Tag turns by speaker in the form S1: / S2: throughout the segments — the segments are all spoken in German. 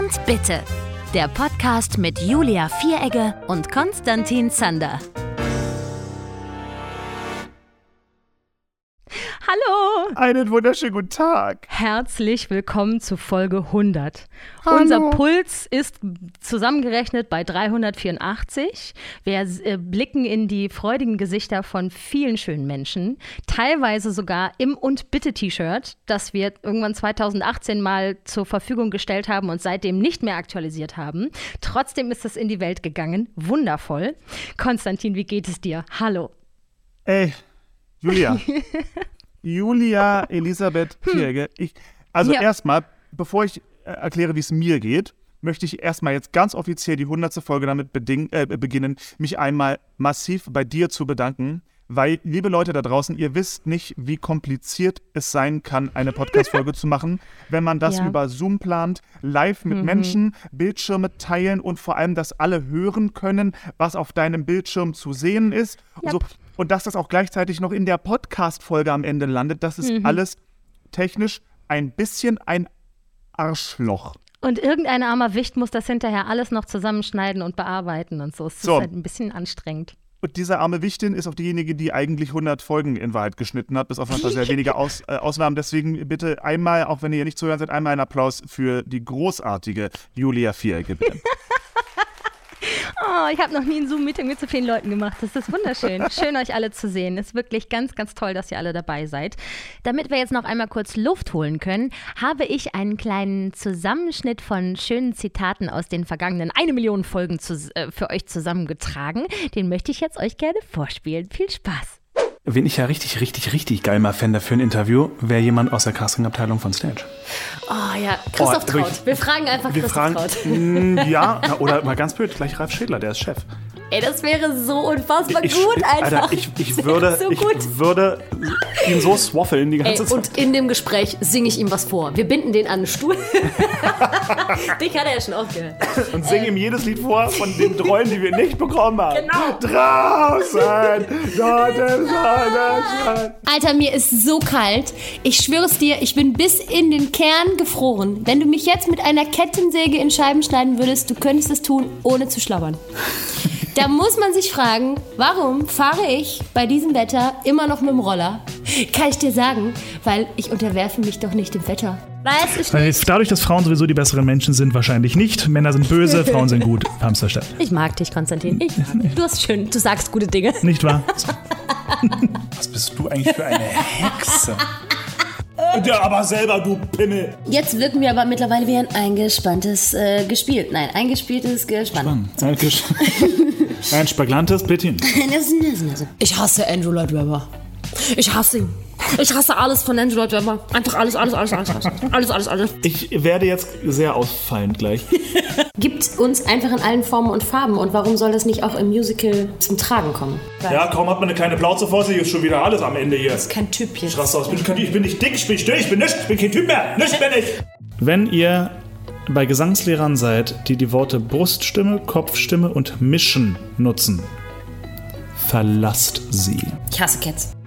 S1: und Bitte. Der Podcast mit Julia Vieregge und Konstantin Zander.
S2: Hallo!
S3: Einen wunderschönen guten Tag.
S2: Herzlich willkommen zu Folge 100.
S3: Hallo.
S2: Unser Puls ist zusammengerechnet bei 384. Wir äh, blicken in die freudigen Gesichter von vielen schönen Menschen, teilweise sogar im und bitte T-Shirt, das wir irgendwann 2018 mal zur Verfügung gestellt haben und seitdem nicht mehr aktualisiert haben. Trotzdem ist es in die Welt gegangen. Wundervoll. Konstantin, wie geht es dir? Hallo.
S3: Ey, Julia. Julia Elisabeth Vieregge. Ich, also
S2: Ja.
S3: erstmal, bevor ich äh, erkläre, wie es mir geht, möchte ich erstmal jetzt ganz offiziell die 100. Folge damit äh, beginnen, mich einmal massiv bei dir zu bedanken. Weil, liebe Leute da draußen, ihr wisst nicht, wie kompliziert es sein kann, eine Podcast-Folge zu machen, wenn man das
S2: Ja.
S3: über Zoom plant, live mit Menschen, Bildschirme teilen und vor allem, dass alle hören können, was auf deinem Bildschirm zu sehen ist.
S2: Yep.
S3: So, und dass das auch gleichzeitig noch in der Podcast-Folge am Ende landet, das ist alles technisch ein bisschen ein Arschloch.
S2: Und irgendein armer Wicht muss das hinterher alles noch zusammenschneiden und bearbeiten und so. Es
S3: So.
S2: ist halt ein bisschen anstrengend.
S3: Und diese arme Wichtin ist auch diejenige, die eigentlich 100 Folgen in Wahrheit geschnitten hat, bis auf ein paar sehr wenige Aus, äh, Ausnahmen. Deswegen bitte einmal, auch wenn ihr nicht zuhören seid, einmal einen Applaus für die großartige Julia Vierecke. bitte.
S2: Oh, ich habe noch nie ein Zoom-Meeting mit so vielen Leuten gemacht. Das ist wunderschön. Schön, euch alle zu sehen. Ist wirklich ganz, ganz toll, dass ihr alle dabei seid. Damit wir jetzt noch einmal kurz Luft holen können, habe ich einen kleinen Zusammenschnitt von schönen Zitaten aus den vergangenen eine Million Folgen zu, äh, für euch zusammengetragen. Den möchte ich jetzt euch gerne vorspielen. Viel Spaß.
S4: Wen ich ja richtig, richtig, richtig geil mal fände für ein Interview, wäre jemand aus der Castingabteilung von Stage.
S5: Oh ja, Christoph
S4: Oh,
S5: Traut.
S4: wirklich.
S5: Wir fragen einfach
S4: Wir
S5: Christoph
S4: fragen,
S5: Traut.
S4: Mm, ja, na, oder mal ganz blöd, gleich Ralf Schädler, der ist Chef.
S5: Ey, das wäre so unfassbar
S4: Ich,
S5: gut einfach.
S4: Alter, ich, ich, würde,
S5: so
S4: ich
S5: gut.
S4: würde ihn so swaffeln die
S5: Ey,
S4: ganze Zeit.
S5: und in dem Gespräch singe ich ihm was vor. Wir binden den an einen Stuhl. Dich hat er ja schon aufgehört.
S4: Und singe ihm jedes Lied vor von den Rollen, die wir nicht bekommen haben.
S5: Genau.
S4: Draußen, dort ist Sonnenschein.
S5: Alter, mir ist so kalt. Ich schwöre es dir, ich bin bis in den Kern gefroren. Wenn du mich jetzt mit einer Kettensäge in Scheiben schneiden würdest, du könntest es tun, ohne zu schlabbern. Da muss man sich fragen, warum fahre ich bei diesem Wetter immer noch mit dem Roller? Kann ich dir sagen, weil ich unterwerfe mich doch nicht dem Wetter. Weiß ich
S6: Weil
S5: nicht.
S6: dadurch, dass Frauen sowieso die besseren Menschen sind, wahrscheinlich nicht. Männer sind böse, Frauen sind gut. Hamsterstadt.
S5: Ich mag dich, Konstantin. Ich, du hast schön, du sagst gute Dinge.
S6: Nicht wahr?
S4: Was bist du eigentlich für eine Hexe? Ja, aber selber, du Pimmel.
S5: Jetzt wirken wir aber mittlerweile wie ein eingespanntes äh, gespielt. Nein, eingespieltes Gespann.
S4: Ein spaglantes Plättchen.
S5: Ich hasse Andrew Lloyd Webber. Ich hasse ihn. Ich hasse alles von Andrew Lloyd Webber. Einfach alles, alles, alles, alles, alles, alles, alles, alles.
S4: Ich werde jetzt sehr ausfallend gleich.
S5: Gibt uns einfach in allen Formen und Farben. Und warum soll das nicht auch im Musical zum Tragen kommen?
S4: Ja, kaum hat man eine kleine Plauze vor sich, ist schon wieder alles am Ende hier.
S5: Kein Typ hier.
S4: Ich raste aus. Ich bin, ich bin nicht dick, ich bin nicht dünn, ich bin nichts, ich bin kein Typ mehr. Nichts bin ich.
S6: Wenn ihr bei Gesangslehrern seid, die die Worte Bruststimme, Kopfstimme und Mischen nutzen, verlasst sie.
S5: Ich hasse Cats.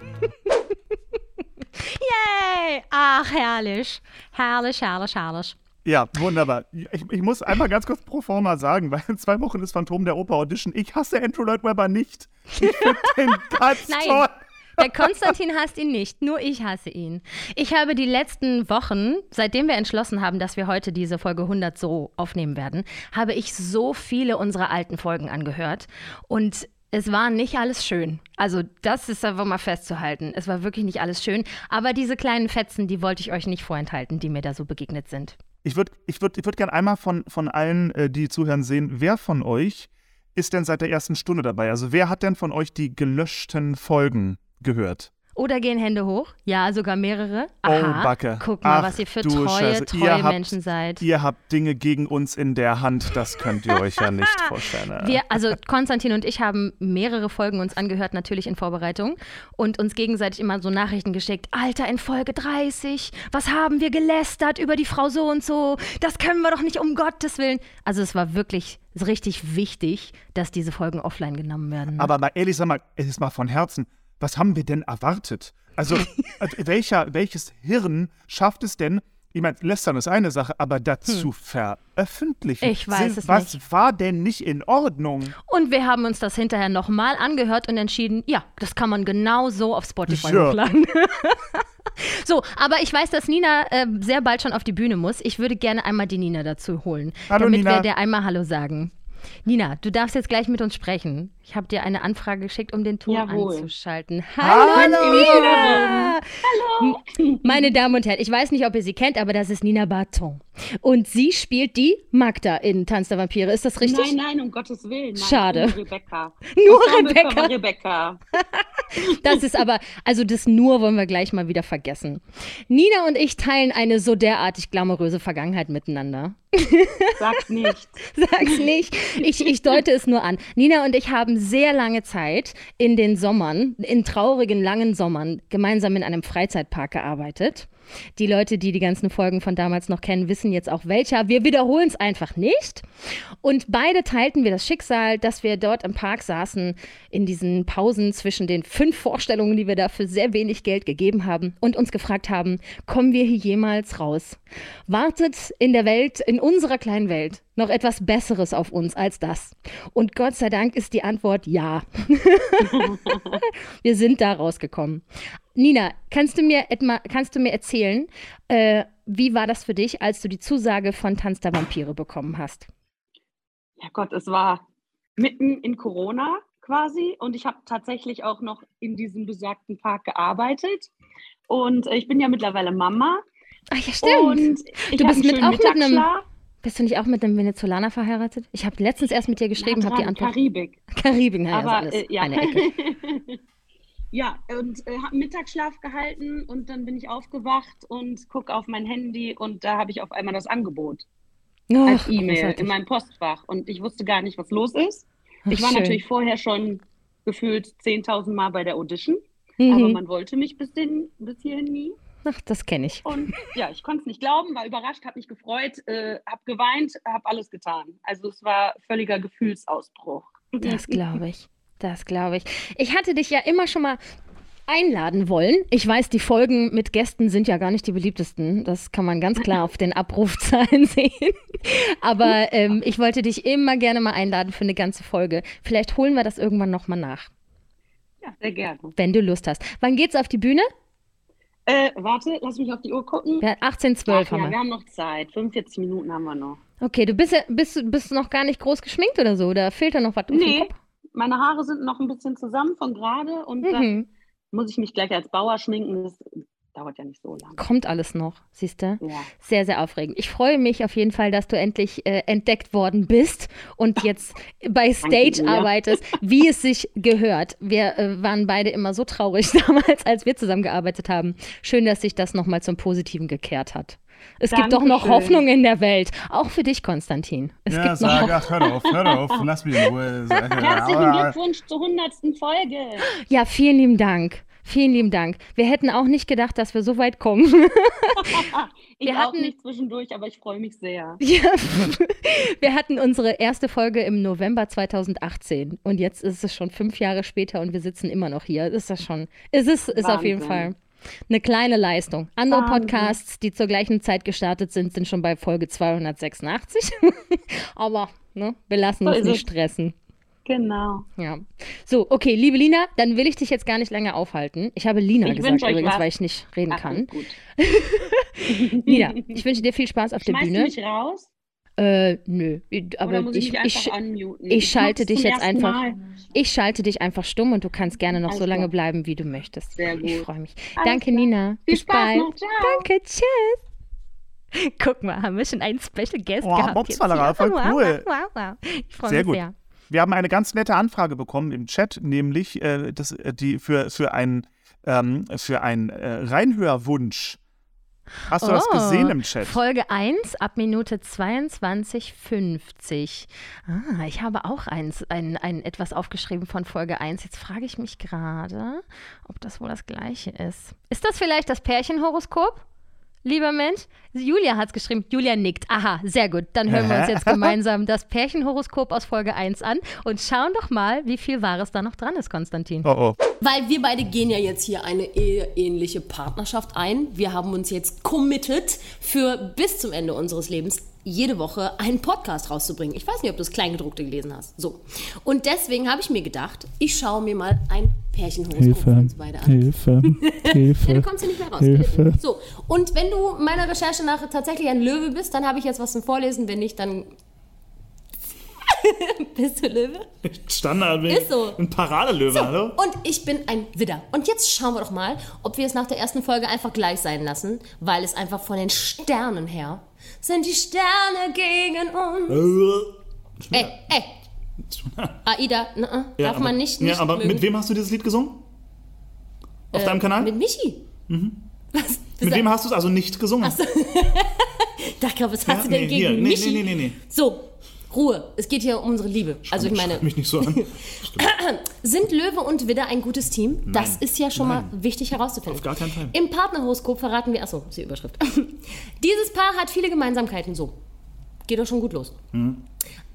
S2: Yay! Ach, herrlich. Herrlich, herrlich, herrlich.
S3: Ja, wunderbar. Ich, ich muss einmal ganz kurz pro forma sagen, weil in zwei Wochen ist Phantom der Oper Audition. Ich hasse Andrew Lloyd Webber nicht. Ich finde den ganz
S2: Nein.
S3: toll.
S2: Der Konstantin hasst ihn nicht, nur ich hasse ihn. Ich habe die letzten Wochen, seitdem wir entschlossen haben, dass wir heute diese Folge 100 so aufnehmen werden, habe ich so viele unserer alten Folgen angehört und es war nicht alles schön. Also das ist einfach mal festzuhalten. Es war wirklich nicht alles schön, aber diese kleinen Fetzen, die wollte ich euch nicht vorenthalten, die mir da so begegnet sind.
S3: Ich würde ich würd, ich würd gerne einmal von, von allen, äh, die zuhören, sehen, wer von euch ist denn seit der ersten Stunde dabei? Also wer hat denn von euch die gelöschten Folgen gehört?
S2: Oder gehen Hände hoch? Ja, sogar mehrere. Aha.
S3: Oh, Backe.
S2: Guck mal,
S3: Ach,
S2: was ihr für treue,
S3: Scheiße.
S2: treue
S3: Ihr habt-
S2: Menschen seid.
S3: Ihr habt Dinge gegen uns in der Hand, das könnt ihr euch ja nicht vorstellen. äh.
S2: Wir, also Konstantin und ich haben mehrere Folgen uns angehört, natürlich in Vorbereitung und uns gegenseitig immer so Nachrichten geschickt. Alter, in Folge 30, was haben wir gelästert über die Frau so und so? Das können wir doch nicht, um Gottes Willen. Also es war wirklich richtig wichtig, dass diese Folgen offline genommen werden.
S3: Aber mal ehrlich, sag mal, es ist mal von Herzen, was haben wir denn erwartet? Also, äh, welcher, welches Hirn schafft es denn, Ich meine, lästern ist eine Sache, aber dazu veröffentlichen.
S2: Hm. Ich weiß es
S3: Was
S2: nicht.
S3: war denn nicht in Ordnung?
S2: Und wir haben uns das hinterher nochmal angehört und entschieden, ja, das kann man genau so auf Spotify
S3: Ja.
S2: hochladen. so, aber ich weiß, dass Nina äh, sehr bald schon auf die Bühne muss. Ich würde gerne einmal die Nina dazu holen,
S3: Hallo,
S2: damit
S3: Nina.
S2: wir dir einmal Hallo sagen. Nina, du darfst jetzt gleich mit uns sprechen. Ich habe dir eine Anfrage geschickt, um den Ton
S5: Jawohl.
S2: anzuschalten. Hallo, Nina! Hallo! Meine Damen und Herren, ich weiß nicht, ob ihr sie kennt, aber das ist Nina Barton. Und sie spielt die Magda in Tanz der Vampire. Ist das richtig?
S7: Nein, nein, um Gottes Willen. Nein,
S2: Schade.
S7: Nur Rebecca.
S2: Nur Rebecca.
S7: Rebecca.
S2: Das ist aber, also das nur wollen wir gleich mal wieder vergessen. Nina und ich teilen eine so derartig glamouröse Vergangenheit miteinander.
S7: Sag's nicht.
S2: Sag's nicht. Ich, ich deute es nur an. Nina und ich haben sehr lange Zeit in den Sommern, in traurigen langen Sommern, gemeinsam in einem Freizeitpark gearbeitet. Die Leute, die die ganzen Folgen von damals noch kennen, wissen jetzt auch welcher. Wir wiederholen es einfach nicht. Und beide teilten wir das Schicksal, dass wir dort im Park saßen, in diesen Pausen zwischen den fünf Vorstellungen, die wir da für sehr wenig Geld gegeben haben und uns gefragt haben, kommen wir hier jemals raus? Wartet in der Welt, in unserer kleinen Welt, noch etwas Besseres auf uns als das? Und Gott sei Dank ist die Antwort ja. wir sind da rausgekommen. Nina, kannst du mir, etma, kannst du mir erzählen, äh, wie war das für dich, als du die Zusage von Tanz der Vampire bekommen hast?
S7: Ja Gott, es war mitten in Corona quasi und ich habe tatsächlich auch noch in diesem besagten Park gearbeitet. Und äh, ich bin ja mittlerweile Mama.
S2: Ach ja, stimmt. Du bist mit- auch mit einem-. Bist du nicht auch mit einem Venezolaner verheiratet? Ich habe letztens erst mit dir geschrieben, habe die Antwort.
S7: Karibik.
S2: Karibik, naja, ist
S7: Aber
S2: alles
S7: äh, ja.
S2: eine Ecke.
S7: ja, und äh, habe Mittagsschlaf gehalten und dann bin ich aufgewacht und gucke auf mein Handy und da habe ich auf einmal das Angebot als
S2: Ach,
S7: E-Mail
S2: großartig.
S7: in meinem Postfach und ich wusste gar nicht, was los ist.
S2: Ach,
S7: Ich war
S2: schön.
S7: natürlich vorher schon gefühlt 10.000 Mal bei der Audition, aber
S2: Mhm.
S7: man wollte mich bis, den, bis hierhin nie.
S2: Ach, das kenne ich.
S7: Und ja, ich konnte es nicht glauben, war überrascht, habe mich gefreut, äh, habe geweint, habe alles getan. Also es war völliger Gefühlsausbruch.
S2: Das glaube ich. Das glaube ich. Ich hatte dich ja immer schon mal einladen wollen. Ich weiß, die Folgen mit Gästen sind ja gar nicht die beliebtesten. Das kann man ganz klar auf den Abrufzahlen sehen. Aber ähm, ich wollte dich immer gerne mal einladen für eine ganze Folge. Vielleicht holen wir das irgendwann nochmal nach,
S7: Ja, sehr gerne.
S2: wenn du Lust hast. Wann geht's auf die Bühne?
S7: Äh, warte, lass mich auf die Uhr gucken.
S2: Ja, 18,
S7: Ach
S2: 12
S7: ja,
S2: haben
S7: wir
S2: wir.
S7: haben noch Zeit. 45 Minuten haben wir noch.
S2: Okay, du bist, ja, bist, bist noch gar nicht groß geschminkt oder so? Oder fehlt da noch was
S7: Nee,
S2: Kopf?
S7: Meine Haare sind noch ein bisschen zusammen von gerade und dann
S2: Mhm.
S7: muss ich mich gleich als Bauer schminken. Das dauert ja nicht so lange.
S2: Kommt alles noch, siehst du?
S7: Ja.
S2: Sehr, sehr aufregend. Ich freue mich auf jeden Fall, dass du endlich äh, entdeckt worden bist und jetzt bei Stage arbeitest, wie es sich gehört. Wir äh, waren beide immer so traurig damals, als wir zusammengearbeitet haben. Schön, dass sich das nochmal zum Positiven gekehrt hat. Es gibt doch noch. Hoffnung in der Welt. Auch für dich, Konstantin. Es
S3: ja,
S2: gibt noch
S3: sag,
S2: Hoffnung.
S3: ach, hör auf, hör auf, lass mich in Ruhe.
S7: Herzlichen Glückwunsch zur 100. Folge.
S2: Ja, vielen lieben Dank. Vielen lieben Dank. Wir hätten auch nicht gedacht, dass wir so weit kommen.
S7: Ich
S2: Wir
S7: auch
S2: hatten-
S7: nicht zwischendurch, aber ich freue mich sehr.
S2: Ja, wir hatten unsere erste Folge im November 2018 und jetzt ist es schon fünf Jahre später und wir sitzen immer noch hier. Ist das schon, ist es ist auf jeden. Fall eine kleine Leistung. Andere
S7: Wahnsinn.
S2: Podcasts, die zur gleichen Zeit gestartet sind, sind schon bei Folge 286. Aber ne, wir lassen
S7: So
S2: uns nicht
S7: es.
S2: stressen.
S7: Genau.
S2: Ja. So, okay, liebe Lina, dann will ich dich jetzt gar nicht lange aufhalten. Ich habe Lina
S7: Ich
S2: gesagt übrigens,
S7: was.
S2: weil ich nicht reden
S7: Ach,
S2: kann.
S7: gut.
S2: Lina, ich wünsche dir viel Spaß auf der
S7: Schmeißt du
S2: Bühne.
S7: mich raus?
S2: Äh, nö, aber
S7: oder muss ich,
S2: ich,
S7: mich
S2: ich, ich schalte
S7: mach's
S2: dich jetzt einfach-
S7: Mal.
S2: Ich schalte dich einfach stumm und du kannst gerne noch
S7: Alles
S2: so lange bleiben, wie du möchtest.
S7: Sehr
S2: Ich
S7: gut.
S2: freue mich.
S7: Alles
S2: Danke,
S7: klar.
S2: Nina.
S7: Viel
S2: Bis
S7: Spaß
S2: bald.
S7: noch. Ciao.
S2: Danke, tschüss. Guck mal, haben wir schon einen Special Guest
S3: Oh,
S2: gehabt.
S3: Mopsfallerei,
S2: jetzt
S3: voll.
S2: Wow,
S3: cool.
S2: Wow, wow, wow. Ich freue
S3: Sehr
S2: mich
S3: gut.
S2: sehr.
S3: Wir haben eine ganz nette Anfrage bekommen im Chat, nämlich äh, das, äh, die für, für einen ähm, für einen äh, Reinhörwunsch. Hast du das
S2: Oh,
S3: gesehen im Chat?
S2: Folge 1 ab Minute 22,50. Ah, ich habe auch eins, ein, ein etwas aufgeschrieben von Folge 1. Jetzt frage ich mich gerade, ob das wohl das gleiche ist. Ist das vielleicht das Pärchenhoroskop?
S8: Lieber Mensch? Julia hat es geschrieben. Julia nickt. Aha, sehr gut. Dann hören wir uns jetzt gemeinsam das Pärchenhoroskop aus Folge 1 an und schauen doch mal, wie viel Wahres da noch dran ist, Konstantin.
S9: Oh, oh.
S2: Weil wir beide gehen ja jetzt hier eine eheähnliche Partnerschaft ein. Wir haben uns jetzt committed für bis zum Ende unseres Lebens jede Woche einen Podcast rauszubringen. Ich weiß nicht, ob du das Kleingedruckte gelesen hast. So. Und deswegen habe ich mir gedacht, ich schaue mir mal ein Pärchenhoroskop für uns beide an.
S3: Hilfe, Hilfe.
S2: Ja, du kommst hier nicht mehr raus.
S3: Hilfe.
S2: So, und wenn du meiner Recherche nach tatsächlich ein Löwe bist, dann habe ich jetzt was zum Vorlesen. Wenn nicht, dann bist du Löwe.
S3: Standard.
S2: Ist so.
S3: Ein Paradelöwe, hallo?
S2: Und ich bin ein Widder. Und jetzt schauen wir doch mal, ob wir es nach der ersten Folge einfach gleich sein lassen, weil es einfach von den Sternen her sind die Sterne gegen uns. Ey, ey. Aida, na,
S3: Ja,
S2: darf
S3: aber-
S2: man nicht, nicht
S3: Ja, aber
S2: mögen.
S3: mit wem hast du dieses Lied gesungen? Auf
S2: Äh,
S3: deinem Kanal?
S2: Mit Michi. Was?
S3: mit wem hast du es also nicht gesungen?
S2: Ich dachte, was hast
S3: Ja,
S2: du denn
S3: nee,
S2: gegen
S3: hier, nee,
S2: Michi?
S3: nee, nee, nee, nee.
S2: So, Ruhe. Es geht hier um unsere Liebe. Also ich meine,
S3: Schreib mich nicht so an.
S2: sind Löwe und Widder ein gutes Team? Das ist ja schon mal wichtig herauszufinden.
S3: Auf gar keinen Fall.
S2: Im Partnerhoroskop verraten wir, achso, ist die Überschrift. Dieses Paar hat viele Gemeinsamkeiten. So, geht doch schon gut los.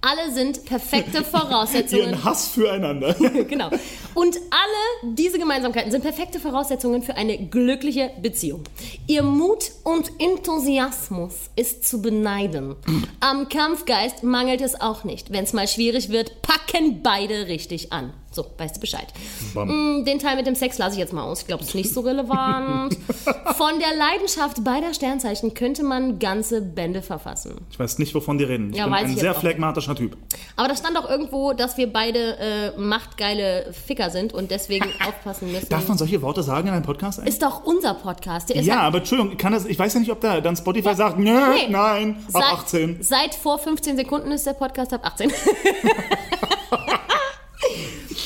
S2: Alle sind perfekte Voraussetzungen.
S3: Ihren Hass füreinander.
S2: genau. Und alle diese Gemeinsamkeiten sind perfekte Voraussetzungen für eine glückliche Beziehung. Ihr Mut und Enthusiasmus ist zu beneiden. Am Kampfgeist mangelt es auch nicht. Wenn es mal schwierig wird, packen beide richtig an. So, weißt du Bescheid. Mm, Den Teil mit dem Sex lasse ich jetzt mal aus. Ich glaube, das ist nicht so relevant. Von der Leidenschaft beider Sternzeichen könnte man ganze Bände verfassen.
S3: Ich weiß nicht, wovon die reden. Ich
S2: Ja,
S3: bin ein
S2: ich
S3: sehr phlegmatischer Typ.
S2: Aber da stand auch irgendwo, dass wir beide äh, machtgeile Ficker sind und deswegen aufpassen müssen.
S3: Darf man solche Worte sagen in einem Podcast? eigentlich?
S2: ist doch unser Podcast.
S3: Ja,
S2: halt-
S3: aber Entschuldigung, kann das, ich weiß ja nicht, ob da dann Spotify sagt, nö,
S2: Nee.
S3: nein, ab
S2: seit,
S3: 18.
S2: Seit vor 15 Sekunden ist der Podcast ab 18.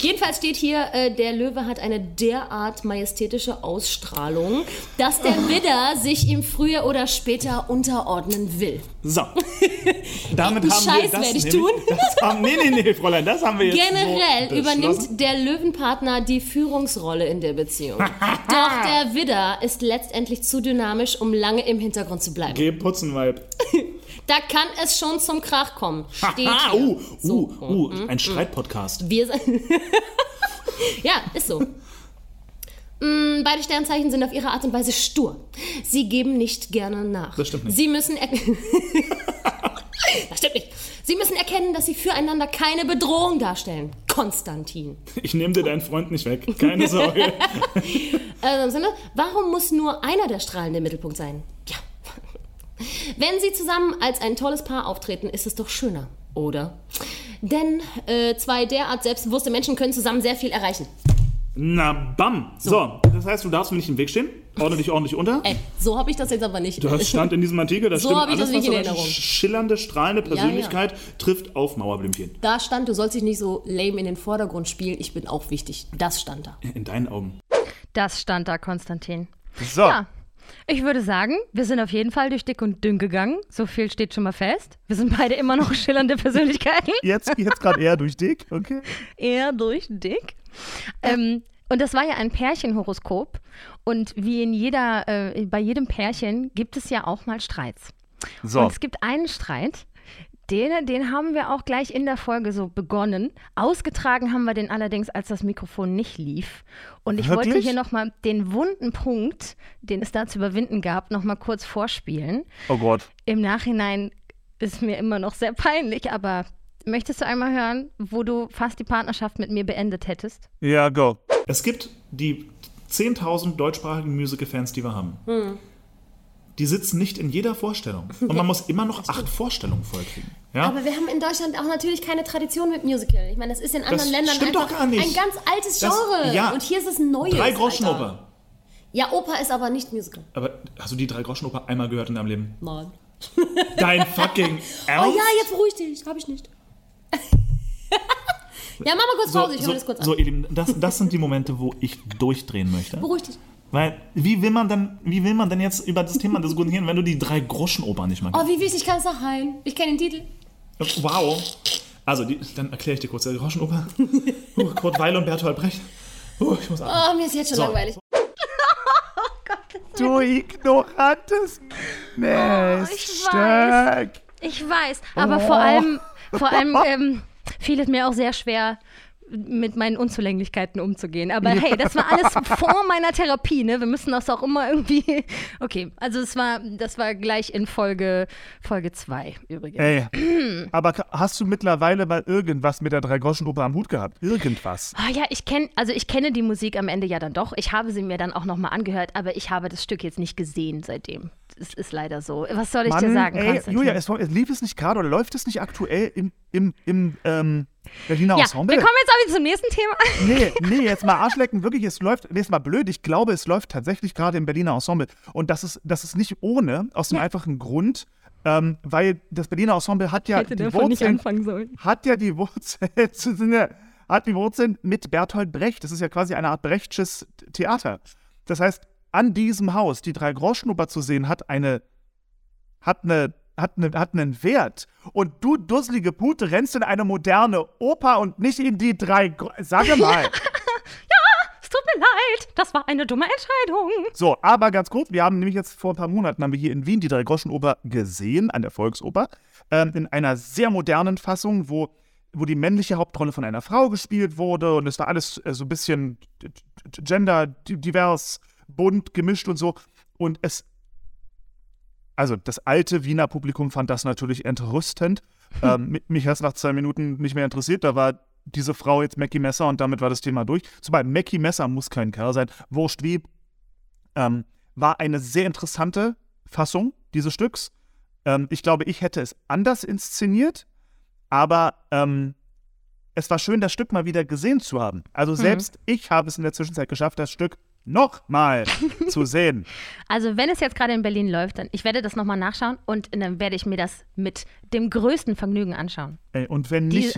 S2: Jedenfalls steht hier, äh, der Löwe hat eine derart majestätische Ausstrahlung, dass der Widder sich ihm früher oder später unterordnen will.
S3: So. Damit haben wir
S2: Scheiß
S3: das
S2: werd ich
S3: nämlich-
S2: tun.
S3: Das haben, nee, nee, nee, Fräulein, das haben wir jetzt
S2: Generell übernimmt der Löwenpartner die Führungsrolle in der Beziehung. Doch der Widder ist letztendlich zu dynamisch, um lange im Hintergrund zu bleiben.
S3: Geh putzen, Weib.
S2: Da kann es schon zum Krach kommen. Steht hier.
S3: uh,
S2: So.
S3: uh, uh, ein Streitpodcast.
S2: Wir sind. ja, ist so. Mm, Beide Sternzeichen sind auf ihre Art und Weise stur. Sie geben nicht gerne nach.
S3: Das stimmt nicht.
S2: Sie müssen. Das stimmt nicht. Sie müssen erkennen, dass sie füreinander keine Bedrohung darstellen. Konstantin.
S3: Ich nehme dir deinen Freund nicht weg. Keine Sorge.
S2: Also im warum muss nur einer der Strahlen der Mittelpunkt sein? Ja. Wenn sie zusammen als ein tolles Paar auftreten, ist es doch schöner, oder? Denn äh, zwei derart selbstbewusste Menschen können zusammen sehr viel erreichen.
S3: Na, bam. So. das heißt, du darfst mir nicht im Weg stehen. Ordne dich ordentlich unter.
S2: Ey, so habe ich das jetzt aber nicht.
S3: Das stand in diesem Artikel, das
S2: So
S3: stimmt
S2: hab ich
S3: alles,
S2: das nicht in
S3: so eine
S2: Erinnerung.
S3: schillernde, strahlende
S2: ja.
S3: Persönlichkeit trifft auf Mauerblümchen.
S2: Da stand, du sollst dich nicht so lame in den Vordergrund spielen, ich bin auch wichtig. Das stand da.
S3: In deinen Augen.
S8: Das stand da, Konstantin.
S9: So,
S8: Ja. Ich würde sagen, wir sind auf jeden Fall durch dick und dünn gegangen. So viel steht schon mal fest. Wir sind beide immer noch schillernde Persönlichkeiten.
S9: jetzt, jetzt gerade eher durch dick, okay?
S8: Eher durch dick. Ähm, und das war ja ein Pärchenhoroskop. Und wie in jeder, äh, bei jedem Pärchen gibt es ja auch mal Streits.
S9: So,
S8: Und es gibt einen Streit, den, den haben wir auch gleich in der Folge so begonnen. Ausgetragen haben wir den allerdings, als das Mikrofon nicht lief. Und ich wollte
S9: Wirklich?
S8: hier nochmal den wunden Punkt, den es da zu überwinden gab, nochmal kurz vorspielen.
S9: oh Gott.
S8: Im Nachhinein ist mir immer noch sehr peinlich, aber möchtest du einmal hören, wo du fast die Partnerschaft mit mir beendet hättest?
S9: Ja, go.
S3: Es gibt die 10.000 deutschsprachigen Musical-Fans, die wir haben.
S2: Hm.
S3: Die sitzen nicht in jeder Vorstellung. Und man muss immer noch acht Vorstellungen vollkriegen. Ja?
S2: Aber wir haben in Deutschland auch natürlich keine Tradition mit Musical. Ich meine, das ist in anderen
S3: Das
S2: Ländern
S3: stimmt
S2: einfach
S3: doch gar nicht.
S2: ein ganz altes
S3: Das-
S2: Genre.
S3: ja.
S2: Und hier ist es ein neues.
S3: Drei. Groschenoper.
S2: Ja, Oper ist aber nicht Musical.
S3: Aber hast du die drei Groschenoper einmal gehört in deinem Leben?
S2: Nein.
S3: Dein fucking
S2: Oh
S3: Ernst?
S2: ja, jetzt beruhig dich. Hab ich nicht. ja, mach mal kurz
S3: so,
S2: Pause. Ich höre
S3: so,
S2: das kurz an.
S3: so, ihr Lieben, das, das sind die Momente, wo ich durchdrehen möchte.
S2: Beruhig dich.
S3: Weil, wie will man denn, wie will man denn jetzt über das Thema diskutieren, wenn du die drei Groschenoper nicht mal
S2: Oh,
S3: kennst?
S2: wie wichtig kann es sein? Ich kenne den Titel.
S3: Wow. Also, die, dann erkläre ich dir kurz. Die Groschenoper. Uh, Kurt Weil und Bertolt Brecht. Uh, ich muss atmen.
S2: Oh, mir ist jetzt schon
S3: So.
S2: langweilig.
S3: Du ignorantes
S2: Oh, ich weiß. Ich weiß, aber vor allem, vor allem ähm, fiel es mir auch sehr schwer, mit meinen Unzulänglichkeiten umzugehen. Aber hey, das war alles vor meiner Therapie, ne? Wir müssen das auch immer irgendwie. Okay, also es war, das war gleich in Folge Folge 2 übrigens.
S3: Ey, aber hast du mittlerweile mal irgendwas mit der Drei-Groschen-Oper am Hut gehabt? Irgendwas?
S2: Ah ja, ich kenne, also ich kenne die Musik am Ende ja dann doch. Ich habe sie mir dann auch nochmal angehört, aber ich habe das Stück jetzt nicht gesehen seitdem. Es ist leider so. Was soll ich dir sagen,
S3: ey? Julia, es, es lief es nicht gerade oder läuft es nicht aktuell im, im, im ähm, Berliner
S2: ja,
S3: Ensemble?
S2: wir kommen jetzt aber zum nächsten Thema.
S3: Nee, nee, jetzt mal Arschlecken, wirklich, es läuft, nee, ist mal blöd, ich glaube, es läuft tatsächlich gerade im Berliner Ensemble. Und das ist, das ist nicht ohne, aus dem einfachen Grund, ähm, weil das Berliner Ensemble hat ja
S2: Hätte
S3: die
S2: davon nicht
S3: Wurzeln,
S2: anfangen sollen.
S3: hat ja die Wurzeln, hat die Wurzeln mit Bertolt Brecht. Das ist ja quasi eine Art Brechtsches Theater. Das heißt, an diesem Haus, die Drei-Groschen-Oper zu sehen, hat eine, hat eine, hat, eine, hat einen Wert. Und du, dusselige Pute, rennst in eine moderne Oper und nicht in die drei, Gro- sage mal.
S2: Es tut mir leid, das war eine dumme Entscheidung.
S3: So, aber ganz kurz, wir haben nämlich jetzt vor ein paar Monaten haben wir hier in Wien die Drei-Groschen-Oper gesehen, an der Volksoper, ähm, in einer sehr modernen Fassung, wo, wo die männliche Hauptrolle von einer Frau gespielt wurde und es war alles äh, so ein bisschen genderdivers, bunt, gemischt und so. Und es, also das alte Wiener Publikum fand das natürlich entrüstend. ähm, mi- mich hat es nach zwei Minuten nicht mehr interessiert, da war diese Frau jetzt Mackie Messer und damit war das Thema durch. Zumal Mackie Messer muss kein Kerl sein, wurscht wie, ähm, war eine sehr interessante Fassung dieses Stücks. Ähm, ich glaube, ich hätte es anders inszeniert, aber ähm, es war schön, das Stück mal wieder gesehen zu haben. Also selbst ich habe es in der Zwischenzeit geschafft, das Stück nochmal zu sehen.
S2: Also wenn es jetzt gerade in Berlin läuft, dann ich werde das nochmal nachschauen und dann werde ich mir das mit dem größten Vergnügen anschauen.
S3: Ey, und wenn nicht,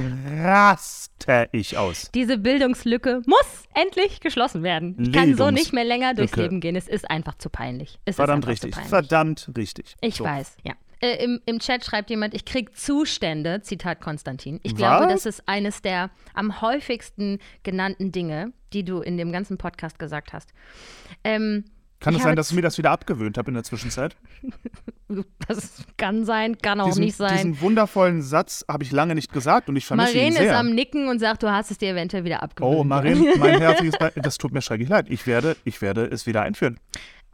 S3: raste ich aus.
S2: Diese Bildungslücke muss endlich geschlossen werden. Ich kann so nicht mehr länger durchs
S3: Lücke.
S2: Leben gehen. Es ist einfach zu peinlich. Es
S3: Verdammt richtig. Verdammt richtig.
S2: Ich
S3: So.
S2: weiß, ja. Äh, im, Im Chat schreibt jemand, ich krieg Zustände, Zitat Konstantin. Ich glaube,
S3: Was?
S2: das ist eines der am häufigsten genannten Dinge, die du in dem ganzen Podcast gesagt hast. Ähm,
S3: Kann es sein, dass ich mir das wieder abgewöhnt habe in der Zwischenzeit?
S2: Das kann sein, kann auch
S3: diesen,
S2: nicht sein.
S3: diesen wundervollen Satz habe ich lange nicht gesagt und ich vermisse ihn
S2: Maren ist
S3: sehr.
S2: am Nicken und sagt, du hast es dir eventuell wieder abgewöhnt.
S3: Oh, Marin, mein herzliches Be das tut mir schrecklich leid. Ich werde, ich werde es wieder einführen.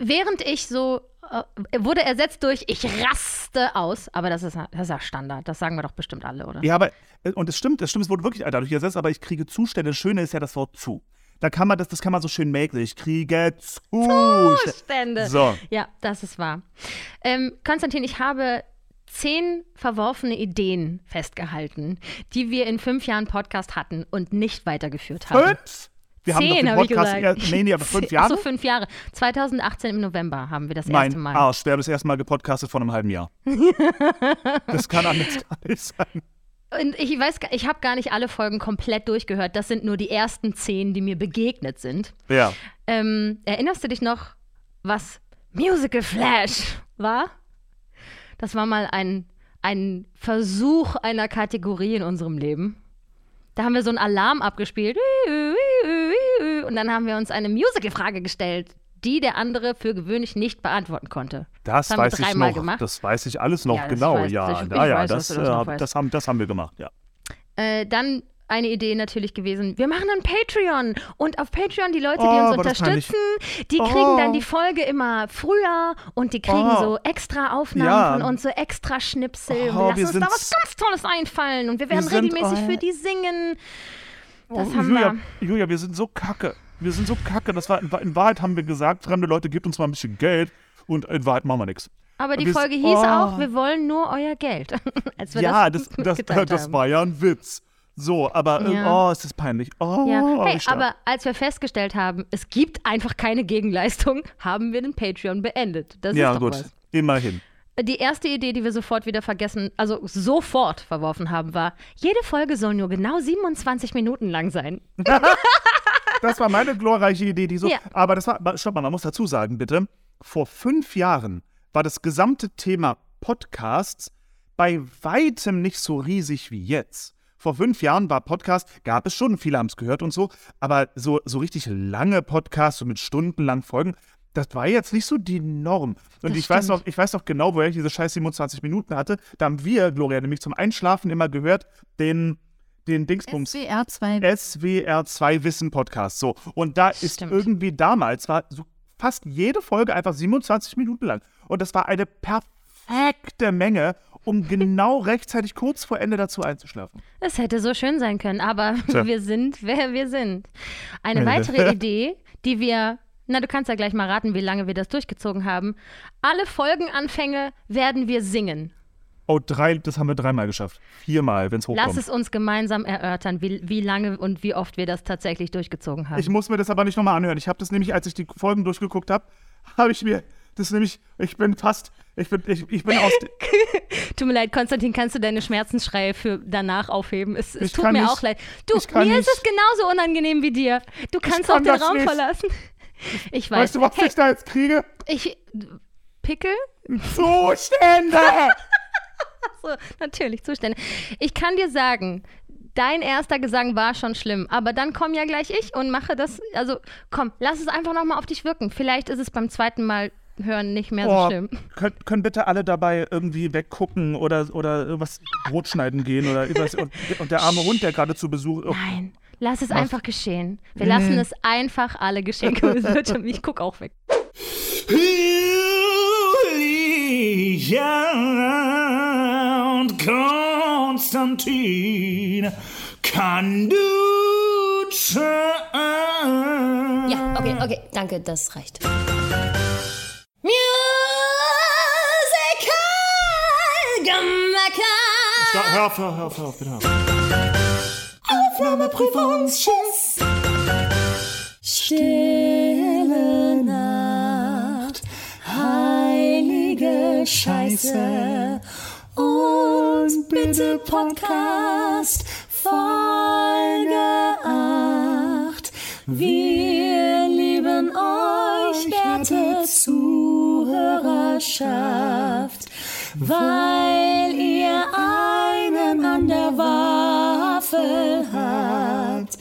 S2: Während ich so, äh, wurde ersetzt durch, ich raste aus, aber das ist, das ist ja Standard, das sagen wir doch bestimmt alle, oder?
S3: Ja, aber, äh, und es stimmt, es stimmt, es wurde wirklich dadurch ersetzt, aber ich kriege Zustände. Das Schöne ist ja das Wort zu. Da kann man das, das kann man so schön mäkeln. Ich kriege Zustände.
S2: Zustände.
S3: So.
S2: Ja, das ist wahr. Ähm, Konstantin, ich habe zehn verworfene Ideen festgehalten, die wir in fünf Jahren Podcast hatten und nicht weitergeführt haben.
S3: Fünf? Wir haben doch
S2: Zehn,
S3: den Podcast
S2: gesagt.
S3: eher, nee, nee, aber fünf
S2: Zehn-
S3: Jahre?
S2: So, fünf Jahre. 2018 im November haben wir das erste
S3: mein
S2: Mal.
S3: Arsch, wir haben das erste Mal gepodcastet vor einem halben Jahr. das kann gar nicht sein.
S2: Und ich weiß, ich habe gar nicht alle Folgen komplett durchgehört. Das sind nur die ersten zehn, die mir begegnet sind.
S3: Ja.
S2: Ähm, erinnerst du dich noch, was Musical Flash war? Das war mal ein, ein Versuch einer Kategorie in unserem Leben. Da haben wir so einen Alarm abgespielt. Und dann haben wir uns eine Musical-Frage gestellt, die der andere für gewöhnlich nicht beantworten konnte.
S3: Das,
S2: wir
S3: weiß ich noch.
S2: gemacht.
S3: Das weiß ich alles noch
S2: Ja, das
S3: genau.
S2: weiß-
S3: ja,
S2: ich- ich
S3: ja,
S2: weiß,
S3: das,
S2: das
S3: äh, das, haben, das haben wir gemacht, ja.
S2: Äh, dann eine Idee natürlich gewesen, wir machen ein Patreon und auf Patreon die Leute, die
S3: Oh,
S2: uns
S3: das peinlich.
S2: unterstützen, die
S3: Oh.
S2: kriegen dann die Folge immer früher und die kriegen
S3: Oh.
S2: so extra Aufnahmen
S3: Ja.
S2: von uns, so extra Schnipsel.
S3: Oh,
S2: und wir lassen
S3: wir
S2: uns da was ganz Tolles einfallen und wir werden
S3: Wir sind-
S2: regelmäßig
S3: oh.
S2: für die singen. Das
S3: Oh,
S2: haben
S3: Julia,
S2: wir.
S3: Julia, wir sind so kacke. Wir sind so kacke. Das war, in Wahrheit haben wir gesagt, fremde Leute, gebt uns mal ein bisschen Geld. Und in Wahrheit machen wir nichts.
S2: Aber die Folge hieß
S3: oh.
S2: auch, wir wollen nur euer Geld. Als wir
S3: Ja, das,
S2: das,
S3: das, das war ja ein Witz. So, aber äh,
S2: Ja.
S3: oh, ist das peinlich. Oh,
S2: Ja. Hey, aber als wir festgestellt haben, es gibt einfach keine Gegenleistung, haben wir den Patreon beendet. Das
S3: ja,
S2: ist doch
S3: gut.
S2: was.
S3: Immerhin.
S2: Die erste Idee, die wir sofort wieder vergessen, also sofort verworfen haben, war, jede Folge soll nur genau 27 Minuten lang sein.
S3: Das war meine glorreiche Idee, die so.
S2: Ja.
S3: Aber das war, stopp mal, man muss dazu sagen, bitte. Vor fünf Jahren war das gesamte Thema Podcasts bei weitem nicht so riesig wie jetzt. Vor fünf Jahren war Podcast, gab es schon, viele haben es gehört und so, aber so, so richtig lange Podcasts, so mit stundenlangen Folgen, das war jetzt nicht so die Norm. Und
S2: Das
S3: ich weiß, noch, ich weiß noch genau, woher ich diese scheiß 27 Minuten hatte. Da haben wir, Gloria, nämlich zum Einschlafen immer gehört, den, den Dingsbums.
S10: SWR 2.
S3: SWR2 Wissen Podcast. So. Und da ist
S2: Stimmt.
S3: irgendwie damals, war so fast jede Folge einfach 27 Minuten lang. Und das war eine perfekte Menge, um genau rechtzeitig kurz vor Ende dazu einzuschlafen.
S2: Es hätte so schön sein können, aber
S3: Tja.
S2: wir sind, wer wir sind. Eine
S3: Ja.
S2: weitere Idee, die wir, na, du kannst ja gleich mal raten, wie lange wir das durchgezogen haben. Alle Folgenanfänge werden wir singen.
S3: Oh, drei, das haben wir dreimal geschafft. Viermal, wenn es hochkommt.
S2: Lass es uns gemeinsam erörtern, wie, wie lange und wie oft wir das tatsächlich durchgezogen haben.
S3: Ich muss mir das aber nicht nochmal anhören. Ich habe das nämlich, als ich die Folgen durchgeguckt habe, habe ich mir das nämlich, ich bin fast, ich bin, ich, ich bin aus,
S2: Tut mir leid, Konstantin, kannst du deine Schmerzensschreie für danach aufheben? Es, es tut mir
S3: nicht.
S2: auch leid. Du, mir ist
S3: nicht.
S2: es genauso unangenehm wie dir. Du kannst
S3: kann
S2: auch den Raum
S3: nicht.
S2: verlassen. Ich weiß.
S3: weißt du, was
S2: hey,
S3: ich da jetzt kriege?
S2: ich, Pickel?
S3: Zustände!
S2: So, natürlich, Zustände. Ich kann dir sagen, dein erster Gesang war schon schlimm, aber dann komme ja gleich ich und mache das. Also komm, lass es einfach nochmal auf dich wirken. Vielleicht ist es beim zweiten Mal hören nicht mehr so
S3: Oh,
S2: schlimm.
S3: können, können bitte alle dabei irgendwie weggucken oder, oder irgendwas Brot schneiden gehen oder irgendwas. Und, und der arme Hund, der gerade zu Besuch. Oh,
S2: Nein, lass es einfach geschehen. Wir lassen es einfach alle geschehen. Es wird schon- Ich guck auch weg.
S6: Julia und Konstantin kann du
S5: Ja, okay, okay, danke, das reicht. Musical
S6: hör auf, hör auf, hör auf, bitte hör auf. Aufnahmeprüfungsschiss.
S5: Stille Nacht, heilige Scheiße und bitte Podcast Folge 8. Wir lieben euch, werte Zuhörerschaft, weil ihr einen an der Waffel habt.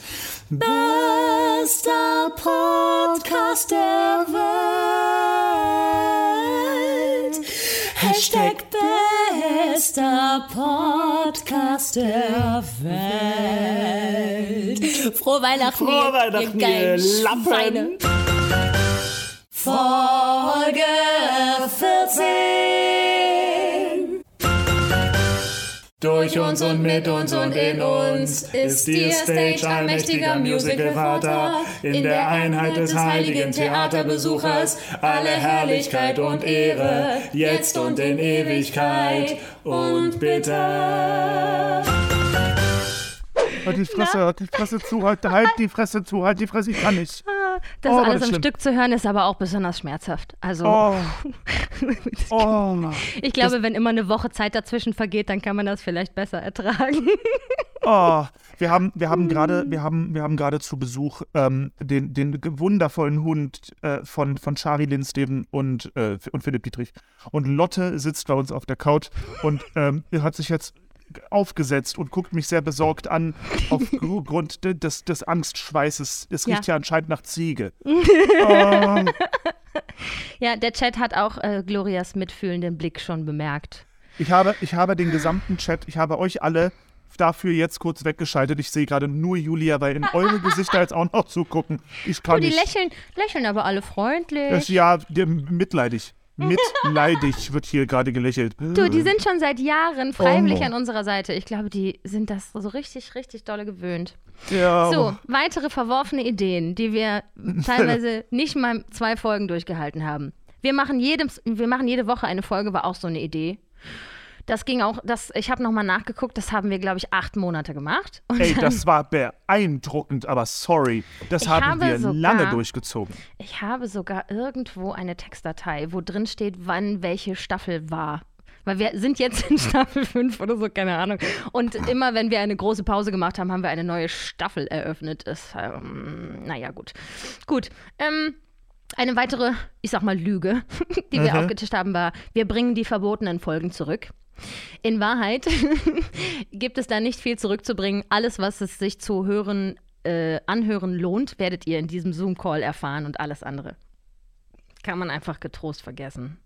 S5: Bester Podcast der Welt. Hashtag bester Podcast der Welt. Frohe Weihnachten,
S6: Frohe Weihnachten,
S5: ihr
S6: ihr Lappen.
S5: Schweine. Folge
S6: Durch uns und mit uns und in uns ist die Stage ein mächtiger Musicalvater. In der Einheit des heiligen Theaterbesuchers. Alle Herrlichkeit und Ehre, jetzt und in Ewigkeit. Und bitte.
S3: Halt die Fresse, halt die Fresse zu, halt, halt die Fresse zu, halt die Fresse, ich kann nicht.
S2: Das
S3: Oh,
S2: alles
S3: das
S2: am
S3: schlimm.
S2: Stück zu hören ist aber auch besonders schmerzhaft. Also
S3: Oh. Oh.
S2: ich glaube, wenn immer eine Woche Zeit dazwischen vergeht, dann kann man das vielleicht besser ertragen.
S3: Oh, wir haben, wir haben gerade, wir haben, wir haben gerade zu Besuch ähm, den, den wundervollen Hund äh, von, von Shari Lindsteven und, äh, und Philipp Dietrich. Und Lotte sitzt bei uns auf der Couch und ähm, hat sich jetzt aufgesetzt und guckt mich sehr besorgt an aufgrund de- des, des Angstschweißes. Es
S2: Ja.
S3: riecht ja anscheinend nach Ziege. oh,
S2: ja, der Chat hat auch äh, Glorias mitfühlenden Blick schon bemerkt.
S3: ich, habe, ich habe den gesamten Chat, ich habe euch alle dafür jetzt kurz weggeschaltet. Ich sehe gerade nur Julia, weil in eure Gesichter jetzt auch noch zugucken. Ich kann
S2: Oh, die
S3: nicht.
S2: lächeln, lächeln aber alle freundlich.
S3: Das, ja, mitleidig. Mitleidig wird hier gerade gelächelt.
S2: Du, die sind schon seit Jahren freiwillig
S3: Oh.
S2: an unserer Seite. Ich glaube, die sind das so richtig, richtig dolle gewöhnt.
S3: ja,
S2: So, weitere verworfene Ideen, die wir teilweise nicht mal zwei Folgen durchgehalten haben. Wir machen, jedes, wir machen jede Woche eine Folge, war auch so eine Idee. Das ging auch, das, ich habe nochmal nachgeguckt, das haben wir, glaube ich, acht Monate gemacht. Und
S3: Ey, das war beeindruckend, aber sorry. Das haben
S2: habe
S3: wir
S2: sogar-
S3: lange durchgezogen.
S2: Ich habe sogar irgendwo eine Textdatei, wo drin steht, wann welche Staffel war. Weil wir sind jetzt in Staffel 5 oder so, keine Ahnung. Und immer, wenn wir eine große Pause gemacht haben, haben wir eine neue Staffel eröffnet. Ist, ähm, naja, gut. Gut. Ähm, eine weitere, ich sag mal, Lüge, die wir aufgetischt haben, war, wir bringen die verbotenen Folgen zurück. In Wahrheit gibt es da nicht viel zurückzubringen. Alles, was es sich zu hören, äh, anhören lohnt, werdet ihr in diesem Zoom-Call erfahren und alles andere. Kann man einfach getrost vergessen.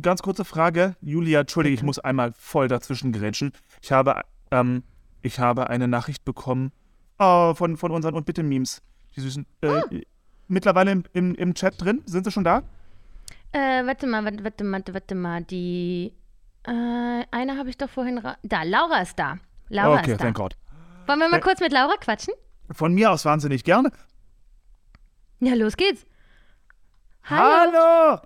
S3: Ganz kurze Frage. Julia, entschuldige, ich muss einmal voll dazwischen grätschen. Ich habe, ähm, ich habe eine Nachricht bekommen oh, von, von unseren Und Bitte-Memes. Die süßen. Äh,
S2: Ah.
S3: Mittlerweile im, im, im Chat drin? Sind sie schon da?
S2: Äh, warte mal, warte, warte mal, warte mal. Die. Äh, eine habe ich doch vorhin. Da, Laura ist da. Laura
S3: okay,
S2: ist da.
S3: thank God.
S2: Wollen wir mal
S3: Äh,
S2: kurz mit Laura quatschen?
S3: Von mir aus wahnsinnig gerne.
S2: Ja, los geht's.
S3: Hallo!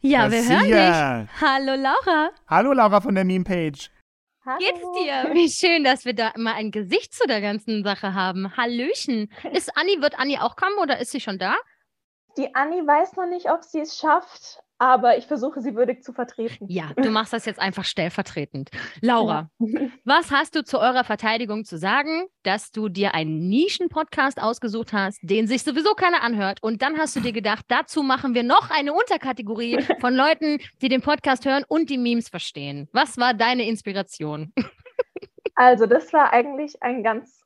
S2: Ja,
S3: Das
S2: wir hören dich.
S3: ja.
S2: Hallo, Laura.
S3: Hallo Laura von der Meme-Page.
S2: Geht's dir? Wie schön, dass wir da mal ein Gesicht zu der ganzen Sache haben. Hallöchen. Ist Anni, wird Anni auch kommen oder ist sie schon da?
S6: Die Anni weiß noch nicht, ob sie es schafft, aber ich versuche sie würdig zu vertreten.
S2: Ja, du machst das jetzt einfach stellvertretend. Laura, was hast du zu eurer Verteidigung zu sagen, dass du dir einen Nischen-Podcast ausgesucht hast, den sich sowieso keiner anhört? Und dann hast du dir gedacht, dazu machen wir noch eine Unterkategorie von Leuten, die den Podcast hören und die Memes verstehen. Was war deine Inspiration?
S6: Also, das war eigentlich ein ganz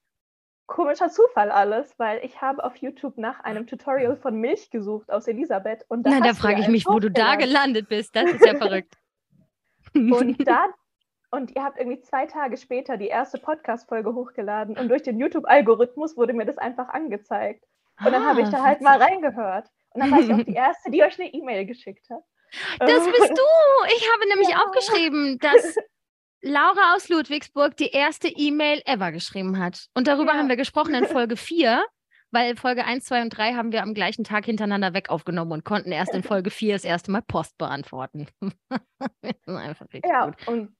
S6: komischer Zufall alles, weil ich habe auf YouTube nach einem Tutorial von Milch gesucht aus Elisabeth. Und da
S2: Na, da frage ich mich, wo du da gelandet bist. Das ist ja verrückt.
S6: Und da und ihr habt irgendwie zwei Tage später die erste Podcast-Folge hochgeladen und durch den YouTube-Algorithmus wurde mir das einfach angezeigt. Und dann habe ich
S2: Ah,
S6: da halt mal reingehört. Und dann war ich auch die Erste, die euch eine E-Mail geschickt hat.
S2: Das bist du. Ich habe nämlich
S6: Ja.
S2: aufgeschrieben, dass Laura aus Ludwigsburg die erste E-Mail ever geschrieben hat. Und darüber
S6: Ja.
S2: haben wir gesprochen in Folge 4, weil Folge 1, 2 und 3 haben wir am gleichen Tag hintereinander weg aufgenommen und konnten erst in Folge 4 das erste Mal Post beantworten.
S6: Ja,
S2: gut.
S6: und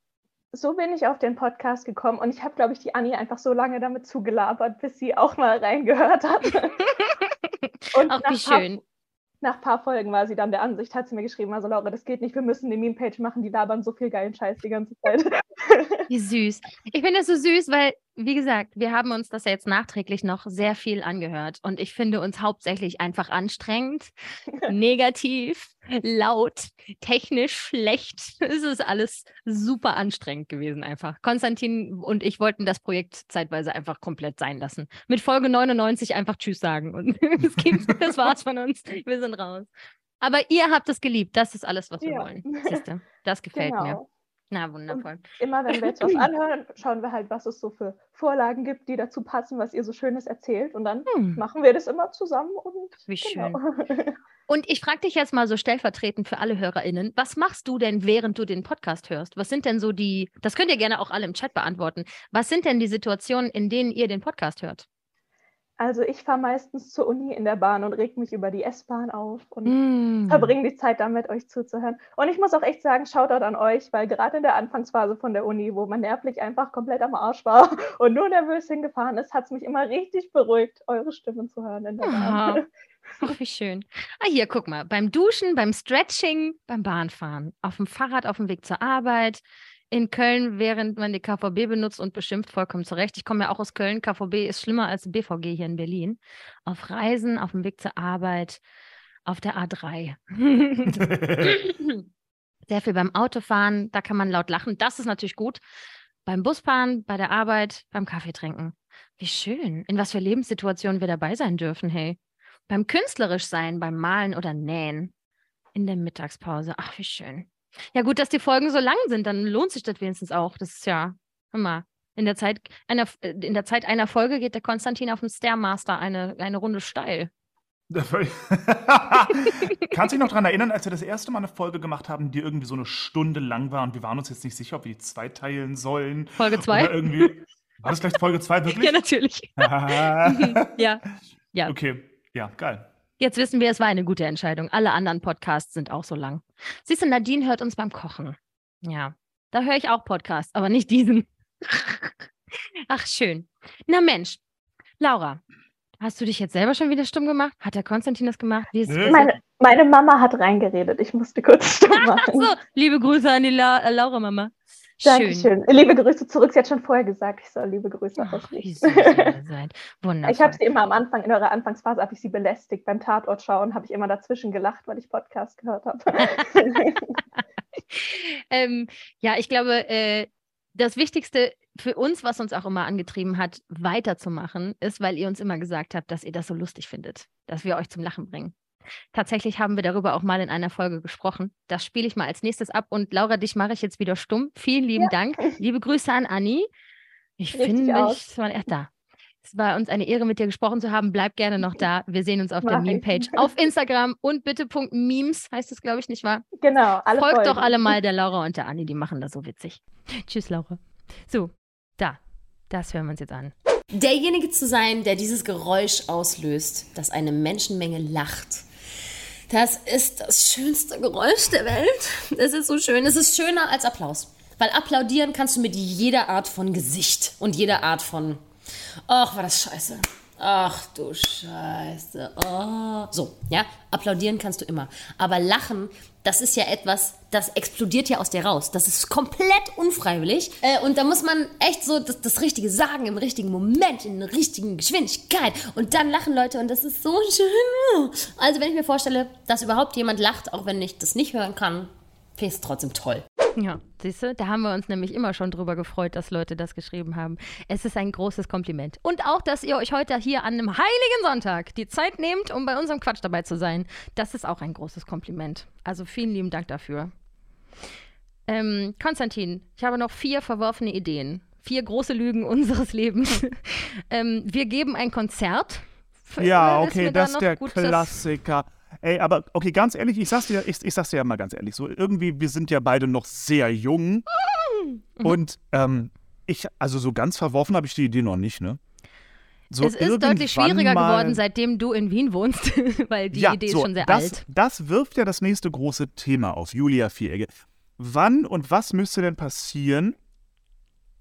S6: so bin ich auf den Podcast gekommen und ich habe, glaube ich, die Anni einfach so lange damit zugelabert, bis sie auch mal reingehört hat. und
S2: Auch wie schön.
S6: Nach ein paar Folgen war sie dann der Ansicht, hat sie mir geschrieben, also Laura, das geht nicht, wir müssen eine Meme-Page machen, die labern so viel geilen Scheiß die ganze Zeit.
S2: Wie süß. Ich finde es so süß, weil, wie gesagt, wir haben uns das ja jetzt nachträglich noch sehr viel angehört. Und ich finde uns hauptsächlich einfach anstrengend, negativ, laut, technisch schlecht. Es ist alles super anstrengend gewesen einfach. Konstantin und ich wollten das Projekt zeitweise einfach komplett sein lassen. Mit Folge 99 einfach Tschüss sagen. Und es gibt, das war's von uns. Wir sind raus. Aber ihr habt es geliebt. Das ist alles, was wir
S6: Ja.
S2: wollen. Siehste, das gefällt mir. Na, wundervoll.
S6: Immer wenn wir jetzt was anhören, schauen wir halt, was es so für Vorlagen gibt, die dazu passen, was ihr so Schönes erzählt. Und dann
S2: Hm.
S6: machen wir das immer zusammen und
S2: Wie schön.
S6: genau.
S2: Und ich frage dich jetzt mal so stellvertretend für alle HörerInnen, was machst du denn, während du den Podcast hörst? Was sind denn so die, das könnt ihr gerne auch alle im Chat beantworten, was sind denn die Situationen, in denen ihr den Podcast hört?
S6: Also ich fahre meistens zur Uni in der Bahn und reg mich über die S-Bahn auf und
S2: Mm.
S6: verbringe die Zeit damit, euch zuzuhören. Und ich muss auch echt sagen, Shoutout an euch, weil gerade in der Anfangsphase von der Uni, wo man nervlich einfach komplett am Arsch war und nur nervös hingefahren ist, hat es mich immer richtig beruhigt, eure Stimmen zu hören in der
S2: Aha.
S6: Bahn.
S2: Ach, wie schön. Ah, hier, guck mal, beim Duschen, beim Stretching, beim Bahnfahren, auf dem Fahrrad, auf dem Weg zur Arbeit, in Köln, während man die KVB benutzt und beschimpft, vollkommen zurecht. Ich komme ja auch aus Köln. KVB ist schlimmer als BVG hier in Berlin. Auf Reisen, auf dem Weg zur Arbeit, auf der A3. Sehr viel beim Autofahren, da kann man laut lachen. Das ist natürlich gut. Beim Busfahren, bei der Arbeit, beim Kaffee trinken. Wie schön. In was für Lebenssituationen wir dabei sein dürfen, hey. Beim künstlerisch sein, beim Malen oder Nähen. In der Mittagspause. Ach, wie schön. Ja, gut, dass die Folgen so lang sind, dann lohnt sich das wenigstens auch. Das ist ja, hör mal, in der Zeit einer, äh, in der Zeit einer Folge geht der Konstantin auf dem Stairmaster eine, eine Runde steil.
S3: Kannst du dich noch daran erinnern, als wir das erste Mal eine Folge gemacht haben, die irgendwie so eine Stunde lang war und wir waren uns jetzt nicht sicher, ob wir die zweiteilen sollen?
S2: Folge zwei?
S3: Oder irgendwie. War das gleich Folge 2 wirklich?
S2: Ja, natürlich. ja. Ja.
S3: Okay, ja, geil.
S2: Jetzt wissen wir, es war eine gute Entscheidung. Alle anderen Podcasts sind auch so lang. Siehst du, Nadine hört uns beim Kochen. Ja, da höre ich auch Podcasts, aber nicht diesen. Ach, schön. Na Mensch, Laura, hast du dich jetzt selber schon wieder stumm gemacht? Hat der Konstantin das gemacht? Wie ist
S3: Nö.
S6: Meine, meine Mama hat reingeredet, ich musste kurz
S2: Ach
S6: machen.
S2: so, liebe Grüße an die La äh, Laura-Mama. Schön.
S6: Dankeschön. Liebe Grüße zurück. Sie hat schon vorher gesagt, ich soll liebe Grüße
S2: Ach,
S6: ausrichten.
S2: Wundervoll.
S6: Ich habe sie immer am Anfang, in eurer Anfangsphase, habe ich sie belästigt. Beim Tatort schauen habe ich immer dazwischen gelacht, weil ich Podcast gehört habe.
S2: ähm, ja, ich glaube, äh, das Wichtigste für uns, was uns auch immer angetrieben hat, weiterzumachen, ist, weil ihr uns immer gesagt habt, dass ihr das so lustig findet, dass wir euch zum Lachen bringen. Tatsächlich haben wir darüber auch mal in einer Folge gesprochen. Das spiele ich mal als nächstes ab. Und Laura, dich mache ich jetzt wieder stumm. Vielen lieben Dank. Liebe Grüße an Anni. Ich finde mich, es war echt da. Es war uns eine Ehre, mit dir gesprochen zu haben. Bleib gerne noch da. Wir sehen uns auf der
S10: Mach ich.
S2: Meme-Page auf Instagram und bitte Punkt Memes heißt es, glaube ich, nicht wahr?
S10: Genau, alle
S2: Folgt doch
S10: Folgen.
S2: alle mal der Laura und der Anni, die machen das so witzig. Tschüss, Laura. So, da. Das hören wir uns jetzt an.
S5: derjenige zu sein, der dieses Geräusch auslöst, dass eine Menschenmenge lacht. Das ist das schönste Geräusch der Welt. Es ist so schön. Es ist schöner als Applaus. Weil applaudieren kannst du mit jeder Art von Gesicht und jeder Art von. Ach, war das scheiße. Ach du Scheiße. Oh. So, ja, applaudieren kannst du immer. Aber lachen, das ist ja etwas, das explodiert ja aus dir raus. Das ist komplett unfreiwillig. Äh, und da muss man echt so das, das Richtige sagen, im richtigen Moment, in der richtigen Geschwindigkeit. Und dann lachen Leute und das ist so schön. Also, wenn ich mir vorstelle, dass überhaupt jemand lacht, auch wenn ich das nicht hören kann, finde ich es trotzdem toll.
S2: Ja, siehst du, da haben wir uns nämlich immer schon drüber gefreut, dass Leute das geschrieben haben. Es ist ein großes Kompliment. Und auch, dass ihr euch heute hier an einem heiligen Sonntag die Zeit nehmt, um bei unserem Quatsch dabei zu sein. Das ist auch ein großes Kompliment. Also vielen lieben Dank dafür. Ähm, Konstantin, ich habe noch vier verworfene Ideen. Vier große Lügen unseres Lebens. ähm, wir geben ein Konzert.
S3: Ja,
S2: Ist mir
S3: okay,
S2: da
S3: das ist der
S2: gut,
S3: Klassiker. Ey, aber okay, ganz ehrlich, ich sag's dir, ich, ich sag's dir ja mal ganz ehrlich, so irgendwie, wir sind ja beide noch sehr jung
S2: Mhm.
S3: und ähm, ich, also so ganz verworfen habe ich die Idee noch nicht, ne? So
S2: es ist deutlich schwieriger
S3: mal-
S2: geworden, seitdem du in Wien wohnst, weil die
S3: ja,
S2: Idee
S3: so,
S2: ist schon sehr
S3: das,
S2: alt.
S3: Das wirft ja das nächste große Thema auf, Julia Vieregge. Wann und was müsste denn passieren,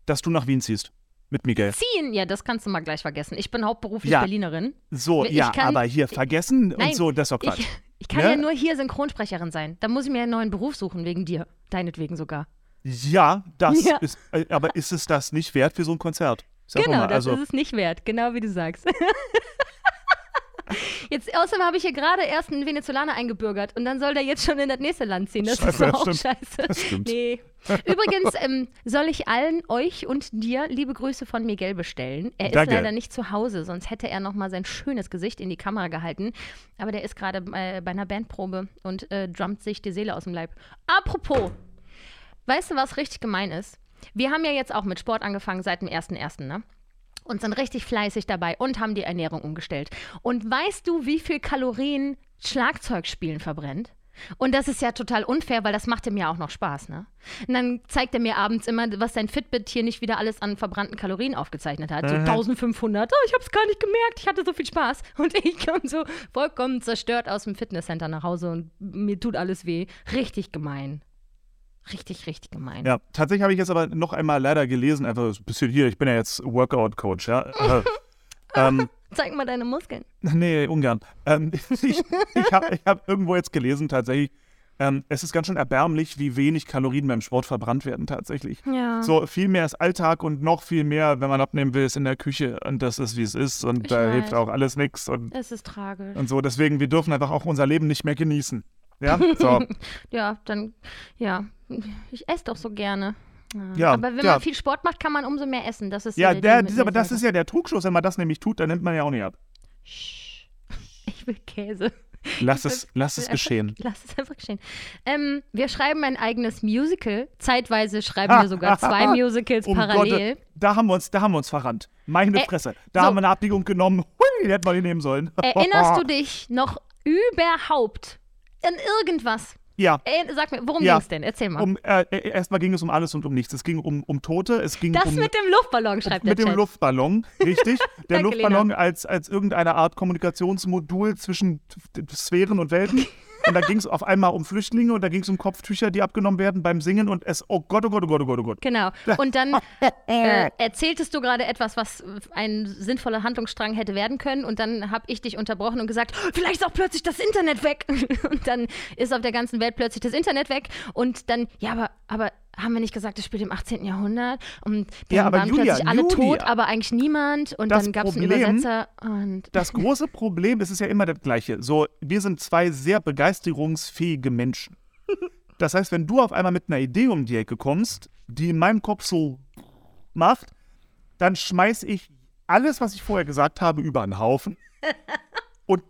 S3: dass du nach Wien ziehst? Mit Miguel.
S2: Ziehen, ja, das kannst du mal gleich vergessen. Ich bin hauptberuflich
S3: Ja.
S2: Berlinerin.
S3: So,
S2: Ich
S3: ja,
S2: kann-
S3: aber hier vergessen
S2: Nein,
S3: und so, das ist doch Quatsch.
S2: Ich, ich kann
S3: Ne?
S2: ja nur hier Synchronsprecherin sein. Da muss ich mir einen neuen Beruf suchen, wegen dir. Deinetwegen sogar.
S3: Ja, das
S2: Ja.
S3: ist, äh, aber ist es das nicht wert für so ein Konzert? Sag
S2: genau,
S3: mal,
S2: das
S3: also,
S2: ist es nicht wert. Genau wie du sagst. Jetzt, außerdem habe ich hier gerade erst einen Venezolaner eingebürgert und dann soll der jetzt schon in das nächste Land ziehen. Das ist
S3: Scheiße,
S2: doch
S3: das
S2: auch scheiße.
S3: Das stimmt.
S2: Nee. Übrigens ähm, soll ich allen euch und dir liebe Grüße von Miguel bestellen. Er ist
S3: Danke.
S2: leider nicht zu Hause, sonst hätte er noch mal sein schönes Gesicht in die Kamera gehalten. Aber der ist gerade äh, bei einer Bandprobe und äh, drummt sich die Seele aus dem Leib. Apropos, weißt du, was richtig gemein ist? Wir haben ja jetzt auch mit Sport angefangen seit dem 1.1., ne? Und sind richtig fleißig dabei und haben die Ernährung umgestellt. Und weißt du, wie viel Kalorien Schlagzeugspielen verbrennt? Und das ist ja total unfair, weil das macht ihm ja auch noch Spaß, ne? Und dann zeigt er mir abends immer, was sein Fitbit hier nicht wieder alles an verbrannten Kalorien aufgezeichnet hat. So 1500. Oh, ich hab's gar nicht gemerkt, ich hatte so viel Spaß. Und ich komme so vollkommen zerstört aus dem Fitnesscenter nach Hause und mir tut alles weh. Richtig gemein. Richtig, richtig gemein.
S3: ja, tatsächlich habe ich jetzt aber noch einmal leider gelesen, einfach ein bisschen hier, ich bin ja jetzt Workout-Coach, ja. Äh, ähm,
S2: Zeig mal deine Muskeln.
S3: nee, ungern. Ähm, ich ich habe hab irgendwo jetzt gelesen, tatsächlich, ähm, es ist ganz schön erbärmlich, wie wenig Kalorien beim Sport verbrannt werden, tatsächlich.
S2: Ja.
S3: So viel mehr ist Alltag und noch viel mehr, wenn man abnehmen will, ist in der Küche und das ist, wie es ist und
S2: Ich
S3: da
S2: weiß.
S3: hilft auch alles nichts und,
S2: Es ist tragisch.
S3: und so. Deswegen, wir dürfen einfach auch unser Leben nicht mehr genießen. Ja, so.
S2: Ja, dann, ja, ich esse doch so gerne.
S3: Ja,
S2: aber wenn
S3: ja.
S2: man viel Sport macht, kann man umso mehr essen. Das ist
S3: Ja,
S2: so
S3: der, dieser, aber das ist ja der Trugschluss. Wenn man das nämlich tut, dann nimmt man ja auch nicht ab.
S2: Ich will Käse.
S3: Lass es, lass es
S2: Einfach-
S3: geschehen.
S2: Lass es einfach geschehen. Ähm, wir schreiben ein eigenes Musical. Zeitweise schreiben wir sogar zwei Musicals
S3: Um
S2: parallel.
S3: Gott, da haben wir uns, da haben wir uns verrannt. Meine
S2: Ä-
S3: Fresse. Da
S2: so.
S3: haben wir eine Abbiegung genommen. Hui, die hätten wir die nehmen sollen.
S2: Erinnerst du dich noch überhaupt an irgendwas?
S3: Ja.
S2: Ey, sag mir, worum
S3: Ja.
S2: ging's denn? Erzähl mal.
S3: Um, äh, äh, erstmal ging es um alles und um nichts. Es ging um, um Tote, es ging
S2: das
S3: um
S2: mit dem Luftballon, schreibt
S3: mit
S2: der
S3: dem
S2: Chat.
S3: Luftballon, richtig. Der Luftballon als, als irgendeine Art Kommunikationsmodul zwischen Sphären und Welten. Und da ging es auf einmal um Flüchtlinge und da ging es um Kopftücher, die abgenommen werden beim Singen und es, oh Gott, oh Gott, oh Gott, oh Gott, oh Gott.
S2: Genau. Und dann äh, erzähltest du gerade etwas, was ein sinnvoller Handlungsstrang hätte werden können. Und dann habe ich dich unterbrochen und gesagt, vielleicht ist auch plötzlich das Internet weg. Und dann ist auf der ganzen Welt plötzlich das Internet weg. Und dann, ja, aber, aber haben wir nicht gesagt, das spielt im 18. Jahrhundert? Und dann
S3: Ja, aber
S2: waren
S3: Julia,
S2: plötzlich alle
S3: Julia.
S2: tot, aber eigentlich niemand. Und dann gab es einen Übersetzer. Und
S3: Das große Problem ist es ja immer das Gleiche. So, wir sind zwei sehr begeisterungsfähige Menschen. Das heißt, wenn du auf einmal mit einer Idee um die Ecke kommst, die in meinem Kopf so macht, dann schmeiß ich alles, was ich vorher gesagt habe, über einen Haufen und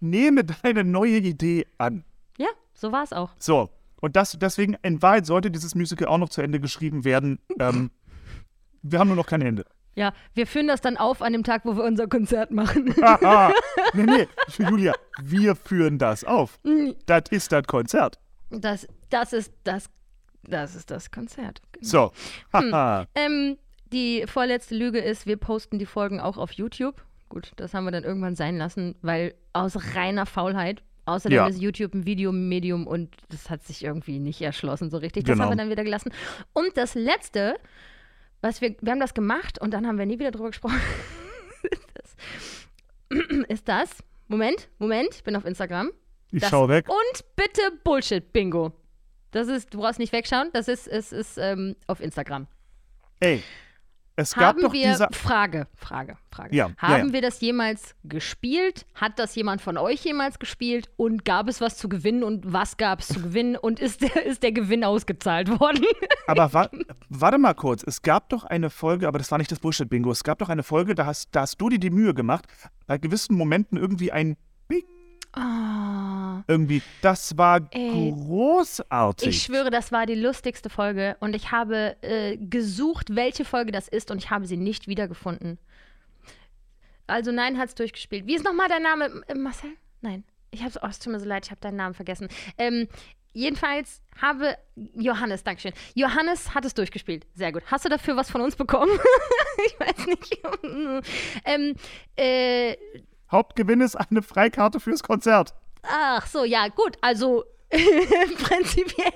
S3: nehme deine neue Idee an.
S2: Ja, so war es auch.
S3: So, und das, deswegen, in Wahrheit sollte dieses Musical auch noch zu Ende geschrieben werden. Ähm, wir haben nur noch kein Ende.
S2: Ja, wir führen das dann auf an dem Tag, wo wir unser Konzert machen.
S3: Haha. nee, nee, Julia, wir führen das auf. Das ist das Konzert.
S2: Das, das ist das, das ist das Konzert. Genau.
S3: So. Haha.
S2: Ähm, die vorletzte Lüge ist, wir posten die Folgen auch auf YouTube. Gut, das haben wir dann irgendwann sein lassen, weil aus reiner Faulheit. Außerdem
S3: Ja.
S2: ist YouTube ein Videomedium und das hat sich irgendwie nicht erschlossen so richtig. Das
S3: Genau.
S2: haben wir dann wieder gelassen. Und das letzte, was wir, wir haben das gemacht und dann haben wir nie wieder drüber gesprochen. das, ist das? Moment, Moment, ich bin auf Instagram.
S3: Ich
S2: Das-
S3: schau weg.
S2: Und bitte Bullshit-Bingo. Das ist, du brauchst nicht wegschauen, das ist, es ist ähm, auf Instagram.
S3: Ey, es gab
S2: Haben
S3: doch
S2: wir,
S3: diese.
S2: Frage, Frage, Frage.
S3: Ja, ja,
S2: Haben
S3: ja.
S2: wir das jemals gespielt? Hat das jemand von euch jemals gespielt? Und gab es was zu gewinnen? Und was gab es zu gewinnen? Und ist der, ist der Gewinn ausgezahlt worden?
S3: Aber wa warte mal kurz, es gab doch eine Folge, aber das war nicht das Bullshit-Bingo. Es gab doch eine Folge, da hast, da hast du dir die Mühe gemacht, bei gewissen Momenten irgendwie ein Bing,
S2: Ah,
S3: irgendwie. Das war
S2: Ey,
S3: großartig.
S2: ich schwöre, das war die lustigste Folge. Und ich habe äh, gesucht, welche Folge das ist. Und ich habe sie nicht wiedergefunden. Also nein, hat es durchgespielt. Wie ist nochmal dein Name? Äh, Marcel? Nein. Ich habe oh, es tut mir so leid, ich habe deinen Namen vergessen. Ähm, jedenfalls habe Johannes, Dankeschön. Johannes hat es durchgespielt. Sehr gut. Hast du dafür was von uns bekommen? ich weiß nicht. ähm, äh,
S3: Hauptgewinn ist eine Freikarte fürs Konzert.
S2: ach so, ja, gut. Also prinzipiell,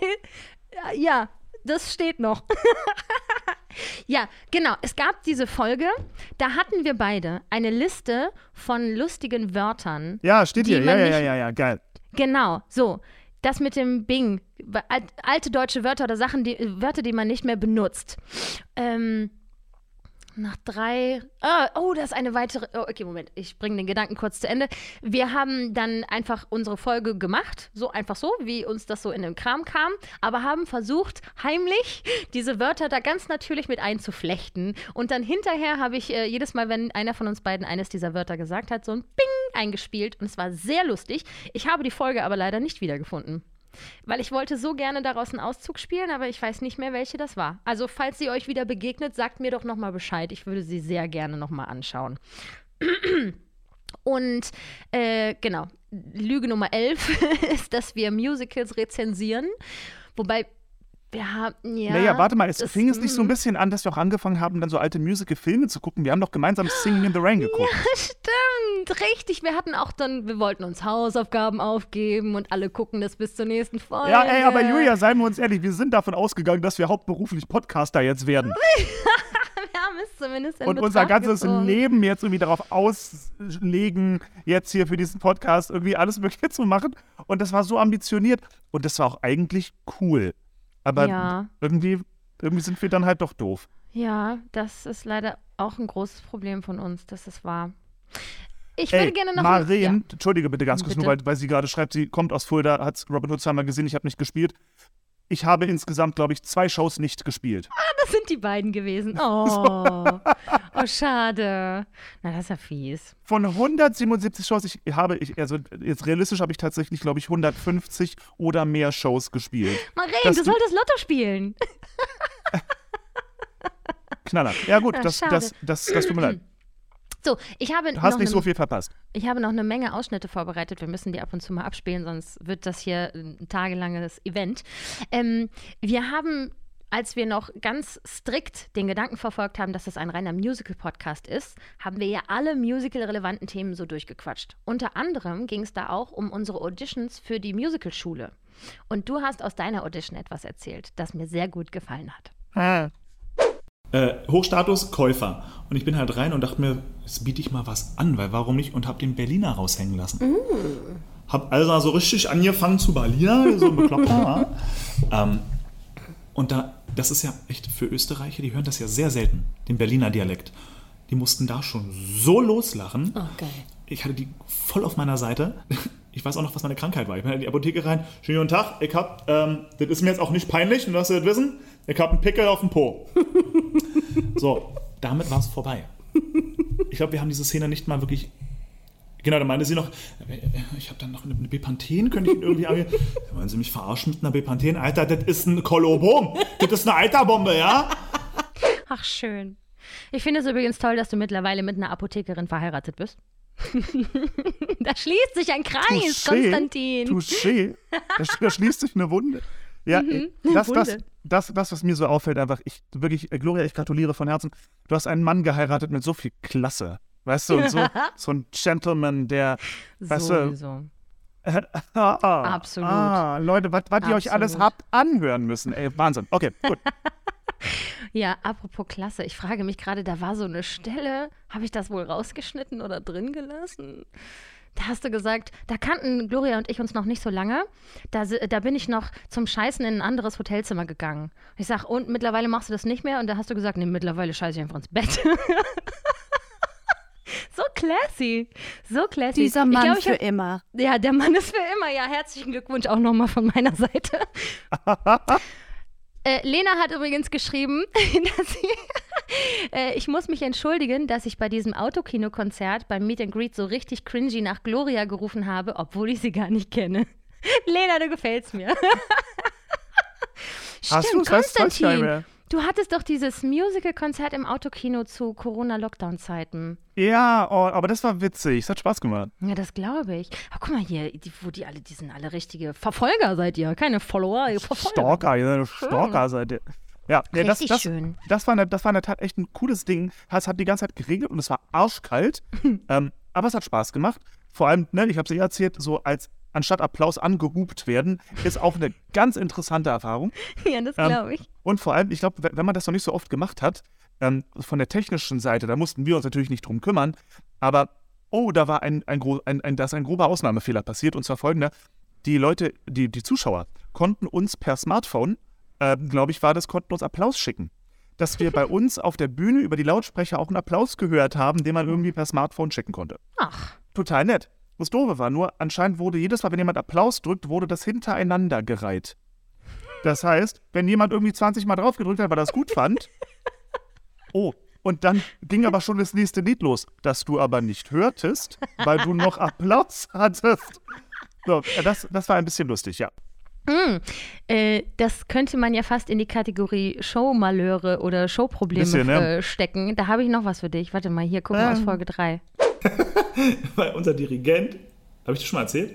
S2: ja, ja, das steht noch. ja, genau. Es gab diese Folge, da hatten wir beide eine Liste von lustigen Wörtern.
S3: Ja, steht hier. Ja, ja, ja, ja, ja, geil.
S2: Genau, so. Das mit dem Bing. Al- Alte deutsche Wörter oder Sachen, die, Wörter, die man nicht mehr benutzt. Ähm, nach drei. Ah, oh, das ist eine weitere. Oh, okay, Moment. Ich bringe den Gedanken kurz zu Ende. Wir haben dann einfach unsere Folge gemacht. So einfach so, wie uns das so in den Kram kam. Aber haben versucht, heimlich diese Wörter da ganz natürlich mit einzuflechten. Und dann hinterher habe ich äh, jedes Mal, wenn einer von uns beiden eines dieser Wörter gesagt hat, so ein Bing eingespielt. Und es war sehr lustig. Ich habe die Folge aber leider nicht wiedergefunden. Weil ich wollte so gerne daraus einen Auszug spielen, aber ich weiß nicht mehr, welche das war. Also, falls sie euch wieder begegnet, sagt mir doch nochmal Bescheid. Ich würde sie sehr gerne nochmal anschauen. Und äh, genau, Lüge Nummer 11 ist, dass wir Musicals rezensieren. Wobei wir haben, ja.
S3: naja, warte mal, es
S2: das-
S3: fing es nicht so ein
S2: mm.
S3: bisschen an, dass wir auch angefangen haben, dann so alte Musical-Filme zu gucken. Wir haben doch gemeinsam Singing in the Rain geguckt.
S2: Stimmt, richtig. Wir hatten auch dann, wir wollten uns Hausaufgaben aufgeben und alle gucken das bis zur nächsten Folge.
S3: Ja, ey, aber Julia, seien wir uns ehrlich, wir sind davon ausgegangen, dass wir hauptberuflich Podcaster jetzt werden.
S2: Wir haben es zumindest in
S3: und
S2: Betracht
S3: unser ganzes
S2: gezogen.
S3: Leben jetzt irgendwie darauf auslegen, jetzt hier für diesen Podcast irgendwie alles Mögliche zu machen. Und das war so ambitioniert. Und das war auch eigentlich cool. Aber
S2: Ja.
S3: irgendwie, irgendwie sind wir dann halt doch doof.
S2: Ja, das ist leider auch ein großes Problem von uns, das ist wahr. Ich würde
S3: Ey,
S2: gerne noch.
S3: Maren, entschuldige bitte ganz kurz,
S2: Bitte.
S3: nur weil, weil sie gerade schreibt, sie kommt aus Fulda, hat Robin Hood zweimal gesehen, ich habe nicht gespielt. Ich habe insgesamt, glaube ich, zwei Shows nicht gespielt.
S2: das sind die beiden gewesen. Oh, oh schade. Na, das ist ja fies.
S3: Von 177 Shows, ich habe, ich, also jetzt realistisch habe ich tatsächlich, glaube ich, 150 oder mehr Shows gespielt.
S2: Maren,
S3: Das-
S2: du solltest Lotto spielen.
S3: Knaller. Ja gut,
S2: Ah,
S3: das, das, das, das tut mir leid.
S2: So, ich habe
S3: Du hast
S2: noch
S3: nicht
S2: eine,
S3: so viel verpasst.
S2: Ich habe noch eine Menge Ausschnitte vorbereitet. Wir müssen die ab und zu mal abspielen, sonst wird das hier ein tagelanges Event. Ähm, wir haben, als wir noch ganz strikt den Gedanken verfolgt haben, dass das ein reiner Musical-Podcast ist, haben wir ja alle musical-relevanten Themen so durchgequatscht. Unter anderem ging es da auch um unsere Auditions für die Musicalschule. Und du hast aus deiner Audition etwas erzählt, das mir sehr gut gefallen hat.
S4: Äh, Hochstatus Käufer. Und ich bin halt rein und dachte mir, jetzt biete ich mal was an, weil warum nicht? Und habe den Berliner raushängen lassen. Hab also so richtig angefangen zu Berliner, so ein Bekloppter. ähm, und da, das ist ja echt für Österreicher, die hören das ja sehr selten, den Berliner Dialekt. Die mussten da schon so loslachen.
S5: Oh, geil.
S4: Ich hatte die voll auf meiner Seite. Ich weiß auch noch, was meine Krankheit war. Ich bin in die Apotheke rein. Schönen guten Tag. Ich hab, ähm, das ist mir jetzt auch nicht peinlich, nur dass Sie das wissen. Ich hab einen Pickel auf dem Po. so, damit war es vorbei. Ich glaube, wir haben diese Szene nicht mal wirklich
S3: Genau, dann meinte sie noch, ich habe dann noch eine Bepanthen, könnte ich Ihnen irgendwie... aber- Wollen Sie mich verarschen mit einer Bepanthen? Alter, das ist ein Kolobom. Das ist eine Eiterbombe, ja?
S2: Ach, schön. Ich finde es übrigens toll, dass du mittlerweile mit einer Apothekerin verheiratet bist. da schließt sich ein Kreis, Konstantin.
S11: Touché. Da, sch- da schließt sich eine Wunde. Ja, äh, das, das,
S2: Mhm. Wunde.
S11: das, das, was mir so auffällt, einfach, ich wirklich, äh, Gloria, ich gratuliere von Herzen. Du hast einen Mann geheiratet mit so viel Klasse. Weißt du, und so, so ein Gentleman, der, weißt du,
S2: Sowieso.
S11: ah, ah,
S2: Absolut.
S11: Ah, Leute, was ihr euch alles habt anhören müssen. Ey, Wahnsinn. Okay, gut.
S2: Ja, apropos Klasse, ich frage mich gerade, da war so eine Stelle, habe ich das wohl rausgeschnitten oder drin gelassen? Da hast du gesagt, da kannten Gloria und ich uns noch nicht so lange. Da, da bin ich noch zum Scheißen in ein anderes Hotelzimmer gegangen. Ich sag, und mittlerweile machst du das nicht mehr? Und da hast du gesagt, nee, mittlerweile scheiße ich einfach ins Bett. so classy. So classy.
S12: Dieser
S2: Ich
S12: Mann
S2: glaub, ich
S12: für
S2: hab-
S12: immer.
S2: ja, der Mann ist für immer. Ja, herzlichen Glückwunsch auch nochmal von meiner Seite. äh, Lena hat übrigens geschrieben, dass sie, ich muss mich entschuldigen, dass ich bei diesem Autokino-Konzert beim Meet and Greet so richtig cringy nach Gloria gerufen habe, obwohl ich sie gar nicht kenne. Lena, du gefällst mir.
S11: Hast
S2: Stimmt, Konstantin. Du hattest doch dieses Musical-Konzert im Autokino zu Corona-Lockdown-Zeiten.
S11: Ja, oh, aber das war witzig. Es hat Spaß gemacht.
S2: Ja, das glaube ich. Aber guck mal hier, die, wo die alle, die sind alle richtige Verfolger seid ihr, keine Follower, ihr Verfolger.
S11: Stalker, ihr seid Stalker seid ihr. Ja, nee, das, das,
S2: schön.
S11: Das war, eine, das war in der Tat echt ein cooles Ding. Es hat die ganze Zeit geregnet und es war arschkalt. ähm, aber es hat Spaß gemacht. Vor allem, ne, ich habe es ja erzählt, so als anstatt Applaus angehupt werden, ist auch eine ganz interessante Erfahrung.
S2: Ja, das
S11: Ähm,
S2: glaube ich.
S11: Und vor allem, ich glaube, wenn man das noch nicht so oft gemacht hat, ähm, von der technischen Seite, da mussten wir uns natürlich nicht drum kümmern, aber oh, da war ein, ein, ein, ein, da ist ein grober Ausnahmefehler passiert und zwar folgender. Die Leute, die, die Zuschauer, konnten uns per Smartphone, ähm, glaube ich, war das, konnten uns Applaus schicken. Dass wir bei uns auf der Bühne über die Lautsprecher auch einen Applaus gehört haben, den man irgendwie per Smartphone schicken konnte.
S2: Ach,
S11: Total nett. Das Doofe war nur, anscheinend wurde jedes Mal, wenn jemand Applaus drückt, wurde das hintereinander gereiht. Das heißt, wenn jemand irgendwie 20 Mal drauf gedrückt hat, weil er das gut fand, oh, und dann ging aber schon das nächste Lied los, das du aber nicht hörtest, weil du noch Applaus hattest. So, das, das war ein bisschen lustig, ja.
S2: Äh, das könnte man ja fast in die Kategorie Showmalheure oder Showprobleme
S11: Bisschen, ne?
S2: äh, stecken. Da habe ich noch was für dich. Warte mal, hier, guck mal aus Folge 3.
S3: Weil unser Dirigent, habe ich das schon mal erzählt?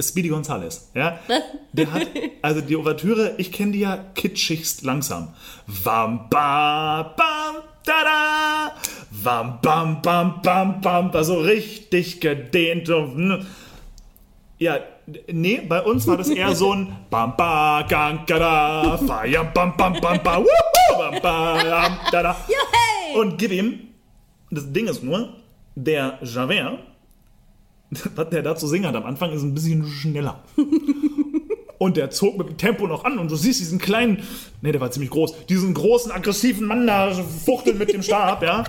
S3: Speedy Gonzales, ja? Der hat, also die Ouvertüre, ich kenne die ja kitschigst langsam. Wam, ba, bam, da, da. Wam, bam, bam, bam, bam. Also richtig gedehnt. und. Ja, nee, bei uns war das eher so ein Bam, ba, gang, gada, feier, bam, bam, bam, bam, wuhu, bam, bam, da, da. Und gib ihm, das Ding ist nur, der Javert, was der da zu singen hat am Anfang, ist ein bisschen schneller. Und der zog mit dem Tempo noch an und du siehst diesen kleinen, nee, der war ziemlich groß, diesen großen, aggressiven Mann da fuchteln mit dem Stab, ja.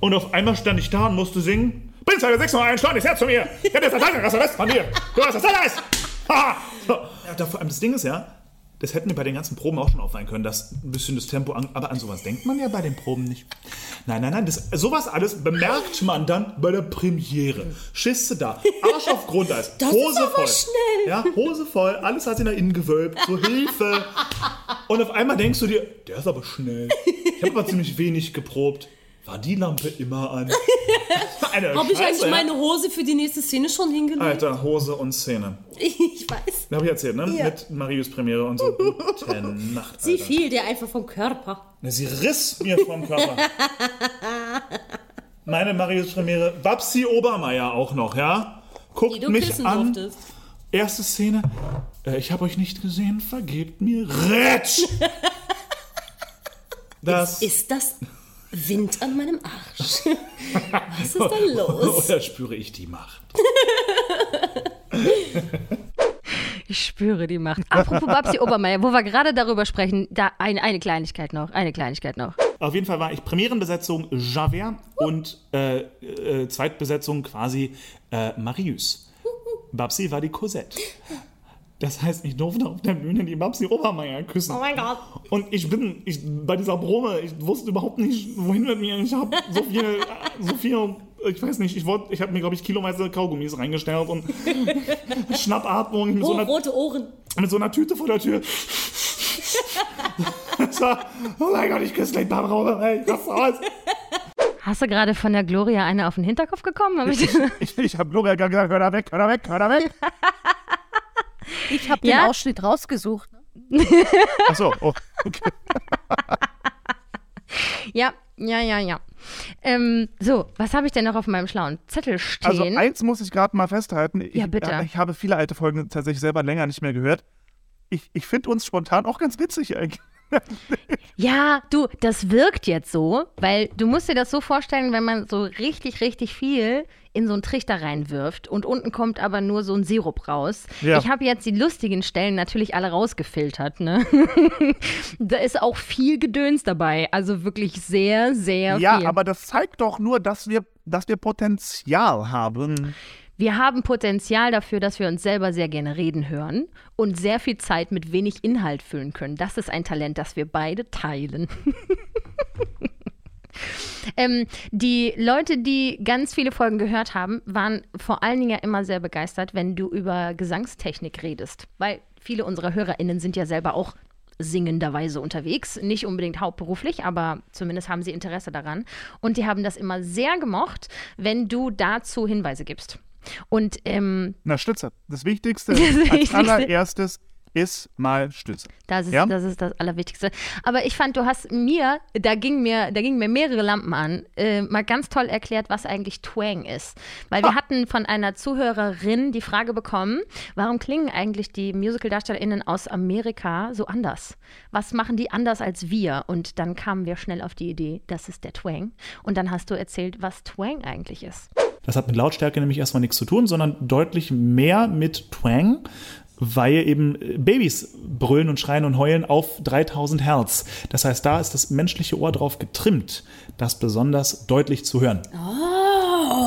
S3: Und auf einmal stand ich da und musste singen. Noch einen Stein, her zu mir. Ich hätte jetzt das Rest von dir. Du hast das alles. Haha. So. Ja, da, vor allem das Ding ist ja, das hätten wir bei den ganzen Proben auch schon auffallen können, dass ein bisschen das Tempo an, aber an sowas denkt man ja bei den Proben nicht. Nein, nein, nein, das, sowas alles bemerkt man dann bei der Premiere. Schisse da, Arsch auf Grundeis,
S13: Das
S3: Hose
S13: ist aber
S3: voll.
S13: schnell.
S3: Ja, Hose voll, alles hat sich nach innen gewölbt, so Hilfe. Und auf einmal denkst du dir, der ist aber schnell. Ich habe aber ziemlich wenig geprobt. War die Lampe immer an? Eine
S13: Habe ich eigentlich meine Hose für die nächste Szene schon hingelegt?
S3: Alter, Hose und Szene.
S13: Ich weiß.
S3: Habe ich erzählt, ne?
S13: Ja.
S3: Mit Marius Premiere und so. Gute Nacht,
S13: Sie
S3: Alter.
S13: fiel dir einfach vom Körper.
S3: Ne, Sie riss mir vom Körper. Meine Marius Premiere, Babsi Obermeier auch noch, ja? Guckt
S13: Die
S3: mich an.
S13: durftest.
S3: Erste Szene. Äh, ich habe euch nicht gesehen, vergebt mir. Rätsch! Das.
S13: Ist das Wind an meinem Arsch? Was ist da los?
S3: Oder spüre ich die Macht?
S2: Ich spüre die Macht. Apropos Babsi Obermeier, wo wir gerade darüber sprechen, da eine, eine Kleinigkeit noch, eine Kleinigkeit noch.
S3: Auf jeden Fall war ich Premierenbesetzung Javert und äh, äh, Zweitbesetzung quasi äh, Marius. Babsi war die Cosette. Das heißt, ich durfte auf der Bühne die Babsi Obermeier küssen.
S13: Oh mein Gott.
S3: Und ich bin, ich, bei dieser Probe, ich wusste überhaupt nicht, wohin mit mir. Ich habe so viel, so viel
S4: ich weiß nicht, ich, wollt- ich habe mir, glaube ich, kiloweise Kaugummis reingestellt und Schnappatmung mit so, einer,
S5: rote Ohren.
S4: mit so einer Tüte vor der Tür. Das war, oh mein Gott, ich küsse gleich Barbara, ey, das aus.
S2: Hast du gerade von der Gloria eine auf den Hinterkopf gekommen? Hab ich
S3: Ich, ich habe Gloria gesagt, hör da weg, hör da weg, hör da weg.
S6: Ich habe
S2: Ja?
S6: den Ausschnitt rausgesucht.
S3: Achso, oh, okay.
S2: ja, ja, ja, ja. Ähm, so, was habe ich denn noch auf meinem schlauen Zettel
S3: Also
S2: stehen?
S3: eins muss ich gerade mal festhalten. Ich,
S2: Ja, bitte.
S3: Ich habe viele alte Folgen tatsächlich selber länger nicht mehr gehört. Ich, ich finde uns spontan auch ganz witzig eigentlich.
S2: Ja, du, das wirkt jetzt so, weil du musst dir das so vorstellen, wenn man so richtig, richtig viel in so einen Trichter reinwirft und unten kommt aber nur so ein Sirup raus.
S3: Ja.
S2: Ich habe jetzt die lustigen Stellen natürlich alle rausgefiltert, ne? da ist auch viel Gedöns dabei, also wirklich sehr, sehr
S3: Ja,
S2: viel.
S3: aber das zeigt doch nur, dass wir, dass wir Potenzial haben.
S2: Wir haben Potenzial dafür, dass wir uns selber sehr gerne reden hören und sehr viel Zeit mit wenig Inhalt füllen können. Das ist ein Talent, das wir beide teilen. ähm, die Leute, die ganz viele Folgen gehört haben, waren vor allen Dingen ja immer sehr begeistert, wenn du über Gesangstechnik redest. Weil viele unserer HörerInnen sind ja selber auch singenderweise unterwegs. Nicht unbedingt hauptberuflich, aber zumindest haben sie Interesse daran. Und die haben das immer sehr gemocht, wenn du dazu Hinweise gibst. Und ähm,
S3: Na, Stütze. Das Wichtigste
S2: Das
S3: als
S2: Wichtigste.
S3: allererstes ist mal Stütze.
S2: Das ist,
S3: Ja?
S2: das ist das Allerwichtigste. Aber ich fand, du hast mir, da ging mir, da gingen mir mehrere Lampen an, äh, mal ganz toll erklärt, was eigentlich Twang ist. Weil wir hatten von einer Zuhörerin die Frage bekommen, warum klingen eigentlich die Musical-DarstellerInnen aus Amerika so anders? Was machen die anders als wir? Und dann kamen wir schnell auf die Idee, das ist der Twang. Und dann hast du erzählt, was Twang eigentlich ist.
S4: Das hat mit Lautstärke nämlich erstmal nichts zu tun, sondern deutlich mehr mit Twang, weil eben äh, Babys brüllen und schreien und heulen auf 3000 Hertz. Das heißt, da ist das menschliche Ohr drauf getrimmt, das besonders deutlich zu hören.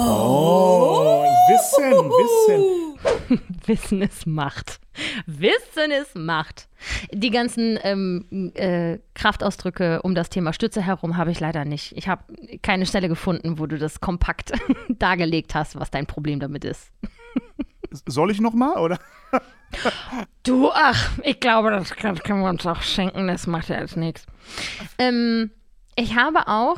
S4: Oh, Wissen, Wissen.
S2: Wissen ist Macht. Wissen ist Macht. Die ganzen ähm, äh, Kraftausdrücke um das Thema Stütze herum habe ich leider nicht. Ich habe keine Stelle gefunden, wo du das kompakt dargelegt hast, was dein Problem damit ist.
S3: Soll ich noch mal oder?
S2: Du, ach, ich glaube, das können wir uns auch schenken. Das macht ja jetzt nichts. Ähm, ich habe auch,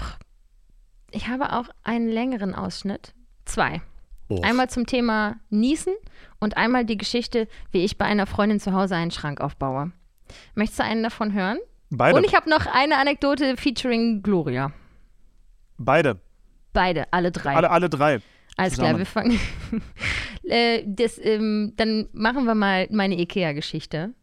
S2: ich habe auch einen längeren Ausschnitt. Zwei. Einmal zum Thema Niesen und einmal die Geschichte, wie ich bei einer Freundin zu Hause einen Schrank aufbaue. Möchtest du einen davon hören?
S3: Beide.
S2: Und ich habe noch eine Anekdote featuring Gloria.
S3: Beide.
S2: Beide, alle drei.
S3: Alle, alle drei.
S2: Alles
S3: zusammen.
S2: klar, wir fangen. äh, das, ähm, dann machen wir mal meine IKEA-Geschichte.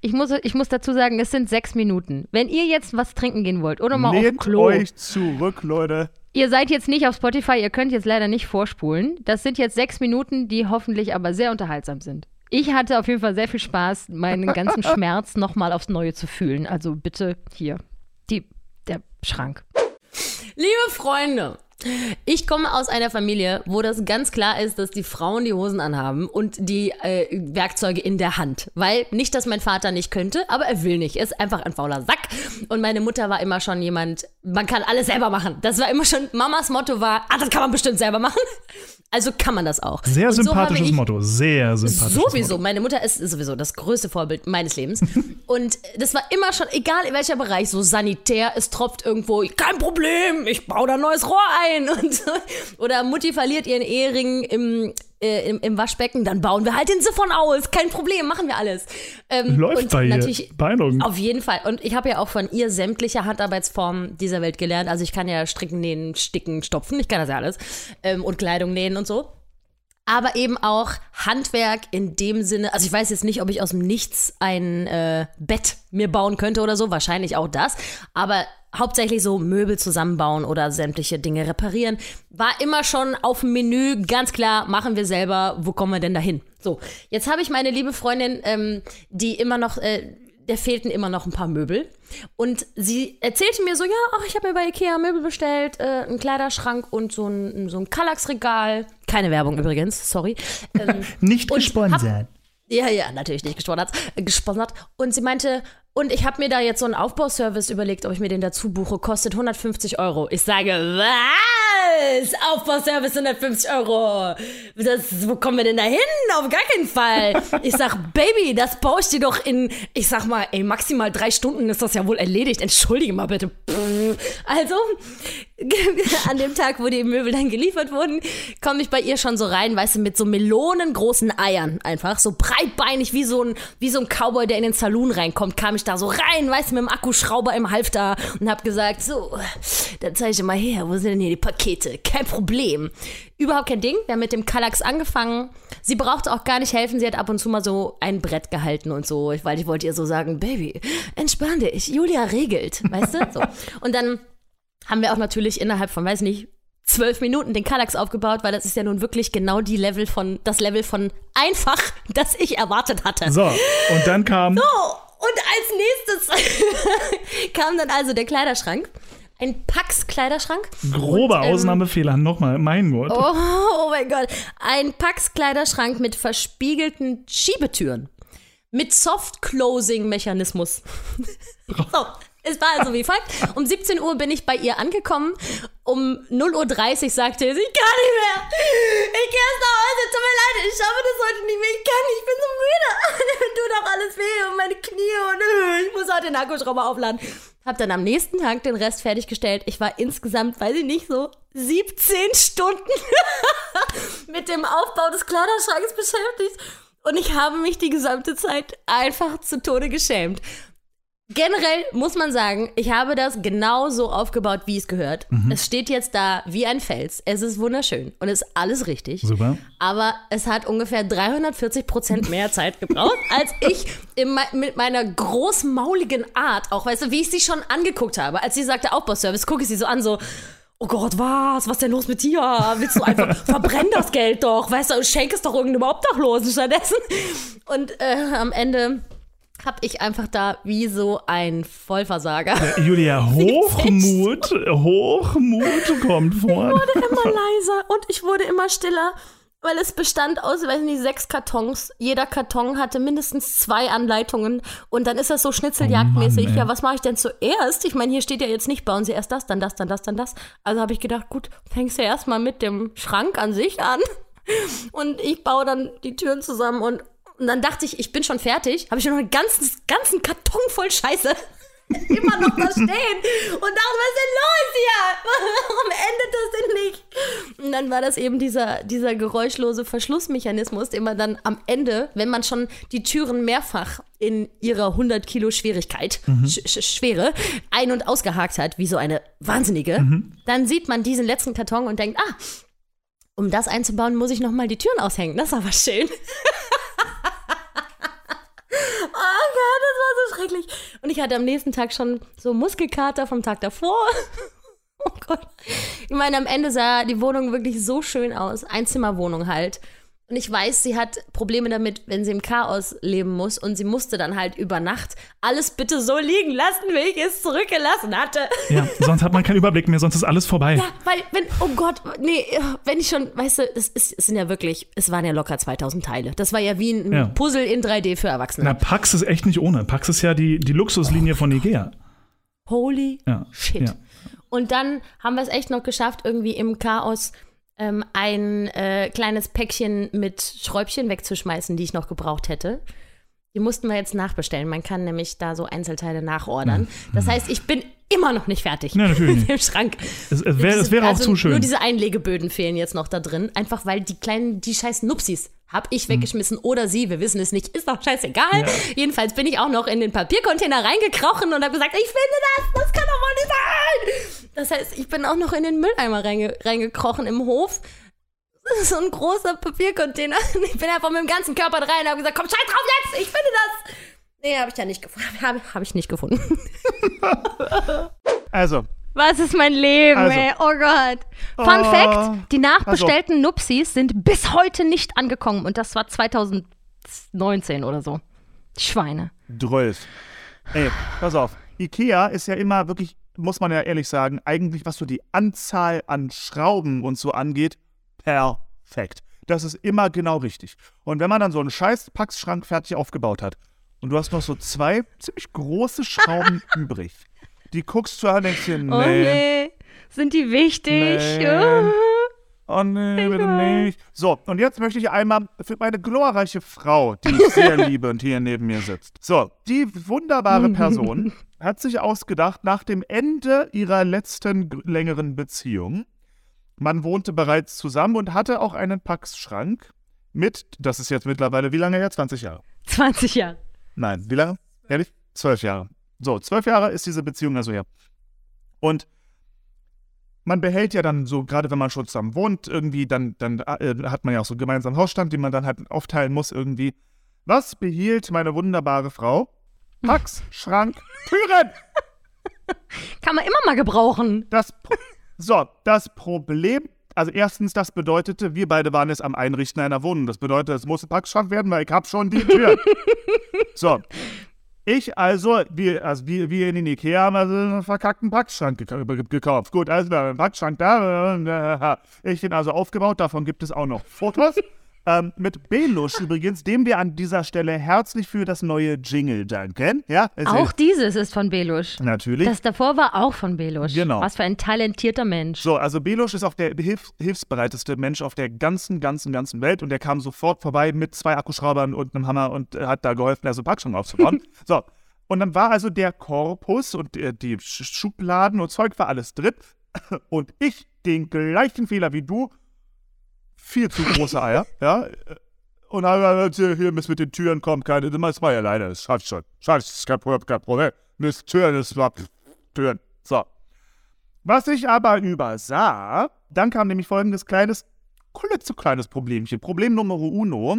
S2: Ich muss, ich muss dazu sagen, es sind sechs Minuten. Wenn ihr jetzt was trinken gehen wollt oder mal auf
S3: Lehnt
S2: Klo,
S3: euch zurück, Leute.
S2: Ihr seid jetzt nicht auf Spotify, ihr könnt jetzt leider nicht vorspulen. Das sind jetzt sechs Minuten, die hoffentlich aber sehr unterhaltsam sind. Ich hatte auf jeden Fall sehr viel Spaß, meinen ganzen Schmerz nochmal aufs Neue zu fühlen. Also bitte hier, die, der Schrank.
S5: Liebe Freunde, ich komme aus einer Familie, wo das ganz klar ist, dass die Frauen die Hosen anhaben und die äh, Werkzeuge in der Hand. Weil nicht, dass mein Vater nicht könnte, aber er will nicht. Er ist einfach ein fauler Sack. Und meine Mutter war immer schon jemand, man kann alles selber machen. Das war immer schon, Mamas Motto war, ah, das kann man bestimmt selber machen. Also kann man das auch.
S10: Sehr
S5: Und so
S10: sympathisches
S5: ich-
S10: Motto. Sehr sympathisches
S5: Sowieso.
S10: Motto.
S5: Meine Mutter ist sowieso das größte Vorbild meines Lebens. Und das war immer schon, egal in welcher Bereich, so sanitär, es tropft irgendwo, kein Problem, ich baue da ein neues Rohr ein. Und so. Oder Mutti verliert ihren Ehering im, äh, im, im Waschbecken, dann bauen wir halt den Siphon aus. Kein Problem, machen wir alles. Ähm,
S10: Läuft bei ihr. Beeindruckend.
S5: auf jeden Fall. Und ich habe ja auch von ihr sämtliche Handarbeitsformen dieser Welt gelernt. Also ich kann ja stricken, nähen, sticken, stopfen. Ich kann das ja alles. Ähm, und Kleidung nähen und so. Aber eben auch Handwerk in dem Sinne, also ich weiß jetzt nicht, ob ich aus dem Nichts ein äh, Bett mir bauen könnte oder so, wahrscheinlich auch das, aber hauptsächlich so Möbel zusammenbauen oder sämtliche Dinge reparieren, war immer schon auf dem Menü, ganz klar, machen wir selber, wo kommen wir denn dahin? So, jetzt habe ich meine liebe Freundin, ähm, die immer noch, äh, der fehlten immer noch ein paar Möbel. Und sie erzählte mir so, ja, ach, ich habe mir bei Ikea Möbel bestellt, äh, einen Kleiderschrank und so ein, so ein Kallax-Regal. Keine Werbung übrigens, sorry. Ähm,
S10: Nicht gesponsert.
S5: ja, ja, natürlich nicht gesponsert. Äh, gesponsert. Und sie meinte, und ich habe mir da jetzt so einen Aufbauservice überlegt, ob ich mir den dazu buche. Kostet 150 Euro. Ich sage,
S2: Niemals! Aufbauservice 150 Euro. Das, wo kommen wir denn da hin? Auf gar keinen Fall. Ich sag, Baby, das baue ich dir doch in, ich sag mal, ey, maximal drei Stunden ist das ja wohl erledigt. Entschuldige mal bitte. Also, an dem Tag, wo die Möbel dann geliefert wurden, komme ich bei ihr schon so rein, weißt du, mit so melonengroßen Eiern einfach, so breitbeinig wie so ein, wie so ein Cowboy, der in den Saloon reinkommt, kam ich da so rein, weißt du, mit dem Akkuschrauber im Halfter und hab gesagt, so, dann zeige ich mal her, wo sind denn hier die Pakete? Kein Problem. Überhaupt kein Ding. Wir haben mit dem Kallax angefangen. Sie brauchte auch gar nicht helfen. Sie hat ab und zu mal so ein Brett gehalten und so, weil ich wollte ihr so sagen, Baby, entspann dich. Julia regelt, weißt du? So. Und dann haben wir auch natürlich innerhalb von, weiß nicht, zwölf Minuten den Kallax aufgebaut, weil das ist ja nun wirklich genau die Level von, das Level von einfach, das ich erwartet hatte.
S14: So, und dann kam.
S2: So, und als nächstes kam dann also der Kleiderschrank. Ein Pax-Kleiderschrank.
S14: Grober
S2: Und, ähm,
S14: Ausnahmefehler, nochmal, mein Gott.
S2: Oh, oh mein Gott. Ein Pax-Kleiderschrank mit verspiegelten Schiebetüren. Mit Soft-Closing-Mechanismus. so, es war also wie folgt. Um 17 Uhr bin ich bei ihr angekommen. Um 0.30 Uhr sagte sie, ich kann nicht mehr. Ich gehe erst nach Hause. Tut mir leid, ich schaffe das heute nicht mehr. Ich kann nicht, ich bin so müde. Tut auch alles weh und meine Knie und äh, ich muss heute den Akkuschrauber aufladen. Hab dann am nächsten Tag den Rest fertiggestellt. Ich war insgesamt, weiß ich nicht, so 17 Stunden mit dem Aufbau des Kleiderschranks beschäftigt. Und ich habe mich die gesamte Zeit einfach zu Tode geschämt. Generell muss man sagen, ich habe das genau so aufgebaut, wie es gehört. Es steht jetzt da wie ein Fels. Es ist wunderschön und es ist alles richtig.
S14: Super.
S2: Aber es hat ungefähr 340 Prozent mehr Zeit gebraucht, als ich mei- mit meiner großmauligen Art, auch weißt du, wie ich sie schon angeguckt habe. Als sie sagte Aufbauservice, gucke ich sie so an, so, oh Gott, was? Was ist denn los mit dir? Willst du einfach, verbrenn das Geld doch, weißt du, schenk es doch irgendeinem Obdachlosen stattdessen. Und äh, am Ende habe ich einfach da wie so ein Vollversager.
S14: Julia, Hochmut, Hochmut kommt vor.
S2: wurde immer leiser und ich wurde immer stiller, weil es bestand aus, weiß nicht, sechs Kartons. Jeder Karton hatte mindestens zwei Anleitungen und dann ist das so schnitzeljagdmäßig.
S14: Oh Mann,
S2: ja, was mache ich denn zuerst? Ich meine, hier steht ja jetzt nicht, bauen Sie erst das, dann das, dann das, dann das. Also habe ich gedacht, gut, fängst du erstmal mit dem Schrank an sich an und ich baue dann die Türen zusammen und, und dann dachte ich, ich bin schon fertig, habe ich noch einen ganzen, ganzen Karton voll Scheiße. immer noch da stehen und dachte, was ist denn los hier? Warum endet das denn nicht? Und dann war das eben dieser, dieser geräuschlose Verschlussmechanismus, den man dann am Ende, wenn man schon die Türen mehrfach in ihrer 100 Kilo Schwierigkeit, Sch Sch Schwere, ein- und ausgehakt hat, wie so eine Wahnsinnige, dann sieht man diesen letzten Karton und denkt, ah, um das einzubauen, muss ich nochmal die Türen aushängen. Das ist aber schön. Oh Gott, das war so schrecklich. Und ich hatte am nächsten Tag schon so Muskelkater vom Tag davor. Oh Gott. Ich meine, am Ende sah die Wohnung wirklich so schön aus. Einzimmerwohnung halt. Und ich weiß, sie hat Probleme damit, wenn sie im Chaos leben muss. Und sie musste dann halt über Nacht alles bitte so liegen lassen, wie ich es zurückgelassen hatte.
S14: Ja, sonst hat man keinen Überblick mehr, sonst ist alles vorbei.
S2: Ja, weil, wenn, oh Gott, nee, wenn ich schon, weißt du, es, ist, es sind ja wirklich, es waren ja locker 2000 Teile. Das war ja wie ein
S14: Ja.
S2: Puzzle in 3D für Erwachsene.
S14: Na, Pax ist echt nicht ohne. Pax ist ja die, die Luxuslinie von Ikea.
S2: Holy
S14: Ja,
S2: shit.
S14: ja.
S2: Und dann haben wir es echt noch geschafft, irgendwie im Chaos ähm, ein äh, kleines Päckchen mit Schräubchen wegzuschmeißen, die ich noch gebraucht hätte. Die mussten wir jetzt nachbestellen. Man kann nämlich da so Einzelteile nachordern. Das heißt, ich bin immer noch nicht fertig
S14: Ja, natürlich
S2: mit dem Schrank.
S14: Es, es, wär, wäre
S2: also
S14: auch zu schön.
S2: Nur diese Einlegeböden fehlen jetzt noch da drin. Einfach weil die kleinen, die scheiß Nupsis hab ich weggeschmissen oder sie, wir wissen es nicht, ist doch scheißegal.
S14: Ja.
S2: Jedenfalls bin ich auch noch in den Papiercontainer reingekrochen und habe gesagt, ich finde das, das kann doch wohl nicht sein. Das heißt, ich bin auch noch in den Mülleimer reinge reingekrochen im Hof. So ein großer Papiercontainer. Ich bin einfach mit dem ganzen Körper rein und habe gesagt, komm, scheiß drauf jetzt, ich finde das. Nee, habe ich ja nicht gefunden. Habe hab ich nicht gefunden.
S3: Also,
S15: Was ist mein Leben,
S3: Also.
S15: ey? Oh Gott. Fun
S3: Oh.
S15: Fact: Die nachbestellten Nupsis sind bis heute nicht angekommen. Und das war 2019 oder so. Schweine.
S3: 12. Ey, pass auf. Ikea ist ja immer wirklich, muss man ja ehrlich sagen, eigentlich, was so die Anzahl an Schrauben und so angeht, perfekt. Das ist immer genau richtig. Und wenn man dann so einen scheiß Packschrank fertig aufgebaut hat und du hast noch so zwei ziemlich große Schrauben übrig, die guckst du an und denkst dir, nee,
S15: Oh nee.
S2: Sind die wichtig?
S3: Nee. Oh nee, bitte nicht. So, und jetzt möchte ich einmal für meine glorreiche Frau, die ich sehr liebe und hier neben mir sitzt. So, die wunderbare Person hat sich ausgedacht, nach dem Ende ihrer letzten längeren Beziehung, man wohnte bereits zusammen und hatte auch einen Packschrank mit, das ist jetzt mittlerweile, wie lange her? 20 Jahre.
S2: 20 Jahre.
S3: Nein, wie lange? Ehrlich? Zwölf Jahre. So, zwölf Jahre ist diese Beziehung also her. Und man behält ja dann so, gerade wenn man schon zusammen wohnt, irgendwie, dann, dann äh, hat man ja auch so einen gemeinsamen Hausstand, den man dann halt aufteilen muss irgendwie. Was behielt meine wunderbare Frau? Pax, Schrank, Türen!
S2: Kann man immer mal gebrauchen.
S3: Das, so, das Problem, also erstens, das bedeutete, wir beide waren jetzt am Einrichten einer Wohnung. Das bedeutet, es muss ein Packschrank werden, weil ich habe schon die Tür. so. Ich also, wir, also wir, wir in den Ikea haben also einen verkackten Packschrank gek gekauft. Gut, also da ein Packschrank da. Ich den also aufgebaut, davon gibt es auch noch Fotos. Ähm, mit Belusch übrigens, dem wir an dieser Stelle herzlich für das neue Jingle danken. Ja,
S2: Auch
S3: ist-
S2: dieses ist von Belusch.
S3: natürlich.
S2: Das davor war auch von Belusch.
S3: Genau.
S2: Was für ein talentierter Mensch.
S3: So, also Belusch ist auch der hilf hilfsbereiteste Mensch auf der ganzen, ganzen, ganzen Welt und der kam sofort vorbei mit zwei Akkuschraubern und einem Hammer und äh, hat da geholfen, also Packschrank aufzubauen. so, und dann war also der Korpus und äh, die Sch Schubladen und Zeug war alles drin und ich den gleichen Fehler wie du, viel zu große Eier, ja, und dann er hier bis mit den Türen kommt keine, das war ja leider, das schafft schon, schafft, ist kein Problem, kein Problem, Mist, Türen, das war Türen, so. Was ich aber übersah, dann kam nämlich folgendes kleines, klitzekleines Problemchen. Problem Nummer uno.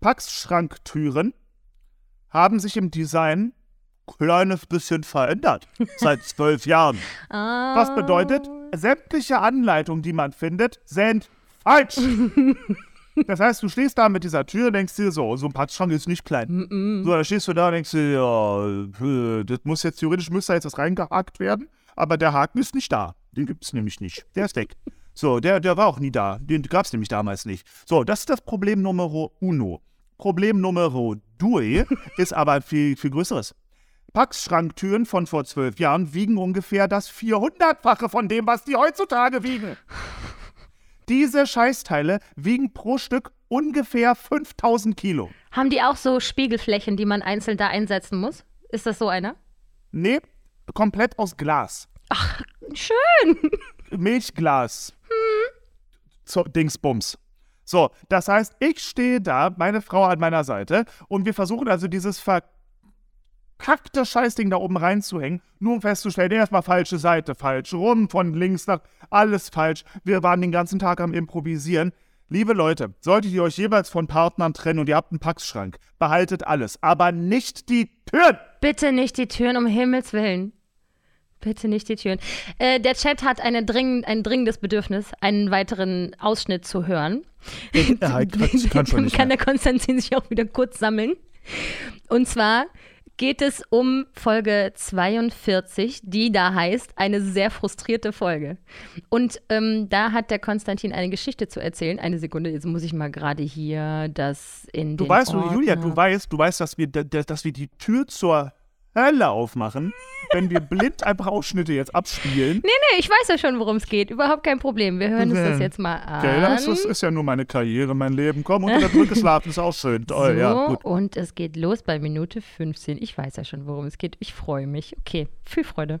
S3: Packschranktüren haben sich im Design kleines bisschen verändert seit zwölf Jahren.
S2: Ah.
S3: Was bedeutet, sämtliche Anleitungen, die man findet, sind falsch. Das heißt, du stehst da mit dieser Tür und denkst dir so, so ein Packschrank ist nicht klein. So, dann stehst du da und denkst dir, ja, äh, das muss jetzt theoretisch, müsste da jetzt was reingehakt werden, aber der Haken ist nicht da. Den gibt es nämlich nicht. Der ist weg. So, der, der war auch nie da. Den gab es nämlich damals nicht. So, das ist das Problem Nummer uno. Problem Nummer due ist aber viel, viel größeres. Packschranktüren von vor zwölf Jahren wiegen ungefähr das 400-fache von dem, was die heutzutage wiegen. Diese Scheißteile wiegen pro Stück ungefähr 5000 Kilo.
S2: Haben die auch so Spiegelflächen, die man einzeln da einsetzen muss? Ist das so einer?
S3: Nee, komplett aus Glas.
S2: Schön.
S3: Milchglas. So, Dingsbums. So, das heißt, ich stehe da, meine Frau an meiner Seite, und wir versuchen also dieses verkackte Scheißding da oben reinzuhängen, nur um festzustellen, erstmal falsche Seite, falsch rum, von links nach, alles falsch. Wir waren den ganzen Tag am Improvisieren. Liebe Leute, solltet ihr euch jeweils von Partnern trennen und ihr habt einen Packschrank, behaltet alles, aber nicht die Türen.
S2: Bitte nicht die Türen, um Himmels Willen. Bitte nicht die Türen. Äh, der Chat hat eine dringend, ein dringendes Bedürfnis, einen weiteren Ausschnitt zu hören.
S3: Ja, kann, kann schon
S2: Dann kann der Konstantin sich auch wieder kurz sammeln. Und zwar geht es um Folge 42, die da heißt, eine sehr frustrierte Folge. Und ähm, da hat der Konstantin eine Geschichte zu erzählen. Eine Sekunde, jetzt muss ich mal gerade hier das in
S3: Du
S2: den
S3: weißt,
S2: Ordner.
S3: Julia, du weißt, du weißt, dass wir, da- da- dass wir die Tür zur Hölle aufmachen, wenn wir blind einfach Ausschnitte jetzt abspielen.
S2: Nee, nee, ich weiß ja schon, worum es geht. Überhaupt kein Problem. Wir hören uns das jetzt mal an.
S3: Okay, das ist, ist ja nur meine Karriere, mein Leben. Komm, unter der Brücke schlafen ist auch schön. Toll,
S2: so,
S3: ja, gut.
S2: und es geht los bei Minute 15. Ich weiß ja schon, worum es geht. Ich freue mich. Okay, viel Freude.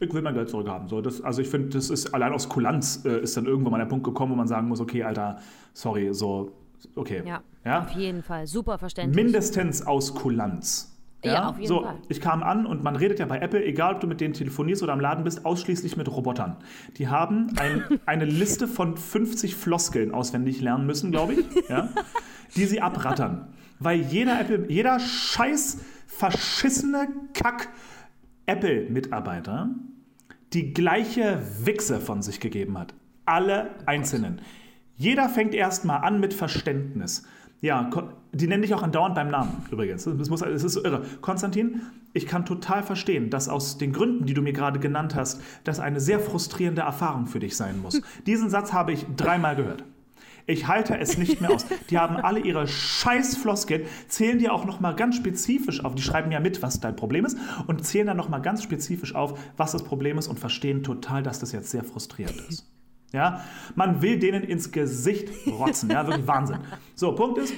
S4: Ich will mein Geld zurückhaben. So, das, also ich finde, das ist allein aus Kulanz äh, ist dann irgendwann mal der Punkt gekommen, wo man sagen muss, okay, Alter, sorry, so, okay.
S10: Ja,
S4: ja?
S10: auf jeden Fall. Super verständlich.
S4: Mindestens aus Kulanz.
S10: Ja, auf jeden
S4: so,
S10: Fall.
S4: Ich kam an und man redet ja bei Apple, egal ob du mit denen telefonierst oder am Laden bist, ausschließlich mit Robotern. Die haben ein, eine Liste von 50 Floskeln auswendig lernen müssen, glaube ich, ja, die sie abrattern. Weil jeder Apple, jeder scheiß verschissene Kack Apple-Mitarbeiter die gleiche Wichse von sich gegeben hat. Alle Einzelnen. Jeder fängt erstmal an mit Verständnis. Ja, die nennen dich auch andauernd beim Namen übrigens. Das, muss, das ist so irre. Konstantin, ich kann total verstehen, dass aus den Gründen, die du mir gerade genannt hast, das eine sehr frustrierende Erfahrung für dich sein muss. Diesen Satz habe ich dreimal gehört.
S3: Ich halte es nicht mehr aus. Die haben alle ihre scheiß Floskeln, zählen dir auch nochmal ganz spezifisch auf. Die schreiben ja mit, was dein Problem ist und zählen dann nochmal ganz spezifisch auf, was das Problem ist und verstehen total, dass das jetzt sehr frustrierend ist. Ja, man will denen ins Gesicht rotzen. Ja, wirklich Wahnsinn. So, Punkt ist,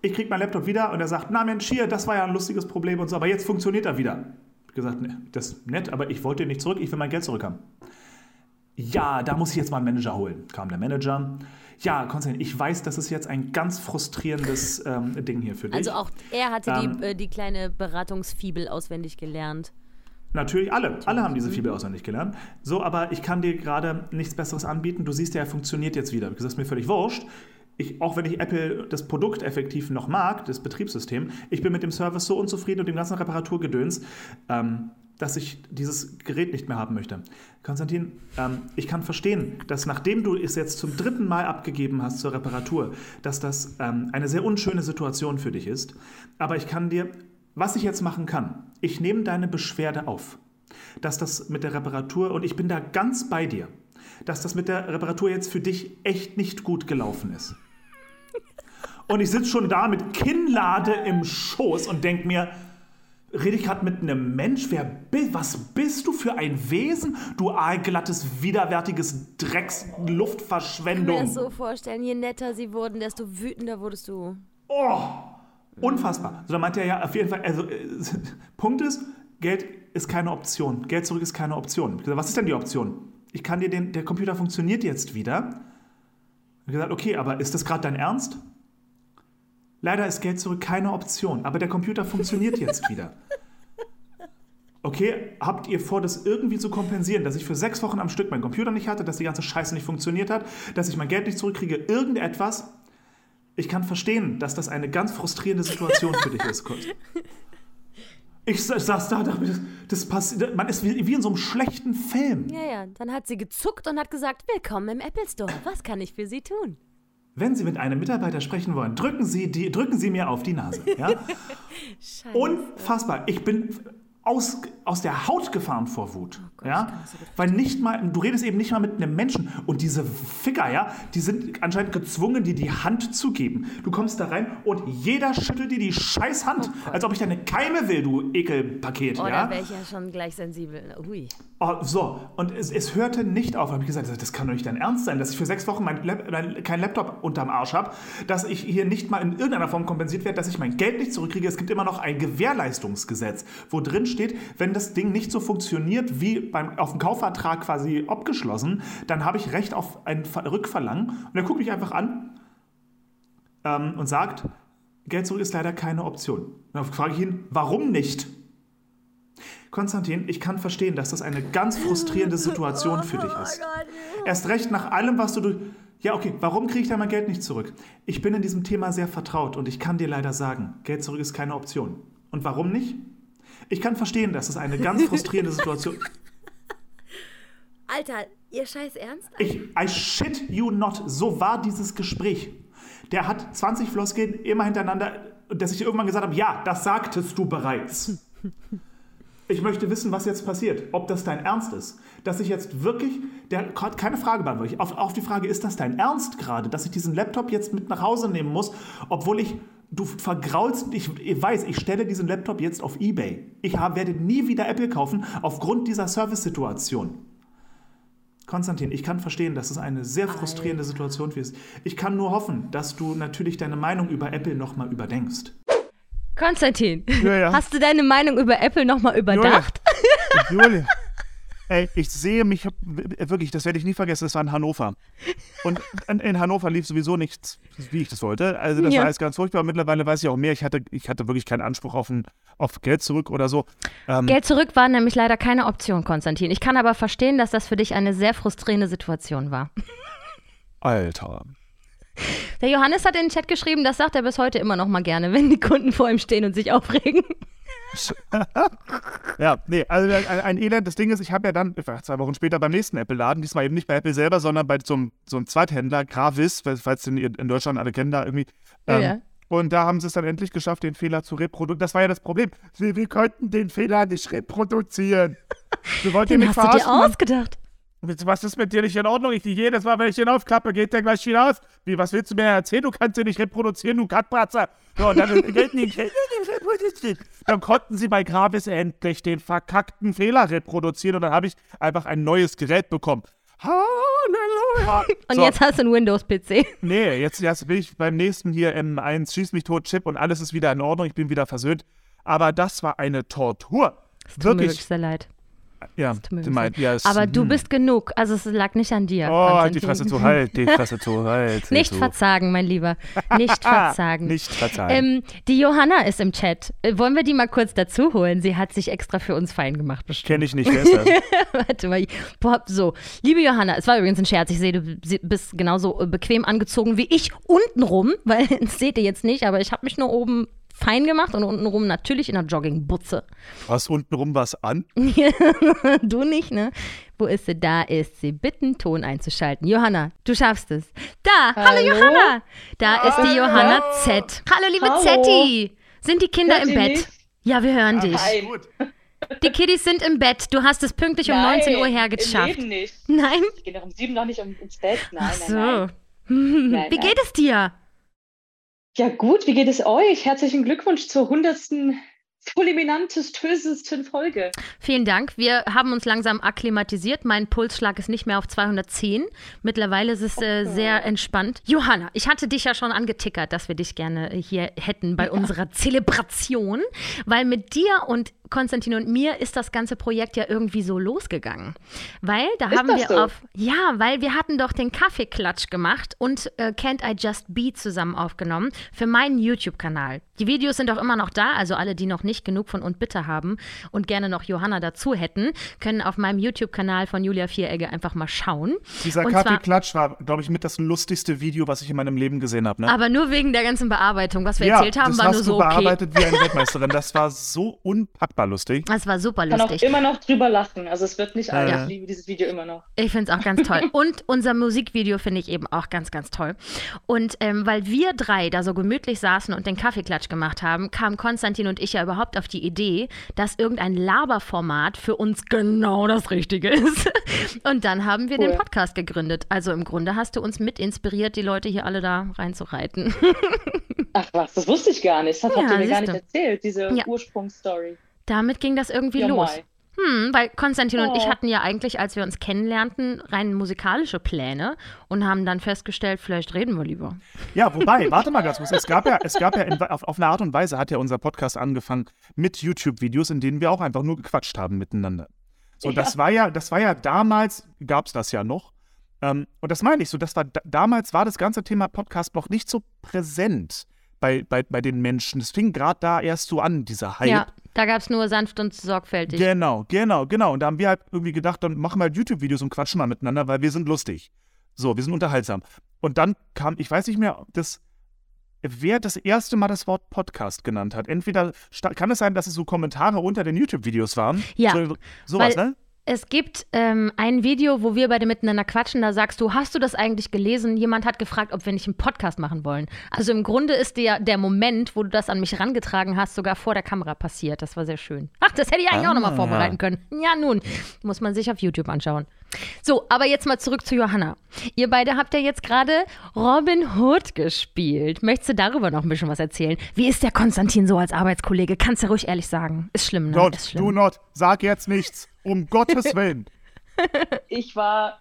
S3: ich kriege meinen Laptop wieder und er sagt, na Mensch, hier, das war ja ein lustiges Problem und so, aber jetzt funktioniert er wieder. Ich habe gesagt, nee, das ist nett, aber ich wollte nicht zurück, ich will mein Geld zurückhaben. Ja, da muss ich jetzt mal einen Manager holen. Kam der Manager. Ja, Konstantin, ich weiß, das ist jetzt ein ganz frustrierendes ähm, Ding hier für dich.
S2: Also auch er hatte
S3: Ähm,
S2: die, äh, die kleine Beratungsfibel auswendig gelernt.
S3: Natürlich, alle. Alle haben diese Fibel auswendig gelernt. So, aber ich kann dir gerade nichts Besseres anbieten. Du siehst ja, er funktioniert jetzt wieder. Das ist mir völlig wurscht. Ich, auch wenn ich Apple das Produkt effektiv noch mag, das Betriebssystem, ich bin mit dem Service so unzufrieden und dem ganzen Reparaturgedöns, ähm, dass ich dieses Gerät nicht mehr haben möchte. Konstantin, ähm, ich kann verstehen, dass nachdem du es jetzt zum dritten Mal abgegeben hast zur Reparatur, dass das ähm, eine sehr unschöne Situation für dich ist. Aber ich kann dir, was ich jetzt machen kann, ich nehme deine Beschwerde auf, dass das mit der Reparatur, und ich bin da ganz bei dir, dass das mit der Reparatur jetzt für dich echt nicht gut gelaufen ist. Und ich sitze schon da mit Kinnlade im Schoß und denke mir, rede ich gerade mit einem Mensch? Wer was bist du für ein Wesen? Du aalglattes, widerwärtiges Drecks
S2: Ich kann mir das so vorstellen, je netter sie wurden, desto wütender wurdest du.
S3: Oh, unfassbar. So, dann meinte er ja auf jeden Fall, also äh, Punkt ist, Geld ist keine Option. Geld zurück ist keine Option. Ich gesagt, was ist denn die Option? Ich kann dir den, der Computer funktioniert jetzt wieder. Ich gesagt, okay, aber ist das gerade dein Ernst? Leider ist Geld zurück keine Option, aber der Computer funktioniert jetzt wieder. Okay, habt ihr vor, das irgendwie zu kompensieren, dass ich für sechs Wochen am Stück meinen Computer nicht hatte, dass die ganze Scheiße nicht funktioniert hat, dass ich mein Geld nicht zurückkriege, irgendetwas? Ich kann verstehen, dass das eine ganz frustrierende Situation für dich ist, Kurt. Ich sa- saß da, dachte mir, das, passiert, man ist wie, wie in so einem schlechten Film.
S2: Ja, ja, dann hat sie gezuckt und hat gesagt, willkommen im Apple Store. Was kann ich für Sie tun?
S3: Wenn Sie mit einem Mitarbeiter sprechen wollen, drücken Sie, die, drücken Sie mir auf die Nase. Ja?
S2: Scheiße.
S3: Unfassbar. Ich bin aus, aus der Haut gefahren vor Wut.
S2: Oh
S3: ja? Weil nicht mal, du redest eben nicht mal mit einem Menschen. Und diese Ficker, ja, die sind anscheinend gezwungen, dir die Hand zu geben. Du kommst da rein und jeder schüttelt dir die scheiß Hand, als ob ich deine Keime will, du Ekelpaket.
S2: Oh,
S3: ja?
S2: da wäre ich ja schon gleich sensibel. Ui.
S3: Oh, so, und es, es hörte nicht auf. habe ich gesagt, das kann doch nicht dein Ernst sein, dass ich für sechs Wochen mein Lap, mein, keinen Laptop unterm Arsch habe, dass ich hier nicht mal in irgendeiner Form kompensiert werde, dass ich mein Geld nicht zurückkriege. Es gibt immer noch ein Gewährleistungsgesetz, wo drin steht, wenn das Ding nicht so funktioniert wie beim, auf dem Kaufvertrag quasi abgeschlossen, dann habe ich Recht auf ein Ver- Rückverlangen. Und er guckt mich einfach an ähm, und sagt, Geld zurück ist leider keine Option. Und dann frage ich ihn, warum nicht? Konstantin, ich kann verstehen, dass das eine ganz frustrierende Situation für dich ist. Erst recht nach allem, was du durch. Ja, okay, warum kriege ich da mein Geld nicht zurück? Ich bin in diesem Thema sehr vertraut und ich kann dir leider sagen, Geld zurück ist keine Option. Und warum nicht? Ich kann verstehen, dass es eine ganz frustrierende Situation
S2: Alter, ihr scheiß Ernst?
S3: Ich, I shit you not. So war dieses Gespräch. Der hat 20 Floskeln immer hintereinander, dass ich irgendwann gesagt habe, ja, das sagtest du bereits. Ich möchte wissen, was jetzt passiert, ob das dein Ernst ist. Dass ich jetzt wirklich, der hat keine Frage beantwortet. Auf, auf die Frage, ist das dein Ernst gerade, dass ich diesen Laptop jetzt mit nach Hause nehmen muss, obwohl ich, du vergraulst, ich, ich weiß, ich stelle diesen Laptop jetzt auf Ebay. Ich hab, werde nie wieder Apple kaufen aufgrund dieser Service-Situation. Konstantin, ich kann verstehen, dass es eine sehr frustrierende Situation für ist. Ich kann nur hoffen, dass du natürlich deine Meinung über Apple nochmal überdenkst.
S2: Konstantin,
S16: Ja, ja.
S2: hast du deine Meinung über Apple nochmal überdacht?
S16: Julia. Ey, ich sehe mich wirklich, das werde ich nie vergessen, das war in Hannover. Und in, Hannover lief sowieso nichts, wie ich das wollte. Also das
S2: Ja.
S16: war alles ganz furchtbar. Mittlerweile weiß ich auch mehr. Ich hatte, ich hatte wirklich keinen Anspruch auf, ein, auf Geld zurück oder so. Ähm,
S2: Geld zurück war nämlich leider keine Option, Konstantin. Ich kann aber verstehen, dass das für dich eine sehr frustrierende Situation war.
S16: Alter.
S2: Der Johannes hat in den Chat geschrieben, das sagt er bis heute immer noch mal gerne, wenn die Kunden vor ihm stehen und sich aufregen.
S16: Ja, nee, also ein, ein Elend. Das Ding ist, ich habe ja dann, war zwei Wochen später beim nächsten Apple-Laden, diesmal eben nicht bei Apple selber, sondern bei so einem, so einem Zweithändler, Gravis, falls den ihr in Deutschland alle kennen da irgendwie. Ähm,
S2: Ja.
S16: Und da haben sie es dann endlich geschafft, den Fehler zu reproduzieren. Das war ja das Problem. Wir, wir konnten den Fehler nicht reproduzieren. Wir wollten
S2: Den
S16: mich
S2: hast du dir
S16: verarschen.
S2: Ausgedacht.
S3: Was ist mit dir nicht in Ordnung? Ich jedes Mal, wenn ich den aufklappe, geht der gleich wieder aus. Wie, was willst du mir erzählen? Du kannst ihn nicht reproduzieren, du Kackpratzer. So, und dann, dann konnten sie bei Gravis endlich den verkackten Fehler reproduzieren und dann habe ich einfach ein neues Gerät bekommen. Halleluja.
S2: Und
S3: So.
S2: jetzt hast du einen Windows-PC.
S3: Nee, jetzt, jetzt bin ich beim nächsten hier M1, schieß mich tot, Chip und alles ist wieder in Ordnung, ich bin wieder versöhnt. Aber das war eine Tortur.
S2: Tut mir wirklich
S3: Wirklich.
S2: sehr leid.
S3: Ja,
S2: leid.
S3: ja, es-
S2: Aber du
S3: hm.
S2: bist genug. Also es lag nicht an dir.
S3: Oh, halt die. Fresse zu, halt die Fresse zu, halt
S2: Nicht
S3: zu.
S2: verzagen, mein Lieber. Nicht verzagen.
S3: Nicht verzagen.
S2: Ähm, die Johanna ist im Chat. Äh, Wollen wir die mal kurz dazu holen? Sie hat sich extra für uns fein gemacht.
S3: Kenne ich nicht, wer ist das?
S2: Warte mal. Boah, so, liebe Johanna, es war übrigens ein Scherz. Ich sehe, du bist genauso äh, bequem angezogen wie ich untenrum, weil das seht ihr jetzt nicht, aber ich habe mich nur oben fein gemacht und untenrum natürlich in einer Joggingbutze.
S3: Hast untenrum was an?
S2: du nicht, ne? Wo ist sie? Da ist sie. Bitten, Ton einzuschalten. Johanna, du schaffst es. Da, hallo,
S6: Hallo?
S2: Johanna. Da ist die Johanna Z. Hallo, liebe
S6: Hallo.
S2: Zetti. Sind die Kinder
S6: Hört
S2: im Bett?
S6: mich?
S2: Ja, wir hören dich.
S6: Nein.
S3: Gut.
S2: Die Kiddies sind im Bett. Du hast es pünktlich um 19 Uhr
S6: Im
S2: hergeschafft.
S6: Leben nicht.
S2: Nein?
S6: Ich gehe noch um sieben noch nicht um, ins Bett. Nein,
S2: Ach so.
S6: nein, nein. Nein,
S2: Wie
S6: nein.
S2: geht es dir?
S6: Ja gut, wie geht es euch? Herzlichen Glückwunsch zur hundertsten fulminantesten Folge.
S2: Vielen Dank. Wir haben uns langsam akklimatisiert. Mein Pulsschlag ist nicht mehr auf 210. Mittlerweile ist es äh, sehr entspannt. Johanna, ich hatte dich ja schon angetickert, dass wir dich gerne hier hätten bei unserer Zelebration, weil mit dir und Konstantin und mir ist das ganze Projekt ja irgendwie so losgegangen. Weil da
S6: Ist
S2: haben
S6: das
S2: wir
S6: so?
S2: auf, ja, weil wir hatten doch den Kaffeeklatsch gemacht und äh, Can't I Just Be zusammen aufgenommen für meinen YouTube-Kanal. Die Videos sind auch immer noch da, also alle, die noch nicht genug von und bitte haben und gerne noch Johanna dazu hätten, können auf meinem YouTube-Kanal von Julia Vieregge einfach mal schauen.
S3: Dieser Kaffeeklatsch war, glaube ich, mit das lustigste Video, was ich in meinem Leben gesehen habe. Ne?
S2: Aber nur wegen der ganzen Bearbeitung. Was wir
S3: ja,
S2: erzählt haben,
S3: das
S2: war
S3: hast
S2: nur
S3: du
S2: so okay.
S3: bearbeitet wie eine Weltmeisterin. Das war so unpackbar lustig.
S2: Das war super
S6: Ich kann auch
S2: lustig.
S6: immer noch drüber lachen. Also es wird nicht alt.
S3: Ja.
S6: Ich liebe dieses Video immer noch.
S2: Ich finde es auch ganz toll. Und unser Musikvideo finde ich eben auch ganz, ganz toll. Und ähm, weil wir drei da so gemütlich saßen und den Kaffeeklatsch gemacht haben, kam Konstantin und ich ja überhaupt auf die Idee, dass irgendein Laberformat für uns genau das Richtige ist. Und dann haben wir den
S6: Cool.
S2: Podcast gegründet. Also im Grunde hast du uns mit inspiriert, die Leute hier alle da reinzureiten.
S6: Ach was, das wusste ich gar nicht. Das
S2: Ja,
S6: habt ihr mir gar nicht erzählt, diese
S2: Ja.
S6: Ursprungsstory.
S2: Damit ging das irgendwie
S6: Ja,
S2: los.
S6: Mai.
S2: Hm, weil Konstantin und ich
S6: Oh.
S2: hatten ja eigentlich, als wir uns kennenlernten, rein musikalische Pläne und haben dann festgestellt, vielleicht reden wir lieber.
S3: Ja, wobei, warte mal ganz kurz. Es gab ja, es gab ja in, auf, auf eine Art und Weise hat ja unser Podcast angefangen mit YouTube-Videos, in denen wir auch einfach nur gequatscht haben miteinander. So, das war ja, das war ja damals, gab es das ja noch. Ähm, und das meine ich so, das war da, damals war das ganze Thema Podcast noch nicht so präsent bei, bei, bei den Menschen. Es fing gerade da erst so an, dieser Hype.
S2: Ja, da gab es nur sanft und sorgfältig.
S3: Genau, genau, genau. Und da haben wir halt irgendwie gedacht, dann machen wir halt YouTube-Videos und quatschen mal miteinander, weil wir sind lustig. So, wir sind unterhaltsam. Und dann kam, ich weiß nicht mehr, das, wer das erste Mal das Wort Podcast genannt hat. Entweder kann es sein, dass es so Kommentare unter den YouTube-Videos waren.
S2: Ja,
S3: So, sowas,
S2: weil-
S3: ne?
S2: Es gibt ähm, ein Video, wo wir beide miteinander quatschen. Da sagst du, hast du das eigentlich gelesen? Jemand hat gefragt, ob wir nicht einen Podcast machen wollen. Also im Grunde ist der, der Moment, wo du das an mich herangetragen hast, sogar vor der Kamera passiert. Das war sehr schön. Ach, das hätte ich eigentlich auch nochmal
S3: Ah.
S2: vorbereiten können. Ja, nun, muss man sich auf YouTube anschauen. So, aber jetzt mal zurück zu Johanna. Ihr beide habt ja jetzt gerade Robin Hood gespielt. Möchtest du darüber noch ein bisschen was erzählen? Wie ist der Konstantin so als Arbeitskollege? Kannst du ruhig ehrlich sagen. Ist schlimm, ne?
S3: Don't,
S2: ist schlimm.
S3: do not, sag jetzt nichts. Um Gottes Willen.
S6: Ich war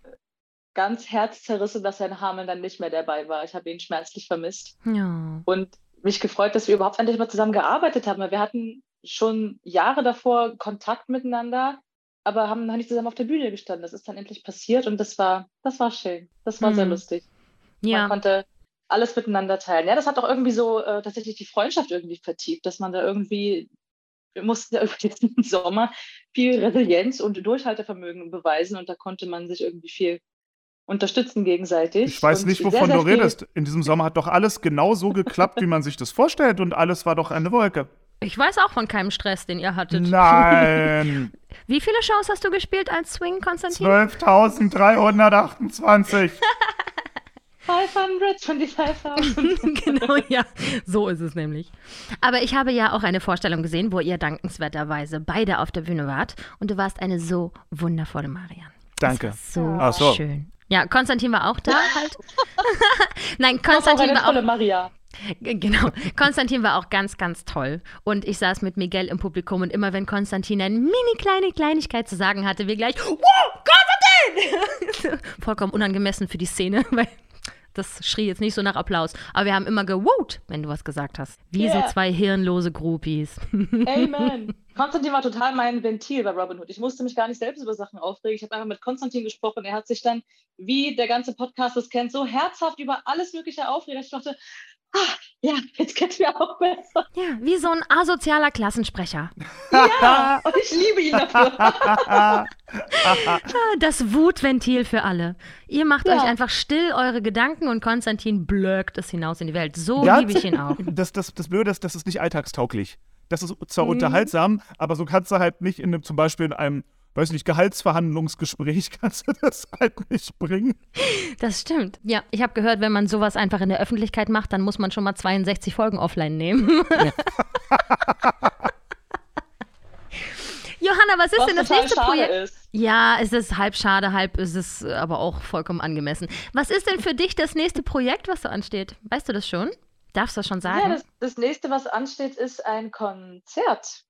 S6: ganz herzzerrissen, dass Herr Hameln dann nicht mehr dabei war. Ich habe ihn schmerzlich vermisst.
S2: Ja.
S6: und mich gefreut, dass wir überhaupt endlich mal zusammen gearbeitet haben. Wir hatten schon Jahre davor Kontakt miteinander, aber haben noch nicht zusammen auf der Bühne gestanden. Das ist dann endlich passiert und das war, das war schön. Das war sehr
S2: Mhm.
S6: lustig. Man
S2: Ja.
S6: konnte alles miteinander teilen. Ja, das hat auch irgendwie so äh, tatsächlich die Freundschaft irgendwie vertieft, dass man da irgendwie, wir mussten ja über diesen Sommer viel Resilienz und Durchhaltevermögen beweisen und da konnte man sich irgendwie viel unterstützen gegenseitig.
S3: Ich weiß
S6: und
S3: nicht,
S6: sehr,
S3: wovon
S6: sehr
S3: du
S6: viel-
S3: redest. In diesem Sommer hat doch alles genau so geklappt, wie man sich das vorstellt und alles war doch eine Wolke.
S2: Ich weiß auch von keinem Stress, den ihr hattet.
S3: Nein.
S2: Wie viele Shows hast du gespielt als Swing, Konstantin?
S3: 12.328.
S6: 525.000.
S2: genau, ja. So ist es nämlich. Aber ich habe ja auch eine Vorstellung gesehen, wo ihr dankenswerterweise beide auf der Bühne wart. Und du warst eine so wundervolle Marianne.
S3: Danke.
S2: So,
S3: Ach so.
S2: schön. Ja, Konstantin war auch da halt. Nein, Konstantin
S7: eine
S2: war auch
S7: tolle Maria.
S2: Genau. Konstantin war auch ganz, ganz toll. Und ich saß mit Miguel im Publikum und immer wenn Konstantin eine mini kleine Kleinigkeit zu sagen hatte, wir gleich, wow, Konstantin! Vollkommen unangemessen für die Szene, weil das schrie jetzt nicht so nach Applaus. Aber wir haben immer gewot, wenn du was gesagt hast. Wie
S7: Yeah.
S2: so zwei hirnlose Groupies.
S7: Amen. Konstantin war total mein Ventil bei Robin Hood. Ich musste mich gar nicht selbst über Sachen aufregen. Ich habe einfach mit Konstantin gesprochen. Er hat sich dann, wie der ganze Podcast es kennt, so herzhaft über alles Mögliche aufgeregt. Ich dachte, ah, ja, jetzt geht's mir auch besser.
S2: Ja, wie so ein asozialer Klassensprecher.
S7: Ja, und ich liebe ihn dafür.
S2: Ah, Das Wutventil für alle. Ihr macht
S7: Ja.
S2: euch einfach still eure Gedanken und Konstantin blökt es hinaus in die Welt. So
S3: Ja,
S2: liebe ich ihn auch.
S3: Das, das, das Blöde ist, das ist nicht alltagstauglich. Das ist zwar
S2: Mhm.
S3: unterhaltsam, aber so kannst du halt nicht in einem, zum Beispiel in einem, weiß nicht, Gehaltsverhandlungsgespräch kannst du das halt nicht bringen.
S2: Das stimmt. Ja, ich habe gehört, wenn man sowas einfach in der Öffentlichkeit macht, dann muss man schon mal 62 Folgen offline nehmen. Johanna, was ist
S7: Was
S2: denn das nächste Projekt?
S7: ist.
S2: Ja, es ist halb schade, halb ist es aber auch vollkommen angemessen. Was ist denn für dich das nächste Projekt, was so ansteht? Weißt du das schon? Darfst du das schon sagen?
S7: Ja, das, das nächste, was ansteht, ist ein Konzert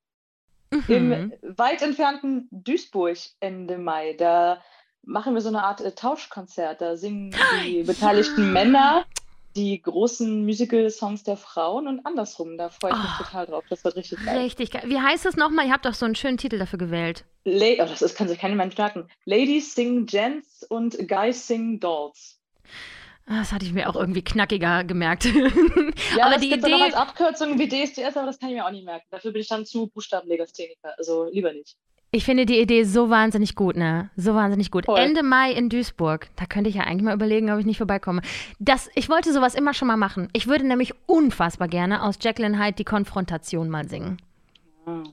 S2: Mhm.
S7: im weit entfernten Duisburg Ende Mai. Da machen wir so eine Art äh, Tauschkonzert. Da singen die beteiligten Männer die großen Musical-Songs der Frauen und andersrum. Da freue ich mich
S2: Oh.
S7: total drauf. Das wird richtig geil.
S2: Richtig geil. Wie heißt es nochmal? Ihr habt doch so einen schönen Titel dafür gewählt.
S7: La oh, das ist, kann sich kein Mensch merken. Ladies sing Gents und Guys sing Dolls.
S2: Ah, Das hatte ich mir auch irgendwie knackiger gemerkt.
S7: Ja,
S2: aber
S7: das
S2: die
S7: es noch als
S2: Idee,
S7: Abkürzung wie DSDS, aber das kann ich mir auch nicht merken. Dafür bin ich dann zu Buchstabenlegastheniker. Also lieber nicht.
S2: ich finde die Idee so wahnsinnig gut, ne? So wahnsinnig gut.
S7: Voll.
S2: Ende Mai in Duisburg. Da könnte ich ja eigentlich mal überlegen, ob ich nicht vorbeikomme. Das, ich wollte sowas immer schon mal machen. Ich würde nämlich unfassbar gerne aus Jekyll Hyde die Konfrontation mal singen.
S7: Hm.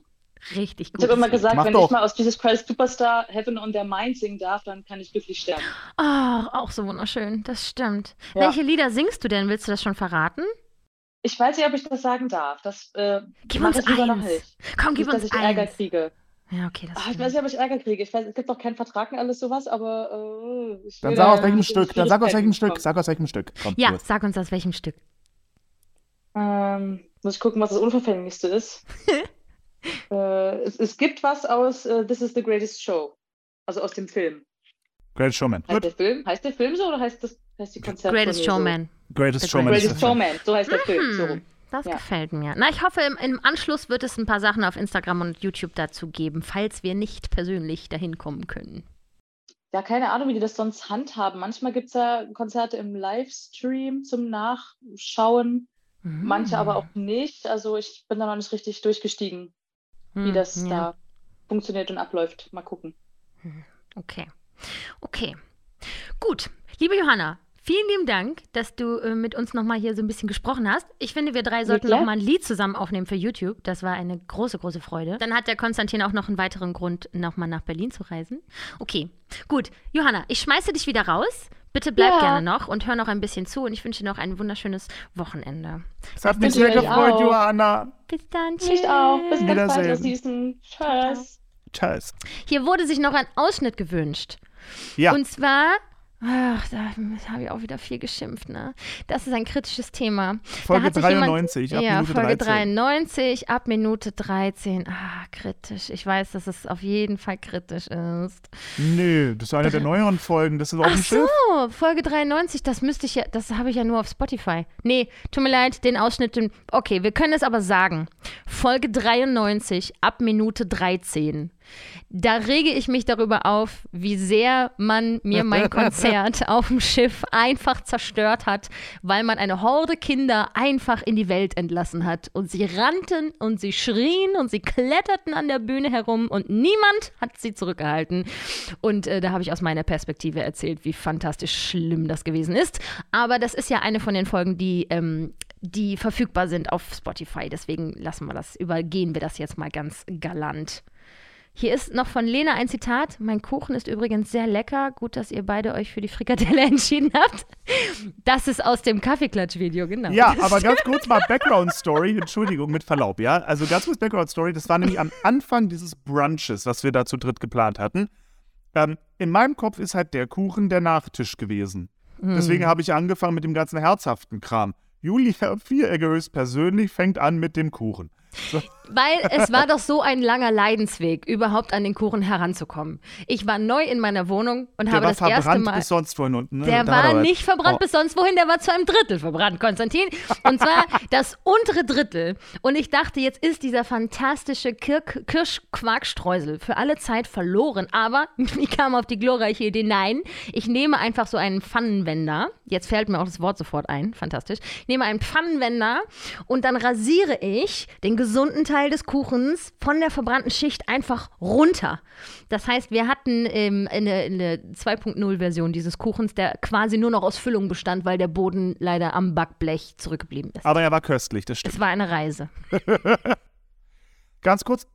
S2: Richtig gut.
S7: Ich habe immer gesagt,
S3: Mach
S7: wenn
S3: doch.
S7: ich mal aus Jesus Christ Superstar Heaven on Their Mind singen darf, dann kann ich glücklich sterben.
S2: Ach, auch so wunderschön. Das stimmt.
S7: Ja.
S2: Welche Lieder singst du denn? Willst du das schon verraten?
S7: Ich weiß nicht, ob ich das sagen darf. Das äh,
S2: Gib uns
S7: ich lieber noch
S2: eins.
S7: nicht.
S2: Komm, gib
S7: nicht,
S2: uns
S7: dass ich Ärger
S2: eins.
S7: kriege.
S2: Ja, okay, das
S7: Ah, ich weiß nicht, ob ich Ärger kriege. Ich weiß, es gibt doch keinen Vertrag und alles sowas, aber äh, ich
S3: Dann sag aus welchem Stück, dann sag aus welchem Stück, sag aus welchem Stück. Komm,
S2: Ja,
S3: los.
S2: sag uns aus welchem Stück.
S7: Ähm, muss ich gucken, was das Unverfänglichste ist. äh, es, es gibt was aus äh, This is the Greatest Show. Also aus dem Film.
S3: Great Showman.
S7: Heißt der Film? Heißt der Film so oder heißt das heißt die Konzerttournee
S2: Greatest
S7: so?
S2: Showman.
S3: Greatest
S2: The
S3: Showman.
S7: Greatest. Showman, so heißt der Film. So
S2: Hm,
S7: rum.
S2: das
S7: Ja.
S2: gefällt mir. Na, ich hoffe, im, im Anschluss wird es ein paar Sachen auf Instagram und YouTube dazu geben, falls wir nicht persönlich dahin kommen können.
S7: Ja, keine Ahnung, wie die das sonst handhaben. Manchmal gibt es ja Konzerte im Livestream zum Nachschauen, manche aber auch nicht. Also ich bin da noch nicht richtig durchgestiegen, wie
S2: Hm,
S7: das
S2: ja.
S7: da funktioniert und abläuft. Mal gucken.
S2: Okay. Okay. Gut. Liebe Johanna, vielen lieben Dank, dass du äh, mit uns nochmal hier so ein bisschen gesprochen hast. Ich finde, wir drei sollten nochmal ein Lied zusammen aufnehmen für YouTube. Das war eine große, große Freude. Dann hat der Konstantin auch noch einen weiteren Grund, nochmal nach Berlin zu reisen. Okay. Gut. Johanna, ich schmeiße dich wieder raus. Bitte bleib
S7: Ja.
S2: gerne noch und hör noch ein bisschen zu und ich wünsche dir noch ein wunderschönes Wochenende.
S3: Es hat mich sehr gefreut. Johanna.
S2: Bis dann. Tschüss.
S7: Nicht auch. Bis ganz bald,
S3: Wiedersehen.
S7: ihr Süßen. Tschüss.
S3: Tschüss.
S2: Hier wurde sich noch ein Ausschnitt gewünscht.
S3: Ja,
S2: Und zwar, ach, da habe ich auch wieder viel geschimpft, ne? Das ist ein kritisches Thema.
S3: Folge
S2: da hat sich jemand-
S3: 93, ab
S2: ja,
S3: Minute
S2: Folge
S3: 13.
S2: 93, ab Minute 13. Ah, kritisch. Ich weiß, dass es auf jeden Fall kritisch ist.
S3: nö, das ist eine der neueren Folgen. Das ist auf
S2: Ach
S3: Schiff.
S2: so, Folge 93, das müsste ich ja, das habe ich ja nur auf Spotify. Nee, tut mir leid, den Ausschnitt, den, okay, wir können es aber sagen. Folge 93, ab Minute 13. Da rege ich mich darüber auf, wie sehr man mir mein Konzert auf dem Schiff einfach zerstört hat, weil man eine Horde Kinder einfach in die Welt entlassen hat. Und sie rannten und sie schrien und sie kletterten an der Bühne herum und niemand hat sie zurückgehalten. Und äh, da habe ich aus meiner Perspektive erzählt, wie fantastisch schlimm das gewesen ist. Aber das ist ja eine von den Folgen, die, ähm, die verfügbar sind auf Spotify. Deswegen lassen wir das, übergehen wir das jetzt mal ganz galant. Hier ist noch von Lena ein Zitat. Mein Kuchen ist übrigens sehr lecker. Gut, dass ihr beide euch für die Frikadelle entschieden habt. Das ist aus dem Kaffeeklatsch-Video, genau.
S3: Ja, aber ganz kurz mal Background-Story, Entschuldigung, mit Verlaub, ja. Also ganz kurz Background-Story, das war nämlich am Anfang dieses Brunches, was wir da zu dritt geplant hatten. ähm, in meinem Kopf ist halt der Kuchen der Nachtisch gewesen. Deswegen habe ich angefangen mit dem ganzen herzhaften Kram. Julia Vieregge höchstpersönlich fängt an mit dem Kuchen. So.
S17: Weil es war doch so ein langer Leidensweg, überhaupt an den Kuchen heranzukommen. Ich war neu in meiner Wohnung und
S3: Der
S17: habe
S3: war
S17: das erste
S3: verbrannt
S17: Mal.
S3: bis sonst wohin unten. Ne?
S17: Der
S3: Da
S17: war nicht verbrannt
S3: Oh.
S17: bis sonst wohin, der war zu einem Drittel verbrannt, Konstantin. Und zwar das untere Drittel. Und ich dachte, jetzt ist dieser fantastische Kirschquarkstreusel für alle Zeit verloren. Aber ich kam auf die glorreiche Idee, nein, ich nehme einfach so einen Pfannenwender. Jetzt fällt mir auch das Wort sofort ein, fantastisch. Ich nehme einen Pfannenwender und dann rasiere ich den gesunden Teil des Kuchens von der verbrannten Schicht einfach runter. Das heißt, wir hatten ähm, eine, eine 2.0-Version dieses Kuchens, der quasi nur noch aus Füllung bestand, weil der Boden leider am Backblech zurückgeblieben ist.
S3: Aber er war köstlich, das stimmt.
S17: Es war eine Reise.
S3: Ganz kurz,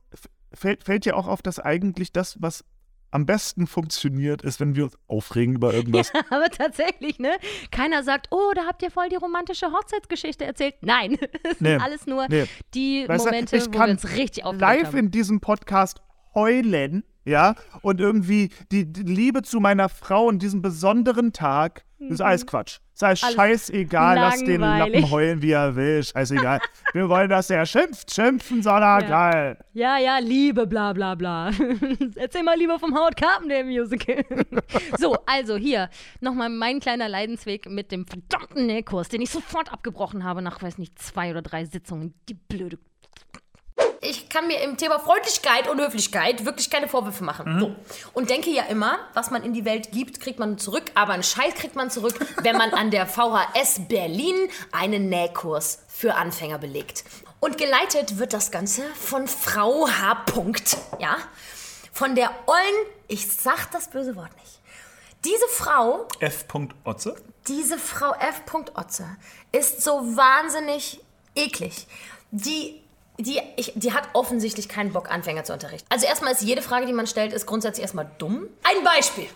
S3: fällt, fällt dir auch auf, dass eigentlich das, was am besten funktioniert, ist, wenn wir uns aufregen über irgendwas.
S17: Aber tatsächlich, ne? Keiner sagt, oh, da habt ihr voll die romantische Hochzeitsgeschichte erzählt. Nein, es
S3: Nee,
S17: sind alles nur
S3: nee.
S17: die
S3: Weißt du,
S17: Momente,
S3: ich
S17: wo wir uns richtig aufgeregt
S3: live
S17: haben.
S3: in diesem Podcast heulen, ja, und irgendwie die, die Liebe zu meiner Frau und diesem besonderen Tag, das ist alles Quatsch. Ist alles,
S17: Mhm. Alles
S3: scheißegal, lass den
S17: langweilig.
S3: Lappen heulen, wie er will, scheißegal. Wir wollen, dass er schimpft, schimpfen soll er,
S17: Ja.
S3: geil.
S17: Ja, ja, Liebe, bla bla bla. Erzähl mal lieber vom Howard Carpenter Musical. so, also hier nochmal mein kleiner Leidensweg mit dem verdammten Nähkurs, den ich sofort abgebrochen habe nach, weiß nicht, zwei oder drei Sitzungen. Die blöde.
S2: Ich kann mir im Thema Freundlichkeit und Höflichkeit wirklich keine Vorwürfe machen. So. Und denke ja immer, was man in die Welt gibt, kriegt man zurück. Aber einen Scheiß kriegt man zurück, wenn man an der VHS Berlin einen Nähkurs für Anfänger belegt. Und geleitet wird das Ganze von Frau H. Punkt, ja? Von der ollen, ich sag das böse Wort nicht. Diese Frau
S18: F. Otze.
S2: diese Frau F. Otze ist so wahnsinnig eklig. Die, die, ich, die hat offensichtlich keinen Bock, Anfänger zu unterrichten. Also erstmal ist jede Frage, die man stellt, ist grundsätzlich erstmal dumm. Ein Beispiel.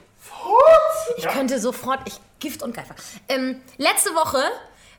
S2: Ich könnte sofort, ich Gift und Geifer. Ähm, letzte Woche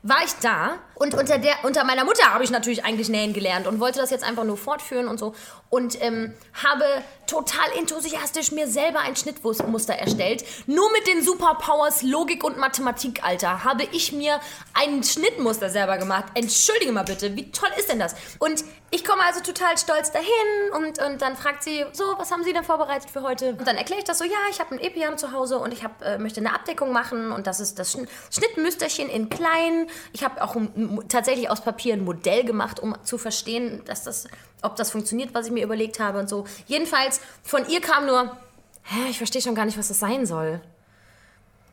S2: war ich da und unter, der, unter meiner Mutter habe ich natürlich eigentlich nähen gelernt und wollte das jetzt einfach nur fortführen und so. Und ähm, habe total enthusiastisch mir selber ein Schnittmuster erstellt. Nur mit den Superpowers Logik und Mathematik, Alter, habe ich mir ein Schnittmuster selber gemacht. Entschuldige mal bitte, wie toll ist denn das? Und ich komme also total stolz dahin und, und dann fragt sie, so, was haben Sie denn vorbereitet für heute? Und dann erkläre ich das so, ja, ich habe ein Epiam zu Hause und ich hab, äh, möchte eine Abdeckung machen und das ist das Schn Schnittmüsterchen in klein. Ich habe auch ein, tatsächlich aus Papier ein Modell gemacht, um zu verstehen, dass das, ob das funktioniert, was ich mir überlegt habe und so. Jedenfalls, von ihr kam nur, hä, ich verstehe schon gar nicht, was das sein soll.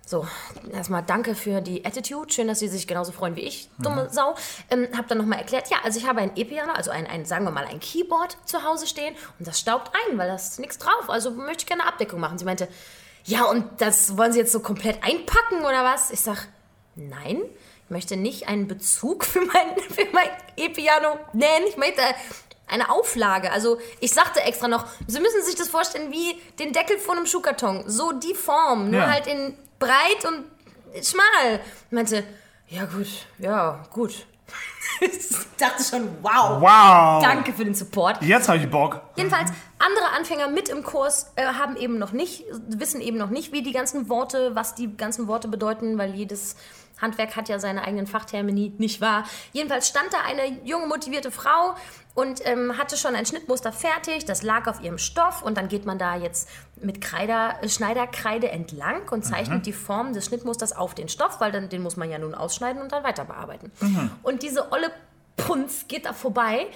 S2: So, erstmal danke für die Attitude. Schön, dass Sie sich genauso freuen wie ich, dumme Sau. Ähm, hab dann nochmal erklärt, ja, also ich habe ein E-Piano, also ein, ein, sagen wir mal, ein Keyboard zu Hause stehen und das staubt ein, weil da ist nichts drauf. Also möchte ich gerne eine Abdeckung machen. Sie meinte, ja, und das wollen Sie jetzt so komplett einpacken oder was? Ich sag, nein, ich möchte nicht einen Bezug für mein, für mein E-Piano nennen. Ich möchte eine Auflage. Also ich sagte extra noch, Sie müssen sich das vorstellen wie den Deckel von einem Schuhkarton. So die Form, nur
S18: Ja.
S2: halt in breit und schmal. Ich meinte, ja gut, ja gut. ich dachte schon, wow.
S18: Wow.
S2: Danke für den Support.
S18: Jetzt habe ich Bock.
S2: Jedenfalls, andere Anfänger mit im Kurs äh, haben eben noch nicht, wissen eben noch nicht, wie die ganzen Worte, was die ganzen Worte bedeuten, weil jedes Handwerk hat ja seine eigenen Fachtermini, nicht wahr? Jedenfalls stand da eine junge, motivierte Frau und ähm, hatte schon ein Schnittmuster fertig, das lag auf ihrem Stoff und dann geht man da jetzt mit Kreider, äh, Schneiderkreide entlang und zeichnet die Form des Schnittmusters auf den Stoff, weil dann den muss man ja nun ausschneiden und dann weiter bearbeiten. Und diese olle Punz geht da vorbei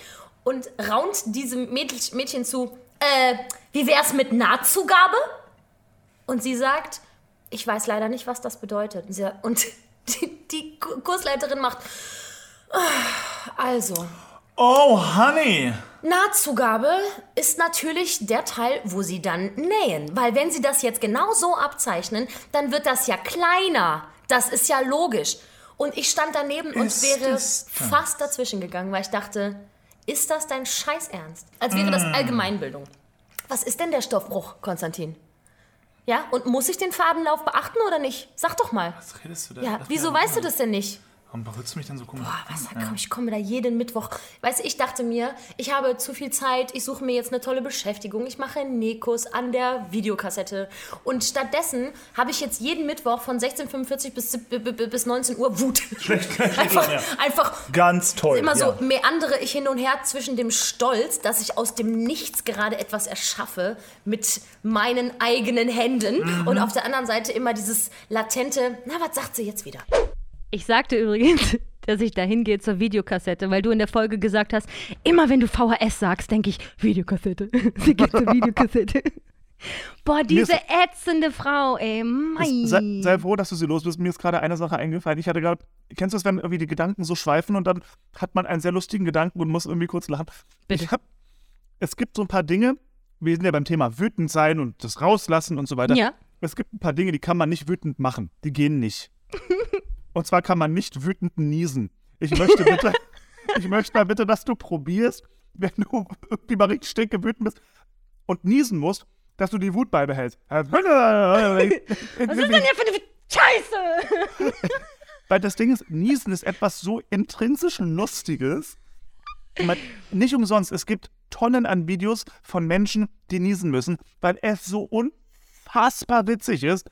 S2: und raunt diesem Mädel- Mädchen zu, äh, wie wär's mit Nahtzugabe? Und sie sagt, ich weiß leider nicht, was das bedeutet. Und, sie, und die, die Kursleiterin macht, "Ah, also,
S18: Oh, Honey.
S2: Nahtzugabe ist natürlich der Teil, wo sie dann nähen. Weil wenn sie das jetzt genau so abzeichnen, dann wird das ja kleiner. Das ist ja logisch. Und ich stand daneben und
S18: Ist
S2: wäre
S18: es das?
S2: fast dazwischen gegangen, weil ich dachte, ist das dein Scheißernst? Als wäre das Allgemeinbildung. Was ist denn der Stoffbruch, Konstantin? Ja, und muss ich den Fadenlauf beachten oder nicht? Sag doch mal.
S18: Was redest du da?
S2: Ja, wieso weißt du das denn nicht?
S3: Warum berührst du mich denn so komisch?
S2: Boah, was, komm, ich komme da jeden Mittwoch. Weißt du, ich dachte mir, ich habe zu viel Zeit, ich suche mir jetzt eine tolle Beschäftigung, ich mache Nekus an der Videokassette. Und stattdessen habe ich jetzt jeden Mittwoch von 16.45 bis, bis 19 Uhr Wut. einfach,
S3: ja.
S2: einfach
S3: Ganz toll.
S2: immer
S3: ja.
S2: so meandere ich hin und her zwischen dem Stolz, dass ich aus dem Nichts gerade etwas erschaffe mit meinen eigenen Händen
S3: Mhm.
S2: und auf der anderen Seite immer dieses latente, na, was sagt sie jetzt wieder?
S19: Ich sagte übrigens, dass ich dahin gehe zur Videokassette, weil du in der Folge gesagt hast, immer wenn du VHS sagst, denke ich, Videokassette. Sie geht zur Videokassette. Boah, diese
S20: ist-
S19: ätzende Frau, ey, mei.
S20: Sei, sei froh, dass du sie los bist. Mir ist gerade eine Sache eingefallen. Ich hatte gerade, kennst du das, wenn irgendwie die Gedanken so schweifen und dann hat man einen sehr lustigen Gedanken und muss irgendwie kurz lachen?
S19: Bitte.
S20: Ich hab, es gibt so ein paar Dinge, wir sind ja beim Thema wütend sein und das rauslassen und so weiter.
S19: Ja.
S20: Es gibt ein paar Dinge, die kann man nicht wütend machen. Die gehen nicht. Und zwar kann man nicht wütend niesen. Ich möchte bitte, ich möchte mal bitte, dass du probierst, wenn du irgendwie mal richtig stinke wütend bist und niesen musst, dass du die Wut beibehältst. Was ist
S19: denn hier für eine Scheiße?
S20: Weil das Ding ist, Niesen ist etwas so intrinsisch Lustiges. Man, nicht umsonst, es gibt Tonnen an Videos von Menschen, die niesen müssen, weil es so unfassbar witzig ist.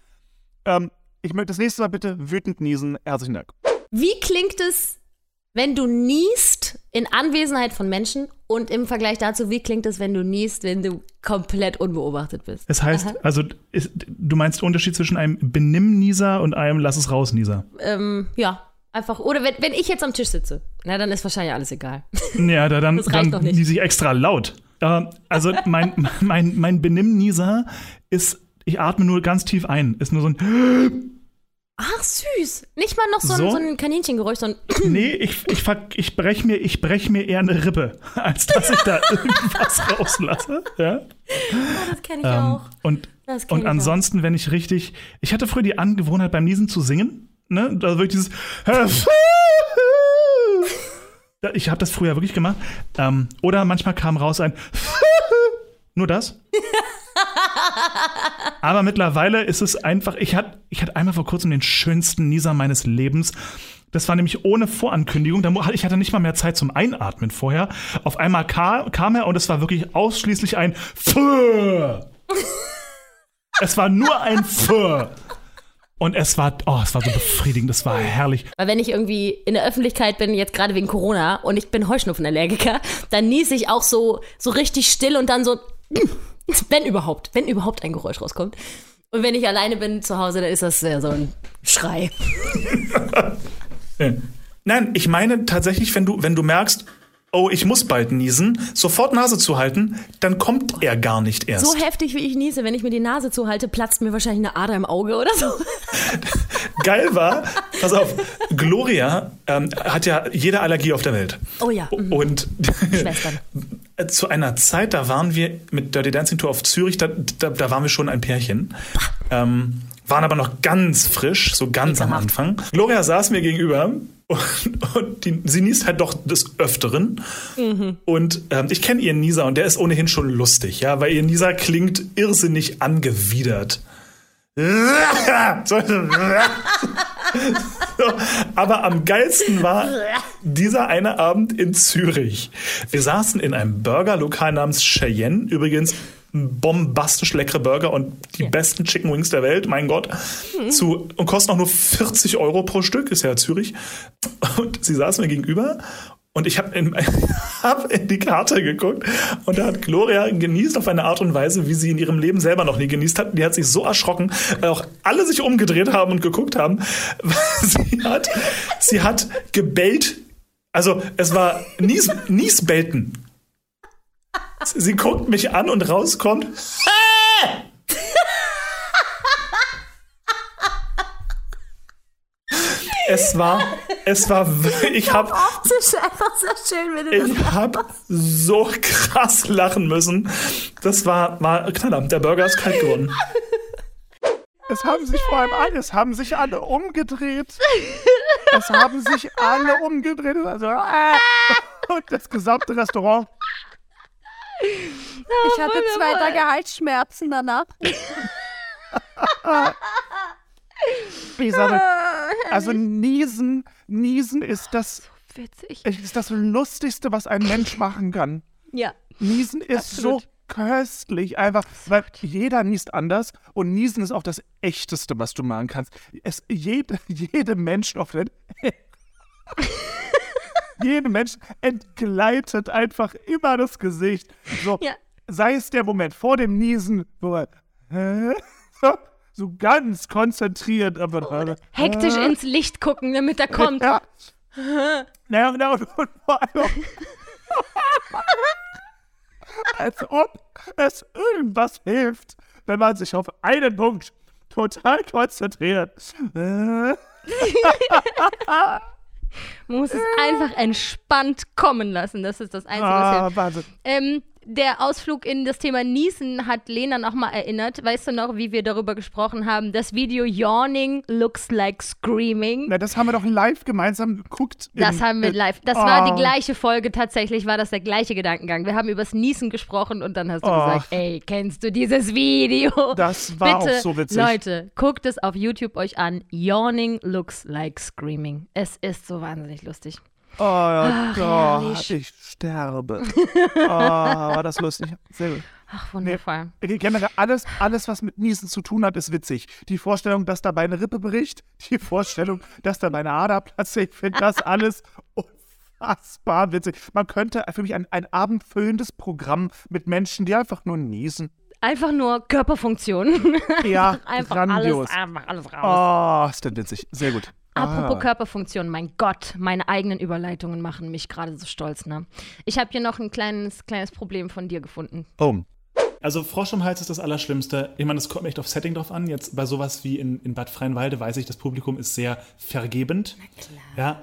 S20: Ähm, ich möchte das nächste Mal bitte wütend niesen. Herzlichen Dank.
S2: Wie klingt es, wenn du niest in Anwesenheit von Menschen und im Vergleich dazu, wie klingt es, wenn du niest, wenn du komplett unbeobachtet bist?
S3: Es heißt, also ist, du meinst den Unterschied zwischen einem Benimm-Nieser und einem Lass es raus-Nieser.
S2: Ähm, ja, einfach. Oder wenn, wenn ich jetzt am Tisch sitze, na, dann ist wahrscheinlich alles egal.
S3: Ja, da, dann,
S2: Das reicht
S3: dann niese ich extra laut. Äh, also mein, mein, mein Benimm-Nieser ist, ich atme nur ganz tief ein. Ist nur so ein,
S2: Ach, süß. Nicht mal noch so,
S3: So?
S2: Ein, so ein Kaninchengeräusch, so ein.
S3: nee, ich, ich, ich breche mir, ich brech mir eher eine Rippe, als dass ich da irgendwas rauslasse. Ja?
S2: Das kenne ich
S3: Ähm,
S2: auch.
S3: und und
S2: ich auch.
S3: ansonsten, wenn ich richtig. Ich hatte früher die Angewohnheit beim Niesen zu singen. Ne? Da wirklich dieses. Ich habe das früher wirklich gemacht. Ähm, oder manchmal kam raus ein. Nur das. Aber mittlerweile ist es einfach. Ich hatte ich hatte einmal vor kurzem den schönsten Nieser meines Lebens. Das war nämlich ohne Vorankündigung. Ich hatte nicht mal mehr Zeit zum Einatmen vorher. Auf einmal ka- kam er und es war wirklich ausschließlich ein Pfff. Es war nur ein Pfff. Und es war, oh, es war so befriedigend, es war herrlich.
S2: Weil wenn ich irgendwie in der Öffentlichkeit bin, jetzt gerade wegen Corona, und ich bin Heuschnupfenallergiker, dann niese ich auch so, so richtig still und dann so, wenn überhaupt, wenn überhaupt ein Geräusch rauskommt. Und wenn ich alleine bin zu Hause, dann ist das ja so ein Schrei.
S3: Nein, ich meine tatsächlich, wenn du, wenn du merkst, oh, ich muss bald niesen, sofort Nase zu halten, dann kommt er gar nicht erst.
S2: So heftig, wie ich niese, wenn ich mir die Nase zuhalte, platzt mir wahrscheinlich eine Ader im Auge oder so.
S3: Geil war, pass auf, Gloria ähm, hat ja jede Allergie auf der Welt.
S2: Oh ja. mhm.
S3: Und
S2: Schwestern.
S3: zu einer Zeit, da waren wir mit Dirty Dancing Tour auf Zürich, da, da, da waren wir schon ein Pärchen. Ähm, waren aber noch ganz frisch, so ganz am. Anfang. Gloria saß mir gegenüber und, und die, sie niest halt doch des Öfteren. Und ähm, ich kenne ihren Nieser und der ist ohnehin schon lustig, ja, weil ihr Nieser klingt irrsinnig angewidert. So, aber am geilsten war dieser eine Abend in Zürich. Wir saßen in einem Burgerlokal namens Cheyenne. Übrigens bombastisch leckere Burger und die besten Chicken Wings der Welt, mein Gott. Zu, und kosten auch nur 40 Euro pro Stück, ist ja Zürich. Und sie saß mir gegenüber und ich habe in, hab in die Karte geguckt und da hat Gloria genießt auf eine Art und Weise, wie sie in ihrem Leben selber noch nie genießt hat. Die hat sich so erschrocken, weil auch alle sich umgedreht haben und geguckt haben. Sie hat, sie hat gebellt. Also es war Nies, Niesbelten. Sie guckt mich an und rauskommt. Es war, es war, ich habe ich habe so krass lachen müssen. Das war, war Knaller. Der Burger ist kalt geworden.
S20: Es haben sich vor allem alle, es haben sich alle umgedreht. Es haben sich alle umgedreht. Also, äh, und das gesamte Restaurant.
S12: Ich hatte zwei Tage Halsschmerzen danach.
S20: Ich sage,
S3: Also Niesen, Niesen ist das,
S2: Witzig.
S3: ist das Lustigste, was ein Mensch machen kann.
S2: Ja.
S3: Niesen ist
S2: Absolut.
S3: so köstlich, einfach, weil jeder niest anders und Niesen ist auch das Echteste, was du machen kannst. Es, jede, jede Mensch auf der Jede Mensch entgleitet einfach immer das Gesicht. So,
S2: Ja.
S3: sei es der Moment vor dem Niesen, wo hä? so, so ganz konzentriert einfach
S2: Hektisch
S3: Äh.
S2: ins Licht gucken, damit er kommt.
S3: Ja. Naja, und, und vor allem, als ob es irgendwas hilft, wenn man sich auf einen Punkt total konzentriert.
S2: Man muss es einfach entspannt kommen lassen. Das ist das Einzige, was
S3: ah,
S2: hilft. Ähm, der Ausflug in das Thema Niesen hat Lena nochmal erinnert. Weißt du noch, wie wir darüber gesprochen haben? Das Video Yawning looks like screaming.
S3: Na, das haben wir doch live gemeinsam geguckt.
S2: Das haben wir
S3: äh,
S2: live. Das war die
S3: oh.
S2: gleiche Folge tatsächlich, war das der gleiche Gedankengang. Wir haben übers Niesen gesprochen und dann hast du
S3: Oh.
S2: gesagt, ey, kennst du dieses Video?
S3: Das war
S2: Bitte,
S3: auch so witzig.
S2: Leute, guckt es auf YouTube euch an. Yawning looks like screaming. Es ist so wahnsinnig lustig.
S3: Oh Gott,
S2: herrlich.
S3: ich sterbe. oh, war das lustig. Sehr gut.
S2: Ach, wundervoll.
S3: Generell alles, alles, was mit Niesen zu tun hat, ist witzig. Die Vorstellung, dass dabei eine Rippe bricht, die Vorstellung, dass dabei eine Ader platzt, ich finde das alles unfassbar witzig. Man könnte für mich ein, ein abendfüllendes Programm mit Menschen, die einfach nur niesen.
S2: Einfach nur Körperfunktion.
S3: Ja,
S2: einfach
S3: grandios.
S2: alles, einfach alles raus.
S3: Oh, ist das witzig. Sehr gut.
S2: Apropos
S3: Ah.
S2: Körperfunktion, mein Gott, meine eigenen Überleitungen machen mich gerade so stolz, ne? Ich habe hier noch ein kleines, kleines Problem von dir gefunden.
S3: Oh.
S4: Also Frosch im Hals ist das Allerschlimmste. Ich meine, es kommt echt auf Setting drauf an. Jetzt bei sowas wie in, in Bad Freienwalde weiß ich, das Publikum ist sehr vergebend. Ja,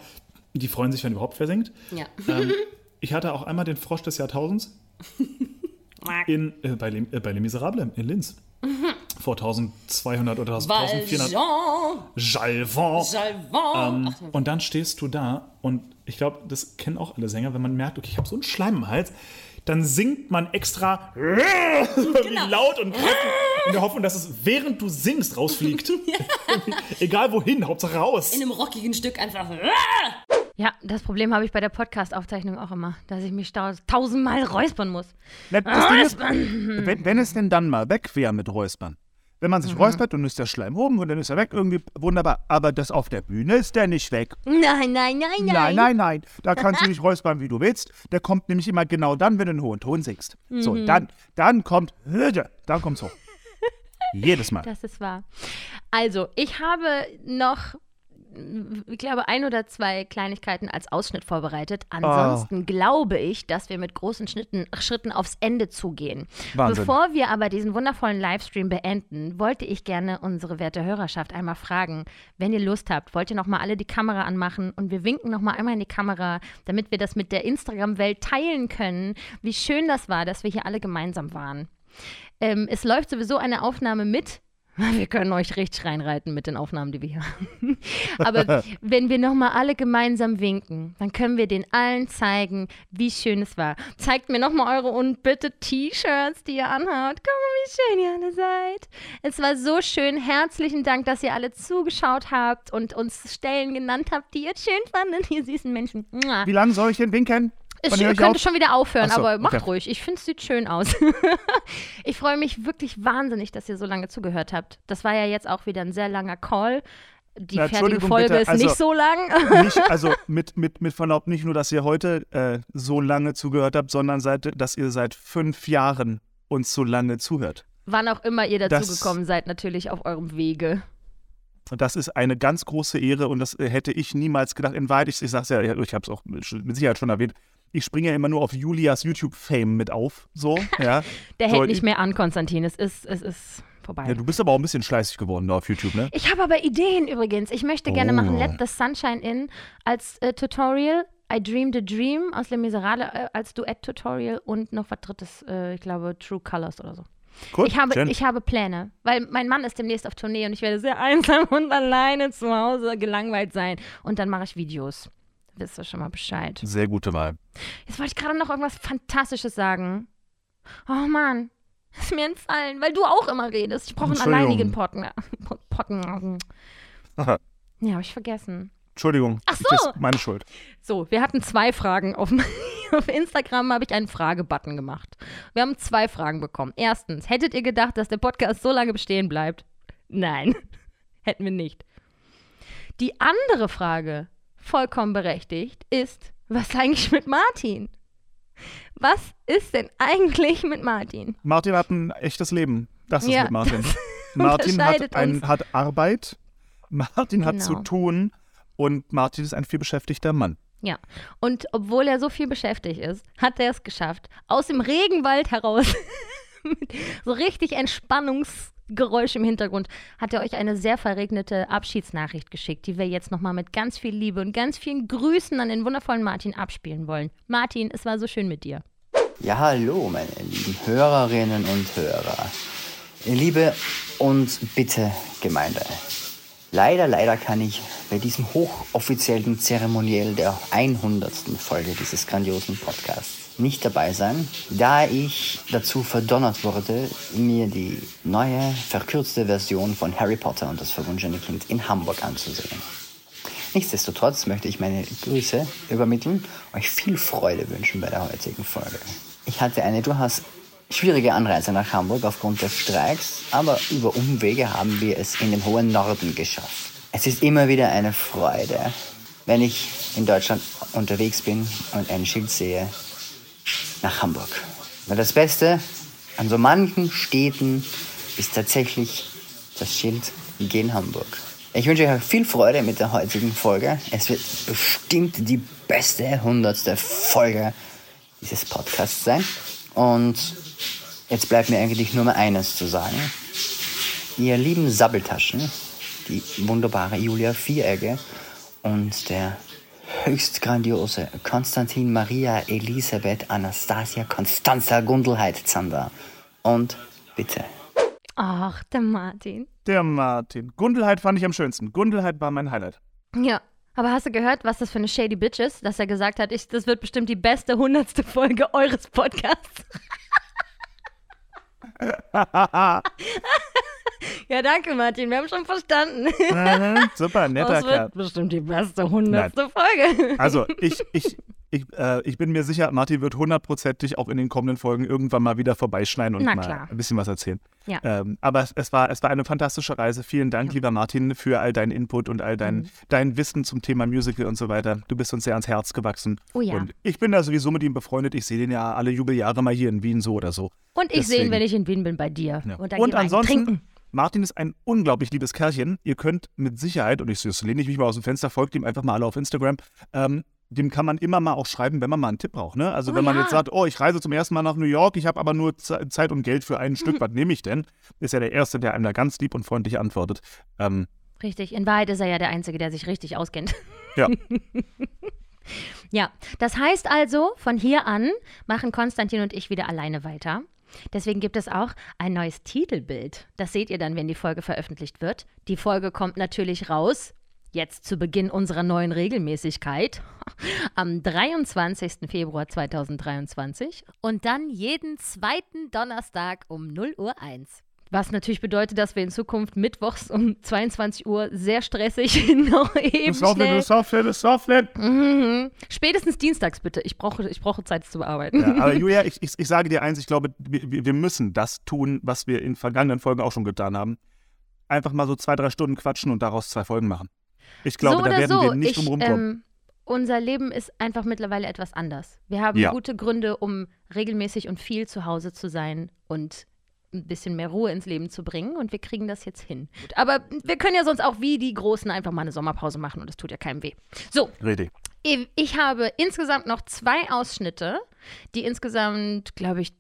S4: die freuen sich, wenn überhaupt wer singt.
S5: Ja.
S4: Ähm, ich hatte auch einmal den Frosch des Jahrtausends in, äh, bei, Les, äh, bei Les Miserables in Linz. Vor 1200 oder 1400.
S5: Valjean,
S4: Jalvant.
S5: Jalvant.
S4: Ähm, und dann stehst du da und ich glaube, das kennen auch alle Sänger, wenn man merkt, okay, ich habe so einen Schleim im Hals, dann singt man extra wie laut und kräftig in der Hoffnung, dass es während du singst rausfliegt. Egal wohin, Hauptsache raus.
S5: In einem rockigen Stück einfach.
S2: Ja, das Problem habe ich bei der Podcast-Aufzeichnung auch immer, dass ich mich tausendmal räuspern muss.
S3: Das Ding ist, wenn, wenn es denn dann mal weg wäre mit Räuspern. Wenn man
S2: Mhm.
S3: sich räuspert, dann ist der Schleim oben und dann ist er weg, irgendwie wunderbar. Aber das auf der Bühne ist der nicht weg.
S2: Nein, nein, nein, nein.
S3: Nein, nein, nein. Da kannst du dich räuspern, wie du willst. Der kommt nämlich immer genau dann, wenn du einen hohen Ton singst. So,
S2: Mhm.
S3: dann, dann kommt, dann kommt's hoch. Jedes Mal.
S2: Das ist wahr. Also, ich habe noch, ich glaube, ein oder zwei Kleinigkeiten als Ausschnitt vorbereitet. Ansonsten glaube ich, dass wir mit großen Schnitten, Schritten aufs Ende zugehen.
S3: Wahnsinn.
S2: Bevor wir aber diesen wundervollen Livestream beenden, wollte ich gerne unsere werte Hörerschaft einmal fragen, wenn ihr Lust habt, wollt ihr noch mal alle die Kamera anmachen und wir winken noch mal einmal in die Kamera, damit wir das mit der Instagram-Welt teilen können, wie schön das war, dass wir hier alle gemeinsam waren. Ähm, es läuft sowieso eine Aufnahme mit. Wir können euch richtig reinreiten mit den Aufnahmen, die wir hier haben. Aber wenn wir nochmal alle gemeinsam winken, dann können wir den allen zeigen, wie schön es war. Zeigt mir nochmal eure unbitte T-Shirts, die ihr anhabt. Guck mal, wie schön ihr alle seid. Es war so schön. Herzlichen Dank, dass ihr alle zugeschaut habt und uns Stellen genannt habt, die ihr schön fandet, ihr süßen Menschen.
S3: Wie lange soll ich denn winken?
S2: Es könnte
S3: auf?
S2: schon wieder aufhören,
S3: so,
S2: aber macht
S3: okay.
S2: ruhig. Ich finde, es sieht schön aus. ich freue mich wirklich wahnsinnig, dass ihr so lange zugehört habt. Das war ja jetzt auch wieder ein sehr langer Call. Die
S3: Na,
S2: fertige Folge
S3: bitte,
S2: ist
S3: also-
S2: nicht so lang.
S3: Nicht, also mit, mit, mit Verlaub nicht nur, dass ihr heute äh, so lange zugehört habt, sondern seit, dass ihr seit fünf Jahren uns so lange zuhört.
S2: Wann auch immer ihr dazugekommen seid, natürlich auf eurem Wege.
S3: Und Das ist eine ganz große Ehre und das äh, hätte ich niemals gedacht. In Wahrheit, ich, ich sag's ja, ich habe es auch mit Sicherheit schon erwähnt, ich springe ja immer nur auf Julias YouTube-Fame mit auf. So, ja.
S2: Der
S3: so,
S2: hält nicht mehr an, Konstantin. Es ist, es ist vorbei.
S3: Ja, du bist aber auch ein bisschen schleißig geworden da auf YouTube, ne?
S2: Ich habe aber Ideen übrigens. Ich möchte gerne
S3: Oh.
S2: machen Let the Sunshine In als äh, Tutorial. I Dreamed a Dream aus Les Miserables äh, als Duett-Tutorial und noch was drittes, äh, ich glaube True Colors oder so.
S3: Gut,
S2: Ich habe,
S3: schön.
S2: ich habe Pläne, weil mein Mann ist demnächst auf Tournee und ich werde sehr einsam und alleine zu Hause gelangweilt sein. Und dann mache ich Videos. Wisst ihr schon mal Bescheid.
S3: Sehr gute Wahl.
S2: Jetzt wollte ich gerade noch irgendwas Fantastisches sagen. Oh Mann, ist mir entfallen, weil du auch immer redest. Ich brauche einen alleinigen Potten. Potten.
S3: Aha.
S2: Ja, habe ich vergessen.
S3: Entschuldigung.
S2: Ach so.
S3: Das ist meine Schuld.
S2: So, wir hatten zwei Fragen. Auf, auf Instagram habe ich einen Fragebutton gemacht. Wir haben zwei Fragen bekommen. Erstens, hättet ihr gedacht, dass der Podcast so lange bestehen bleibt? Nein, hätten wir nicht. Die andere Frage, vollkommen berechtigt, ist, was eigentlich mit Martin? Was ist denn eigentlich mit Martin?
S3: Martin hat ein echtes Leben. Das ist
S2: Ja,
S3: mit Martin. Martin hat, ein, hat Arbeit. Martin hat zu
S2: Genau.
S3: tun. Und Martin ist ein vielbeschäftigter Mann.
S2: Ja, und obwohl er so viel beschäftigt ist, hat er es geschafft, aus dem Regenwald heraus, so richtig Entspannungsgeräusch im Hintergrund, hat er euch eine sehr verregnete Abschiedsnachricht geschickt, die wir jetzt nochmal mit ganz viel Liebe und ganz vielen Grüßen an den wundervollen Martin abspielen wollen. Martin, es war so schön mit dir.
S21: Ja, hallo, meine lieben Hörerinnen und Hörer. Liebe und bitte Gemeinde. Leider, leider kann ich bei diesem hochoffiziellen Zeremoniell der 100. Folge dieses grandiosen Podcasts nicht dabei sein, da ich dazu verdonnert wurde, mir die neue, verkürzte Version von Harry Potter und das verwunschene Kind in Hamburg anzusehen. Nichtsdestotrotz möchte ich meine Grüße übermitteln, euch viel Freude wünschen bei der heutigen Folge. Ich hatte eine durchaus schwierige Anreise nach Hamburg aufgrund des Streiks, aber über Umwege haben wir es in den hohen Norden geschafft. Es ist immer wieder eine Freude, wenn ich in Deutschland unterwegs bin und ein Schild sehe nach Hamburg. Weil das Beste an so manchen Städten ist tatsächlich das Schild Gehen Hamburg. Ich wünsche euch viel Freude mit der heutigen Folge. Es wird bestimmt die beste hundertste Folge dieses Podcasts sein. Und jetzt bleibt mir eigentlich nur mal eines zu sagen. Ihr lieben Sabbeltaschen, die wunderbare Julia Vieregge und der höchst grandiose Konstantin Maria Elisabeth Anastasia Constanza Gundelheit Zander. Und bitte
S2: Ach, der Martin.
S3: Der Martin. Gundelheit fand ich am schönsten. Gundelheit war mein Highlight.
S2: Ja, aber hast du gehört, was das für eine shady Bitch ist, dass er gesagt hat, ich, das wird bestimmt die beste hundertste Folge eures Podcasts? ja, danke, Martin. Wir haben schon verstanden.
S3: Mhm, Super, netter
S2: Das
S3: Kerl.
S2: wird bestimmt die beste hundertste Folge.
S3: Also, ich, ich, ich, äh, ich bin mir sicher, Martin wird hundertprozentig auch in den kommenden Folgen irgendwann mal wieder vorbeischneiden und
S2: Na
S3: mal
S2: klar.
S3: ein bisschen was erzählen.
S2: Ja.
S3: Ähm, aber es, es, war, es war eine fantastische Reise. Vielen Dank, lieber Martin, für all deinen Input und all dein,
S2: Mhm.
S3: dein Wissen zum Thema Musical und so weiter. Du bist uns sehr ans Herz gewachsen.
S2: Oh ja.
S3: Und ich bin da sowieso mit ihm befreundet. Ich sehe den ja alle Jubeljahre mal hier in Wien so oder so.
S2: Und ich sehe ihn,
S3: Deswegen.
S2: wenn ich in Wien bin, bei dir.
S3: Ja.
S2: Und, dann
S3: Und ansonsten,
S2: trinken.
S3: Martin ist ein unglaublich liebes Kerlchen. Ihr könnt mit Sicherheit, und ich lehne ich mich mal aus dem Fenster, folgt ihm einfach mal alle auf Instagram. Ähm, dem kann man immer mal auch schreiben, wenn man mal einen Tipp braucht. Ne? Also
S2: Oh
S3: wenn man
S2: ja.
S3: jetzt sagt, oh, ich reise zum ersten Mal nach New York, ich habe aber nur Ze- Zeit und Geld für ein Stück, was nehme ich denn? Ist ja der Erste, der einem da ganz lieb und freundlich antwortet. Ähm,
S2: Richtig, in Wahrheit ist er ja der Einzige, der sich richtig auskennt.
S3: ja,
S2: Ja, das heißt also, von hier an machen Konstantin und ich wieder alleine weiter. Deswegen gibt es auch ein neues Titelbild. Das seht ihr dann, wenn die Folge veröffentlicht wird. Die Folge kommt natürlich raus, jetzt zu Beginn unserer neuen Regelmäßigkeit, am 23. Februar 2023.
S1: Und dann jeden zweiten Donnerstag um 0 Uhr 1.
S2: Was natürlich bedeutet, dass wir in Zukunft mittwochs um 22 Uhr sehr stressig noch eben schnell
S3: Software, das Software.
S2: Mhm. Spätestens dienstags bitte. Ich brauche, ich brauche Zeit, zu bearbeiten.
S3: Ja, aber Julia, ich, ich, ich sage dir eins, ich glaube, wir, wir müssen das tun, was wir in vergangenen Folgen auch schon getan haben. Einfach mal so zwei, drei Stunden quatschen und daraus zwei Folgen machen. Ich glaube,
S2: so
S3: da werden
S2: so,
S3: wir nicht
S2: ich,
S3: drum rumkommen.
S2: ähm, unser Leben ist einfach mittlerweile etwas anders. Wir haben
S3: Ja.
S2: gute Gründe, um regelmäßig und viel zu Hause zu sein und ein bisschen mehr Ruhe ins Leben zu bringen und wir kriegen das jetzt hin. Gut, aber wir können ja sonst auch wie die Großen einfach mal eine Sommerpause machen und es tut ja keinem weh. So,
S3: Richtig.
S2: ich habe insgesamt noch zwei Ausschnitte, die insgesamt, glaube ich,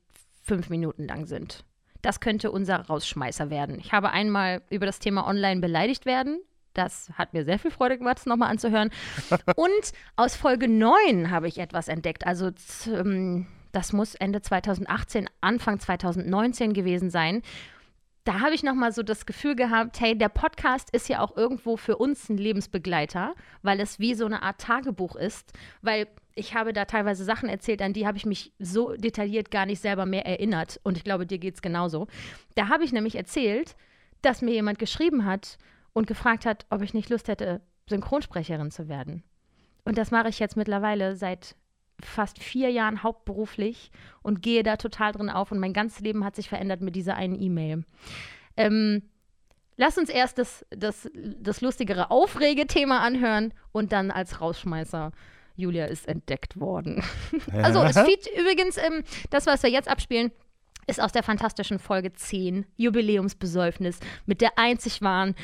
S2: fünf Minuten lang sind. Das könnte unser Rausschmeißer werden. Ich habe einmal über das Thema Online beleidigt werden. Das hat mir sehr viel Freude gemacht, es nochmal anzuhören. Und aus Folge 9 habe ich etwas entdeckt. Also das muss Ende 2018, Anfang 2019 gewesen sein da habe ich nochmal so das Gefühl gehabt, hey, der Podcast ist ja auch irgendwo für uns ein Lebensbegleiter, weil es wie so eine Art Tagebuch ist, weil ich habe da teilweise Sachen erzählt, an die habe ich mich so detailliert gar nicht selber mehr erinnert und ich glaube, dir geht es genauso. Da habe ich nämlich erzählt, dass mir jemand geschrieben hat und gefragt hat, ob ich nicht Lust hätte, Synchronsprecherin zu werden. Und das mache ich jetzt mittlerweile seit fast vier Jahren hauptberuflich und gehe da total drin auf. Und mein ganzes Leben hat sich verändert mit dieser einen E-Mail. Ähm, lass uns erst das, das, das lustigere Aufregethema anhören und dann als Rausschmeißer. Julia ist entdeckt worden. also, es feed übrigens, ähm, das, was wir jetzt abspielen, ist aus der fantastischen Folge 10, Jubiläumsbesäufnis, mit der einzig wahren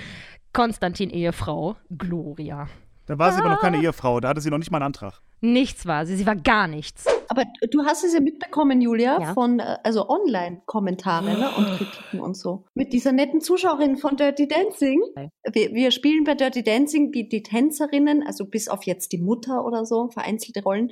S2: Konstantin-Ehefrau, Gloria.
S3: Da war sie aber noch keine Ehefrau, da hatte sie noch nicht mal einen Antrag.
S2: Nichts war sie, sie war gar nichts.
S22: Aber du hast es ja mitbekommen, Julia,
S2: Ja.
S22: von äh, also Online-Kommentare ne, und Kritiken und so. Mit dieser netten Zuschauerin von Dirty Dancing. Wir, wir spielen bei Dirty Dancing die, die Tänzerinnen, also bis auf jetzt die Mutter oder so, vereinzelte Rollen,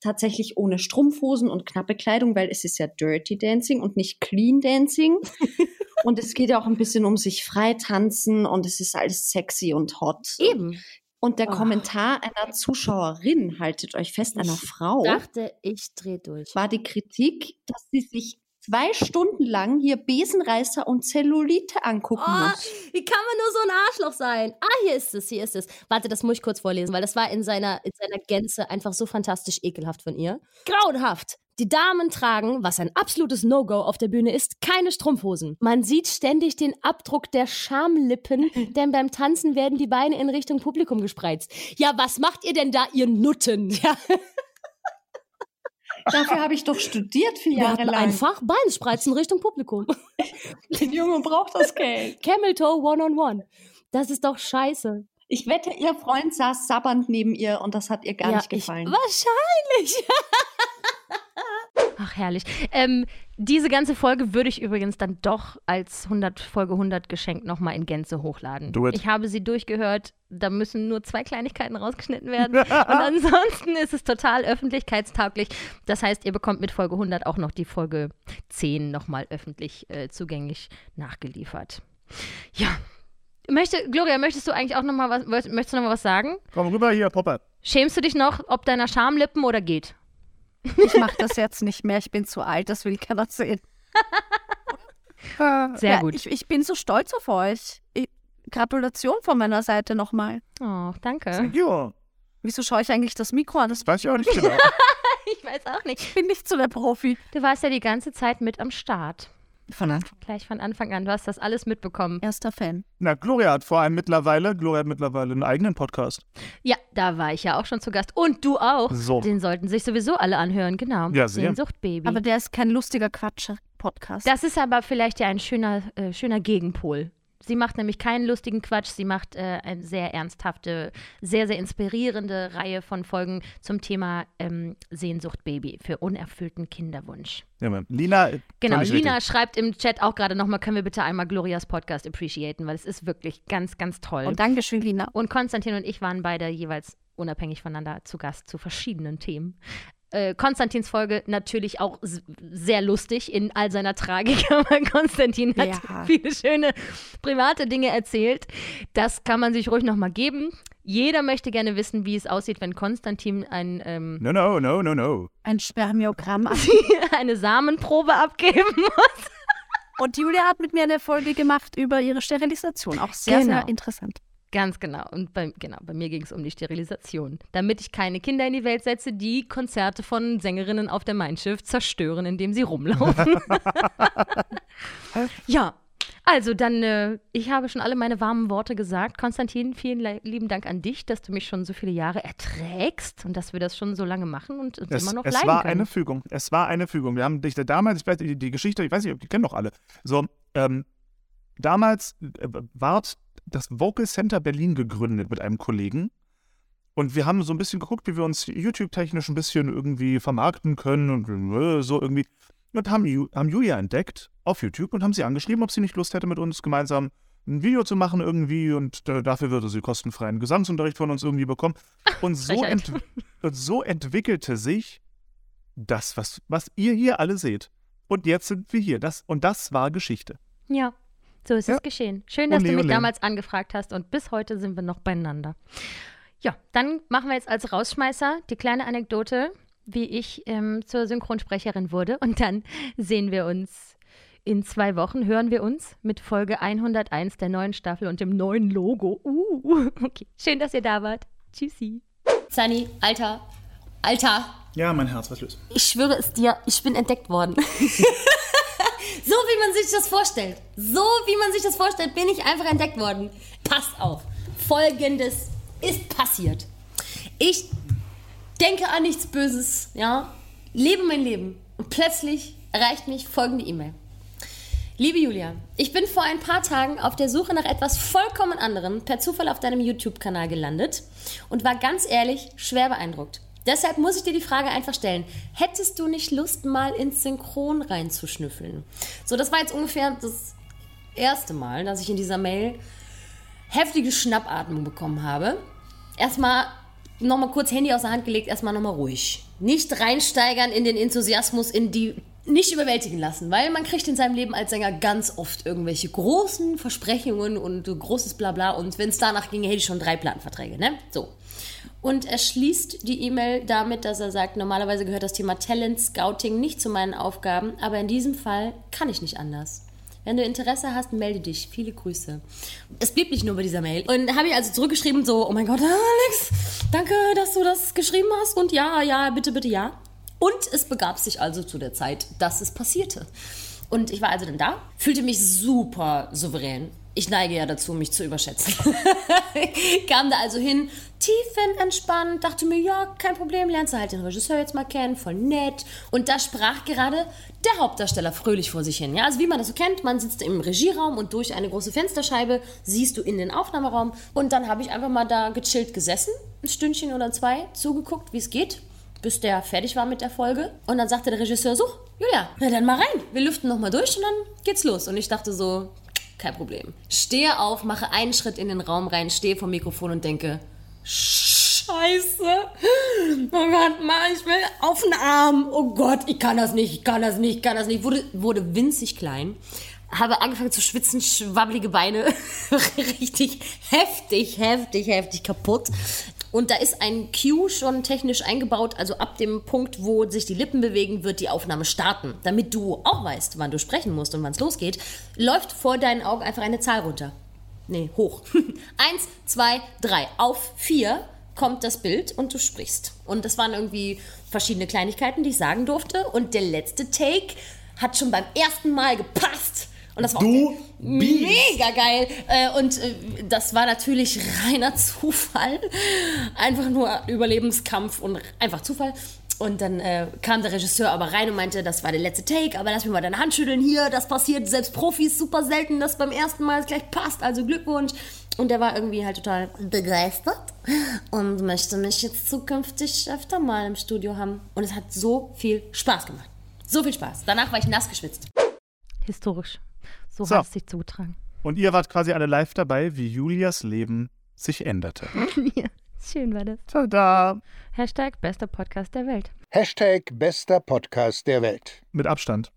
S22: tatsächlich ohne Strumpfhosen und knappe Kleidung, weil es ist ja Dirty Dancing und nicht Clean Dancing. und es geht ja auch ein bisschen um sich frei tanzen und es ist alles sexy und hot.
S5: Eben.
S22: Und der
S5: Oh.
S22: Kommentar einer Zuschauerin, haltet euch fest, einer Frau,
S5: Dachte, ich dreh durch.
S22: war die Kritik, dass sie sich zwei Stunden lang hier Besenreißer und Zellulite angucken
S5: Oh,
S22: muss.
S5: wie kann man nur so ein Arschloch sein? Ah, hier ist es, hier ist es. Warte, das muss ich kurz vorlesen, weil das war in seiner, in seiner Gänze einfach so fantastisch ekelhaft von ihr. Grauenhaft. Die Damen tragen, was ein absolutes No-Go auf der Bühne ist, keine Strumpfhosen. Man sieht ständig den Abdruck der Schamlippen, denn beim Tanzen werden die Beine in Richtung Publikum gespreizt. Ja, was macht ihr denn da, ihr Nutten? Ja,
S22: Dafür habe ich doch studiert vier Jahre lang.
S5: einfach Beinspreizen Richtung Publikum.
S22: Der Junge braucht das Geld.
S5: Camel Toe One-on-One. Das ist doch scheiße.
S22: Ich wette, ihr Freund saß sabbernd neben ihr und das hat ihr gar
S5: Ja,
S22: nicht gefallen.
S5: Ich, wahrscheinlich.
S2: Ach, herrlich. Ähm, diese ganze Folge würde ich übrigens dann doch als 100, Folge 100 Geschenk nochmal in Gänze hochladen.
S3: Do it.
S2: Ich habe sie durchgehört. Da müssen nur zwei Kleinigkeiten rausgeschnitten werden. Und ansonsten ist es total öffentlichkeitstauglich. Das heißt, ihr bekommt mit Folge 100 auch noch die Folge 10 nochmal öffentlich äh, zugänglich nachgeliefert. Ja. Möchte, Gloria, möchtest du eigentlich auch nochmal was, möchtest du noch mal was sagen?
S3: Komm rüber hier, Popper.
S2: Schämst du dich noch ob deiner Schamlippen oder geht?
S12: Ich mache das jetzt nicht mehr. Ich bin zu alt, das will keiner sehen. Äh,
S2: Sehr
S12: ja,
S2: gut.
S12: Ich, ich bin so stolz auf euch. Ich, Gratulation von meiner Seite nochmal.
S2: Oh, danke.
S3: Ja,
S12: Wieso schaue ich eigentlich das Mikro an? Das
S3: weiß ich auch nicht genau.
S2: Ich weiß auch nicht.
S12: bin nicht so der Profi.
S2: Du warst ja die ganze Zeit mit am Start.
S12: Von Anfang.
S2: Gleich von Anfang an. Du hast das alles mitbekommen.
S12: Erster Fan.
S3: Na, Gloria hat vor allem mittlerweile, Gloria hat mittlerweile einen eigenen Podcast.
S2: Ja, da war ich ja auch schon zu Gast. Und du auch.
S3: So.
S2: Den sollten sich sowieso alle anhören, genau.
S3: Ja, sehr.
S2: Sehnsucht-Baby.
S12: Aber der ist kein lustiger Quatsch-Podcast.
S2: Das ist aber vielleicht ja ein schöner, äh, schöner Gegenpol. Sie macht nämlich keinen lustigen Quatsch, sie macht äh, eine sehr ernsthafte, sehr, sehr inspirierende Reihe von Folgen zum Thema ähm, Sehnsucht Baby für unerfüllten Kinderwunsch.
S3: Ja, Mann. Lina, äh,
S2: Genau, Lina
S3: richtig.
S2: schreibt im Chat auch gerade nochmal, können wir bitte einmal Glorias Podcast appreciaten, weil es ist wirklich ganz, ganz toll.
S12: Und Dankeschön, Lina.
S2: Und Konstantin und ich waren beide jeweils unabhängig voneinander zu Gast zu verschiedenen Themen. Äh, Konstantins Folge natürlich auch sehr lustig in all seiner Tragik, aber Konstantin hat
S12: Ja.
S2: viele schöne private Dinge erzählt. Das kann man sich ruhig nochmal geben. Jeder möchte gerne wissen, wie es aussieht, wenn Konstantin ein, ähm,
S3: No, no, no, no, no.
S12: Ein Spermiogramm.
S2: eine Samenprobe abgeben muss.
S12: Und Julia hat mit mir eine Folge gemacht über ihre Sterilisation. Auch sehr,
S2: Genau.
S12: sehr interessant.
S2: Ganz genau. Und bei, genau, bei mir ging es um die Sterilisation. Damit ich keine Kinder in die Welt setze, die Konzerte von Sängerinnen auf der Mein Schiff zerstören, indem sie rumlaufen. ja. Also dann, äh, ich habe schon alle meine warmen Worte gesagt. Konstantin, vielen le- lieben Dank an dich, dass du mich schon so viele Jahre erträgst und dass wir das schon so lange machen und uns
S3: Es,
S2: immer noch
S3: es
S2: leiden
S3: war
S2: können.
S3: eine Fügung. Es war eine Fügung. Wir haben dich da damals, ich weiß die, die Geschichte, ich weiß nicht, die kennen doch alle. So, ähm, damals äh, ward das Vocal Center Berlin gegründet mit einem Kollegen. Und wir haben so ein bisschen geguckt, wie wir uns YouTube-technisch ein bisschen irgendwie vermarkten können und äh, so irgendwie. Und haben, haben Julia entdeckt auf YouTube und haben sie angeschrieben, ob sie nicht Lust hätte, mit uns gemeinsam ein Video zu machen irgendwie. Und äh, dafür würde sie kostenfreien Gesangsunterricht von uns irgendwie bekommen. Und so, ent und so entwickelte sich das, was, was ihr hier alle seht. Und jetzt sind wir hier. Das, und das war Geschichte.
S2: Ja, so ist
S3: Ja.
S2: es geschehen. Schön, dass
S3: Ole,
S2: du mich
S3: ole.
S2: damals angefragt hast und bis heute sind wir noch beieinander. Ja, dann machen wir jetzt als Rausschmeißer die kleine Anekdote, wie ich ähm, zur Synchronsprecherin wurde und dann sehen wir uns
S23: in zwei Wochen hören wir uns mit Folge 101 der neuen Staffel und dem neuen Logo. Uh, okay. Schön, dass ihr da wart. Tschüssi.
S2: Sunny, Alter, Alter,
S24: Ja, mein Herz, was los?
S2: ich schwöre es dir, ich bin entdeckt worden. so wie man sich das vorstellt. So wie man sich das vorstellt, bin ich einfach entdeckt worden. Passt auf. Folgendes ist passiert. Ich denke an nichts Böses, ja, lebe mein Leben und plötzlich erreicht mich folgende E-Mail. Liebe Julia, ich bin vor ein paar Tagen auf der Suche nach etwas vollkommen anderem per Zufall auf deinem YouTube-Kanal gelandet und war ganz ehrlich schwer beeindruckt. Deshalb muss ich dir die Frage einfach stellen. Hättest du nicht Lust, mal ins Synchron reinzuschnüffeln? So, das war jetzt ungefähr das erste Mal, dass ich in dieser Mail heftige Schnappatmung bekommen habe. Erstmal nochmal kurz Handy aus der Hand gelegt, erstmal nochmal ruhig. Nicht reinsteigern in den Enthusiasmus, in die nicht überwältigen lassen, weil man kriegt in seinem Leben als Sänger ganz oft irgendwelche großen Versprechungen und großes Blabla und wenn es danach ginge, hätte ich schon drei Plattenverträge, ne? So. Und er schließt die E-Mail damit, dass er sagt, normalerweise gehört das Thema Talent Scouting nicht zu meinen Aufgaben, aber in diesem Fall kann ich nicht anders. Wenn du Interesse hast, melde dich. Viele Grüße. Es blieb nicht nur bei dieser Mail. Und habe ich also zurückgeschrieben, so, oh mein Gott, Alex, danke, dass du das geschrieben hast. Und ja, ja, bitte, bitte, ja. Und es begab sich also zu der Zeit, dass es passierte. Und ich war also dann da, fühlte mich super souverän. Ich neige ja dazu, mich zu überschätzen. Kam da also hin, tiefenentspannt, dachte mir, ja, kein Problem, lernst du halt den Regisseur jetzt mal kennen, voll nett. Und da sprach gerade der Hauptdarsteller fröhlich vor sich hin. Ja, also wie man das so kennt, man sitzt im Regieraum und durch eine große Fensterscheibe siehst du in den Aufnahmeraum. Und dann habe ich einfach mal da gechillt gesessen, ein Stündchen oder zwei, zugeguckt, wie es geht bis der fertig war mit der Folge. Und dann sagte der Regisseur so, Julia, na dann mal rein. Wir lüften noch mal durch und dann geht's los. Und ich dachte so, kein Problem. Stehe auf, mache einen Schritt in den Raum rein, stehe vom Mikrofon und denke, Scheiße. Oh Gott, Mann, ich will auf den Arm. Oh Gott, ich kann das nicht, ich kann das nicht, ich kann das nicht. Wurde, wurde winzig klein. Habe angefangen zu schwitzen, schwabbelige Beine. Richtig heftig, heftig, heftig kaputt. Und da ist ein Cue schon technisch eingebaut, also ab dem Punkt, wo sich die Lippen bewegen, wird die Aufnahme starten. Damit du auch weißt, wann du sprechen musst und wann es losgeht, läuft vor deinen Augen einfach eine Zahl runter. Nee, hoch. Eins, zwei, drei. Auf vier kommt das Bild und du sprichst. Und das waren irgendwie verschiedene Kleinigkeiten, die ich sagen durfte. Und der letzte Take hat schon beim ersten Mal gepasst. Und das war
S24: Du
S2: auch mega geil. Äh, Und äh, das war natürlich reiner Zufall. Einfach nur Überlebenskampf und einfach Zufall. Und dann äh, kam der Regisseur aber rein und meinte, das war der letzte Take, aber lass mir mal deine Hand schütteln. Hier, das passiert selbst Profis super selten, dass beim ersten Mal es gleich passt. Also Glückwunsch. Und der war irgendwie halt total begeistert und möchte mich jetzt zukünftig öfter mal im Studio haben. Und es hat so viel Spaß gemacht. So viel Spaß. Danach war ich nass geschwitzt.
S23: Historisch. So,
S3: So.
S23: hat es sich zugetragen.
S3: Und ihr wart quasi alle live dabei, wie Julias Leben sich änderte.
S23: ja, schön war das.
S3: Tada!
S23: Hashtag bester Podcast der Welt.
S25: Hashtag bester Podcast der Welt.
S3: Mit Abstand.